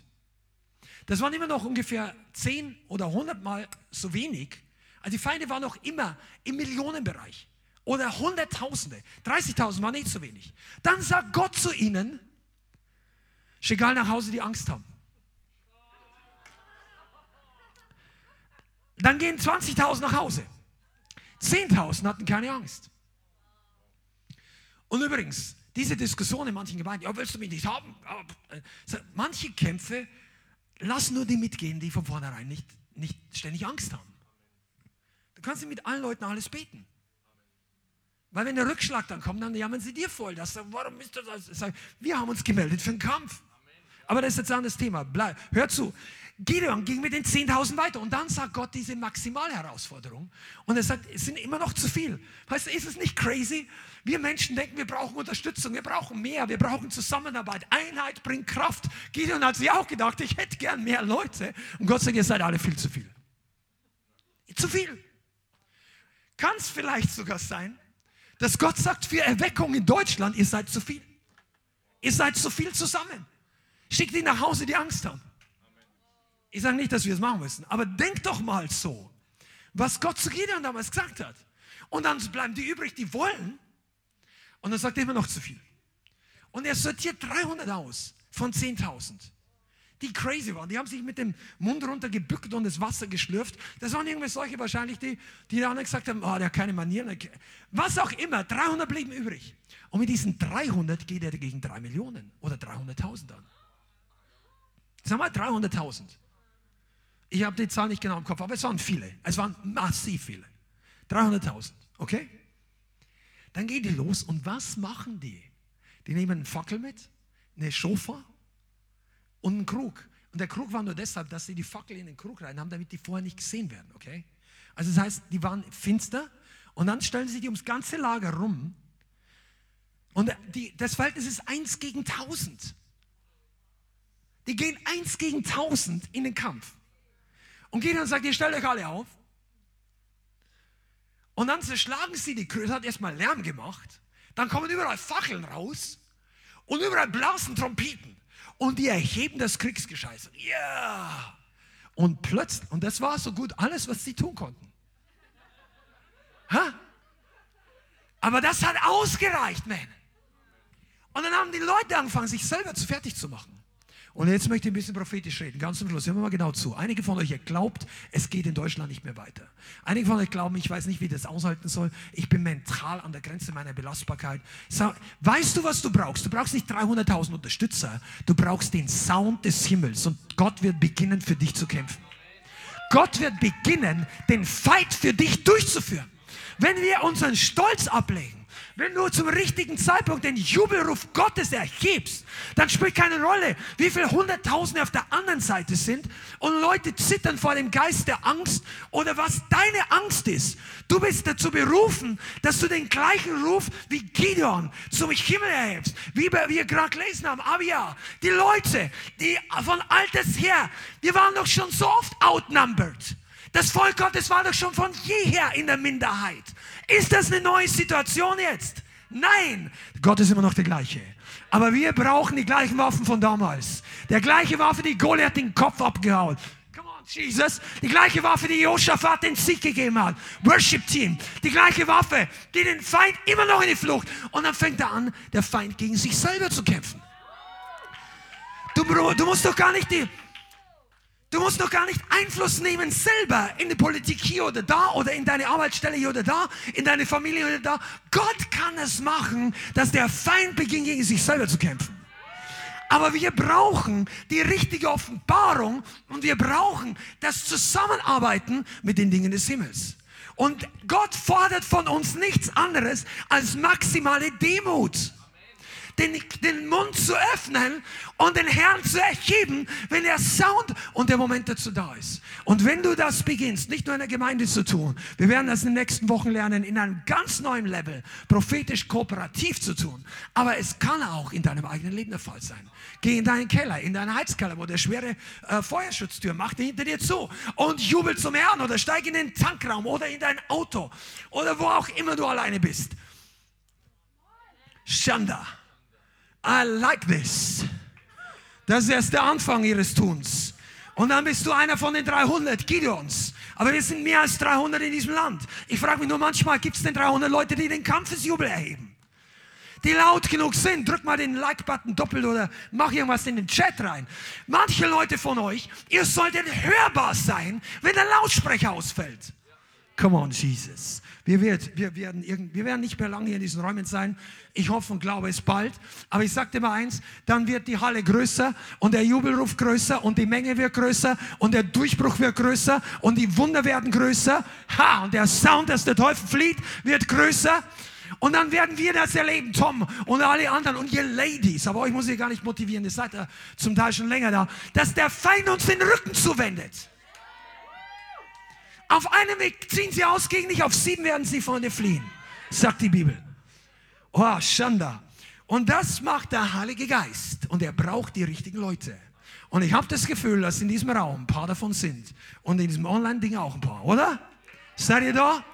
Speaker 2: Das waren immer noch ungefähr 10 oder 100 Mal so wenig. Also die Feinde waren noch immer im Millionenbereich oder Hunderttausende. 30.000 war nicht so wenig. Dann sagt Gott zu ihnen, schick alle nach Hause, die Angst haben. Dann gehen 20.000 nach Hause. 10.000 hatten keine Angst. Und übrigens, diese Diskussion in manchen Gemeinden, ja, willst du mich nicht haben? Äh, manche Kämpfe lassen nur die mitgehen, die von vornherein nicht, nicht ständig Angst haben. Du kannst mit allen Leuten alles beten. Weil wenn der Rückschlag dann kommt, dann jammern sie dir voll. Das, warum ist das? Wir haben uns gemeldet für den Kampf. Aber das ist jetzt ein anderes Thema. Bleib, hör zu. Gideon ging mit den 10.000 weiter und dann sagt Gott diese Maximalherausforderung und er sagt, es sind immer noch zu viel. Weißt du, ist es nicht crazy? Wir Menschen denken, wir brauchen Unterstützung, wir brauchen mehr, wir brauchen Zusammenarbeit. Einheit bringt Kraft. Gideon hat sich auch gedacht, ich hätte gern mehr Leute. Und Gott sagt, ihr seid alle viel zu viel. Zu viel. Kann es vielleicht sogar sein, dass Gott sagt, für Erweckung in Deutschland, ihr seid zu viel. Ihr seid zu viel zusammen. Schickt die nach Hause, die Angst haben. Ich sage nicht, dass wir es machen müssen, aber denkt doch mal so, was Gott zu Gideon damals gesagt hat. Und dann bleiben die übrig, die wollen. Und dann sagt er immer noch zu viel. Und er sortiert 300 aus von 10.000 die crazy waren. Die haben sich mit dem Mund runter gebückt und das Wasser geschlürft. Das waren irgendwie solche wahrscheinlich, die, die dann gesagt haben, oh, der hat keine Manieren. Was auch immer, 300 blieben übrig. Und mit diesen 300 geht er gegen 3 Millionen oder 300.000 an. Sag mal 300.000. Ich habe die Zahl nicht genau im Kopf, aber es waren viele. Es waren massiv viele. 300.000, okay? Dann gehen die los und was machen die? Die nehmen einen Fackel mit, eine Schofa und einen Krug. Und der Krug war nur deshalb, dass sie die Fackel in den Krug rein haben, damit die vorher nicht gesehen werden, okay? Also das heißt, die waren finster und dann stellen sie die ums ganze Lager rum. Und die, das Verhältnis ist 1 gegen 1000. Die gehen 1 gegen 1000 in den Kampf. Und Gideon sagt, ihr stellt euch alle auf. Und dann zerschlagen sie die Kröte, hat erstmal Lärm gemacht. Dann kommen überall Fackeln raus und überall blasen Trompeten und die erheben das Kriegsgescheiß. Ja! Yeah. Und plötzlich, und das war so gut alles, was sie tun konnten. Ha? Aber das hat ausgereicht, man. Und dann haben die Leute angefangen, sich selber zu fertig zu machen. Und jetzt möchte ich ein bisschen prophetisch reden, ganz zum Schluss. Hören wir mal genau zu. Einige von euch, ihr glaubt, es geht in Deutschland nicht mehr weiter. Einige von euch glauben, ich weiß nicht, wie das aushalten soll. Ich bin mental an der Grenze meiner Belastbarkeit. weißt du, was du brauchst? Du brauchst nicht 300.000 Unterstützer. Du brauchst den Sound des Himmels und Gott wird beginnen, für dich zu kämpfen. Gott wird beginnen, den Fight für dich durchzuführen. Wenn wir unseren Stolz ablegen, wenn du zum richtigen Zeitpunkt den Jubelruf Gottes erhebst, dann spielt keine Rolle, wie viele Hunderttausende auf der anderen Seite sind und Leute zittern vor dem Geist der Angst oder was deine Angst ist. Du bist dazu berufen, dass du den gleichen Ruf wie Gideon zum Himmel erhebst, wie wir gerade gelesen haben, Abia. Die Leute, die von Alters her, wir waren doch schon so oft outnumbered. Das Volk Gottes war doch schon von jeher in der Minderheit. Ist das eine neue Situation jetzt? Nein, Gott ist immer noch der gleiche. Aber wir brauchen die gleichen Waffen von damals. Der gleiche Waffe, die Goliath den Kopf abgehauen. Come on, Jesus. Die gleiche Waffe, die Josaphat den Sieg gegeben hat. Worship Team. Die gleiche Waffe, die den Feind immer noch in die Flucht. Und dann fängt er an, der Feind gegen sich selber zu kämpfen. Du, du musst doch gar nicht die, Du musst doch gar nicht Einfluss nehmen selber in die Politik hier oder da oder in deine Arbeitsstelle hier oder da, in deine Familie oder da. Gott kann es machen, dass der Feind beginnt, gegen sich selber zu kämpfen. Aber wir brauchen die richtige Offenbarung und wir brauchen das Zusammenarbeiten mit den Dingen des Himmels. Und Gott fordert von uns nichts anderes als maximale Demut den, den Mund zu öffnen und den Herrn zu erheben, wenn der Sound und der Moment dazu da ist. Und wenn du das beginnst, nicht nur in der Gemeinde zu tun, wir werden das in den nächsten Wochen lernen, in einem ganz neuen Level, prophetisch kooperativ zu tun. Aber es kann auch in deinem eigenen Leben der Fall sein. Geh in deinen Keller, in deinen Heizkeller, wo der schwere äh, Feuerschutztür macht hinter dir zu und jubel zum Herrn oder steig in den Tankraum oder in dein Auto oder wo auch immer du alleine bist. Shanda. I like this. Das ist erst der Anfang ihres Tuns. Und dann bist du einer von den 300 Gideons. Aber wir sind mehr als 300 in diesem Land. Ich frage mich nur manchmal, gibt es denn 300 Leute, die den Kampfesjubel erheben? Die laut genug sind. Drück mal den Like-Button doppelt oder mach irgendwas in den Chat rein. Manche Leute von euch, ihr solltet hörbar sein, wenn der Lautsprecher ausfällt. Come on, Jesus. Wir, wird, wir, werden irgend, wir werden nicht mehr lange hier in diesen Räumen sein. Ich hoffe und glaube es bald. Aber ich dir mal eins, dann wird die Halle größer und der Jubelruf größer und die Menge wird größer und der Durchbruch wird größer und die Wunder werden größer. Ha, und der Sound, dass der Teufel flieht, wird größer. Und dann werden wir das erleben, Tom und alle anderen und ihr Ladies, aber euch muss ich gar nicht motivieren, ihr seid ja zum Teil schon länger da, dass der Feind uns den Rücken zuwendet. Auf einem Weg ziehen sie aus gegen dich, auf sieben werden sie von dir fliehen, sagt die Bibel. Oh, Shanda. Und das macht der Heilige Geist und er braucht die richtigen Leute. Und ich habe das Gefühl, dass in diesem Raum ein paar davon sind und in diesem Online-Ding auch ein paar, oder? Seid ihr da?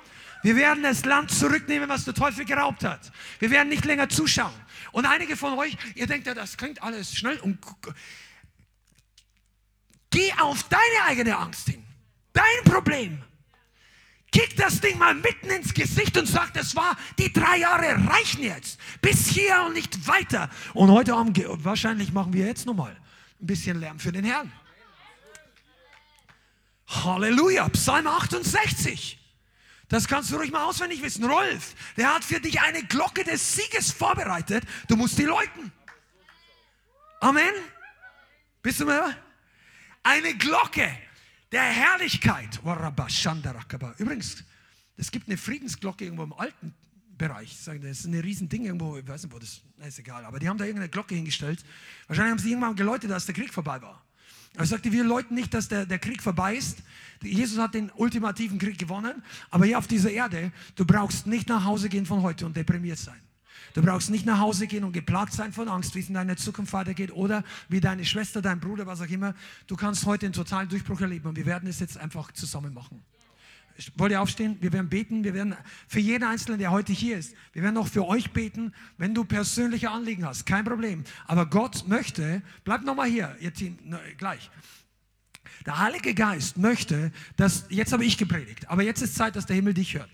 Speaker 2: Wir werden das Land zurücknehmen, was der Teufel geraubt hat. Wir werden nicht länger zuschauen. Und einige von euch, ihr denkt ja, das klingt alles schnell und geh auf deine eigene Angst hin. Dein Problem. Kick das Ding mal mitten ins Gesicht und sag, das war, die drei Jahre reichen jetzt. Bis hier und nicht weiter. Und heute Abend, wahrscheinlich machen wir jetzt nochmal ein bisschen Lärm für den Herrn. Halleluja, Psalm 68. Das kannst du ruhig mal auswendig wissen. Rolf, der hat für dich eine Glocke des Sieges vorbereitet. Du musst die läuten. Amen. Bist du mir? Eine Glocke der Herrlichkeit. Übrigens, es gibt eine Friedensglocke irgendwo im alten Bereich. Das ist ein Riesending irgendwo, ich weiß nicht wo, das ist egal. Aber die haben da irgendeine Glocke hingestellt. Wahrscheinlich haben sie irgendwann geläutet, dass der Krieg vorbei war. Er sagte, wir läuten nicht, dass der, der Krieg vorbei ist. Jesus hat den ultimativen Krieg gewonnen. Aber hier auf dieser Erde, du brauchst nicht nach Hause gehen von heute und deprimiert sein. Du brauchst nicht nach Hause gehen und geplagt sein von Angst, wie es in deiner Zukunft weitergeht oder wie deine Schwester, dein Bruder, was auch immer. Du kannst heute einen totalen Durchbruch erleben und wir werden es jetzt einfach zusammen machen. Wollt ihr aufstehen? Wir werden beten. Wir werden für jeden Einzelnen, der heute hier ist, wir werden auch für euch beten, wenn du persönliche Anliegen hast. Kein Problem. Aber Gott möchte, bleibt nochmal hier, ihr Team, ne, gleich. Der Heilige Geist möchte, dass, jetzt habe ich gepredigt, aber jetzt ist Zeit, dass der Himmel dich hört.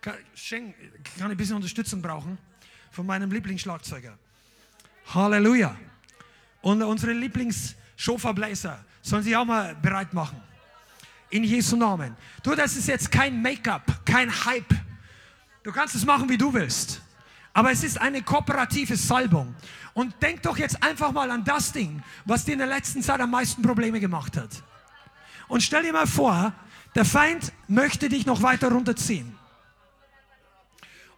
Speaker 2: Kann, kann ich ein bisschen Unterstützung brauchen? Von meinem Lieblingsschlagzeuger. Halleluja. Und unsere Lieblings-Schofa-Bläser sollen sich auch mal bereit machen. In Jesu Namen. Du, das ist jetzt kein Make-up, kein Hype. Du kannst es machen, wie du willst. Aber es ist eine kooperative Salbung. Und denk doch jetzt einfach mal an das Ding, was dir in der letzten Zeit am meisten Probleme gemacht hat. Und stell dir mal vor, der Feind möchte dich noch weiter runterziehen.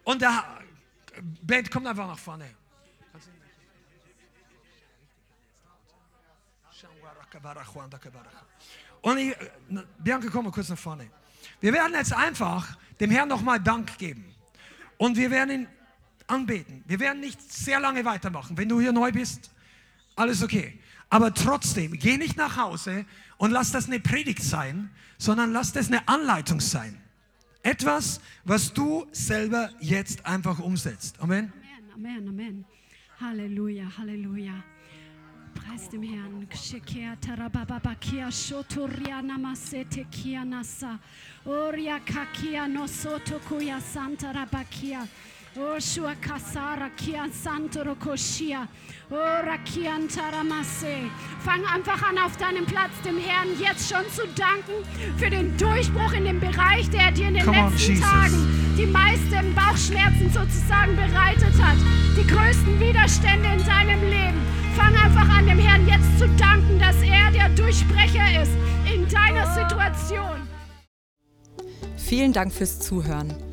Speaker 2: Und der Band kommt einfach nach vorne. Und ich, Bianca, komm mal kurz nach vorne. Wir werden jetzt einfach dem Herrn nochmal Dank geben. Und wir werden ihn anbeten. Wir werden nicht sehr lange weitermachen. Wenn du hier neu bist, alles okay. Aber trotzdem, geh nicht nach Hause und lass das eine Predigt sein, sondern lass das eine Anleitung sein. Etwas, was du selber jetzt einfach umsetzt. Amen.
Speaker 3: Amen, Amen, Amen. Halleluja, Halleluja. Preis dem Herrn. Oria kakia nosoto kuya santa rabakia. Oshua kasara kia santoro koshia. Ora kian taramase. Fang einfach an, auf deinem Platz dem Herrn jetzt schon zu danken für den Durchbruch in dem Bereich, der dir in den
Speaker 2: Come on,
Speaker 3: letzten
Speaker 2: Jesus.
Speaker 3: Tagen die meisten Bauchschmerzen sozusagen bereitet hat. Die größten Widerstände in deinem Leben. Fang einfach an, dem Herrn jetzt zu danken, dass er der Durchbrecher ist in deiner Situation.
Speaker 4: Vielen Dank fürs Zuhören.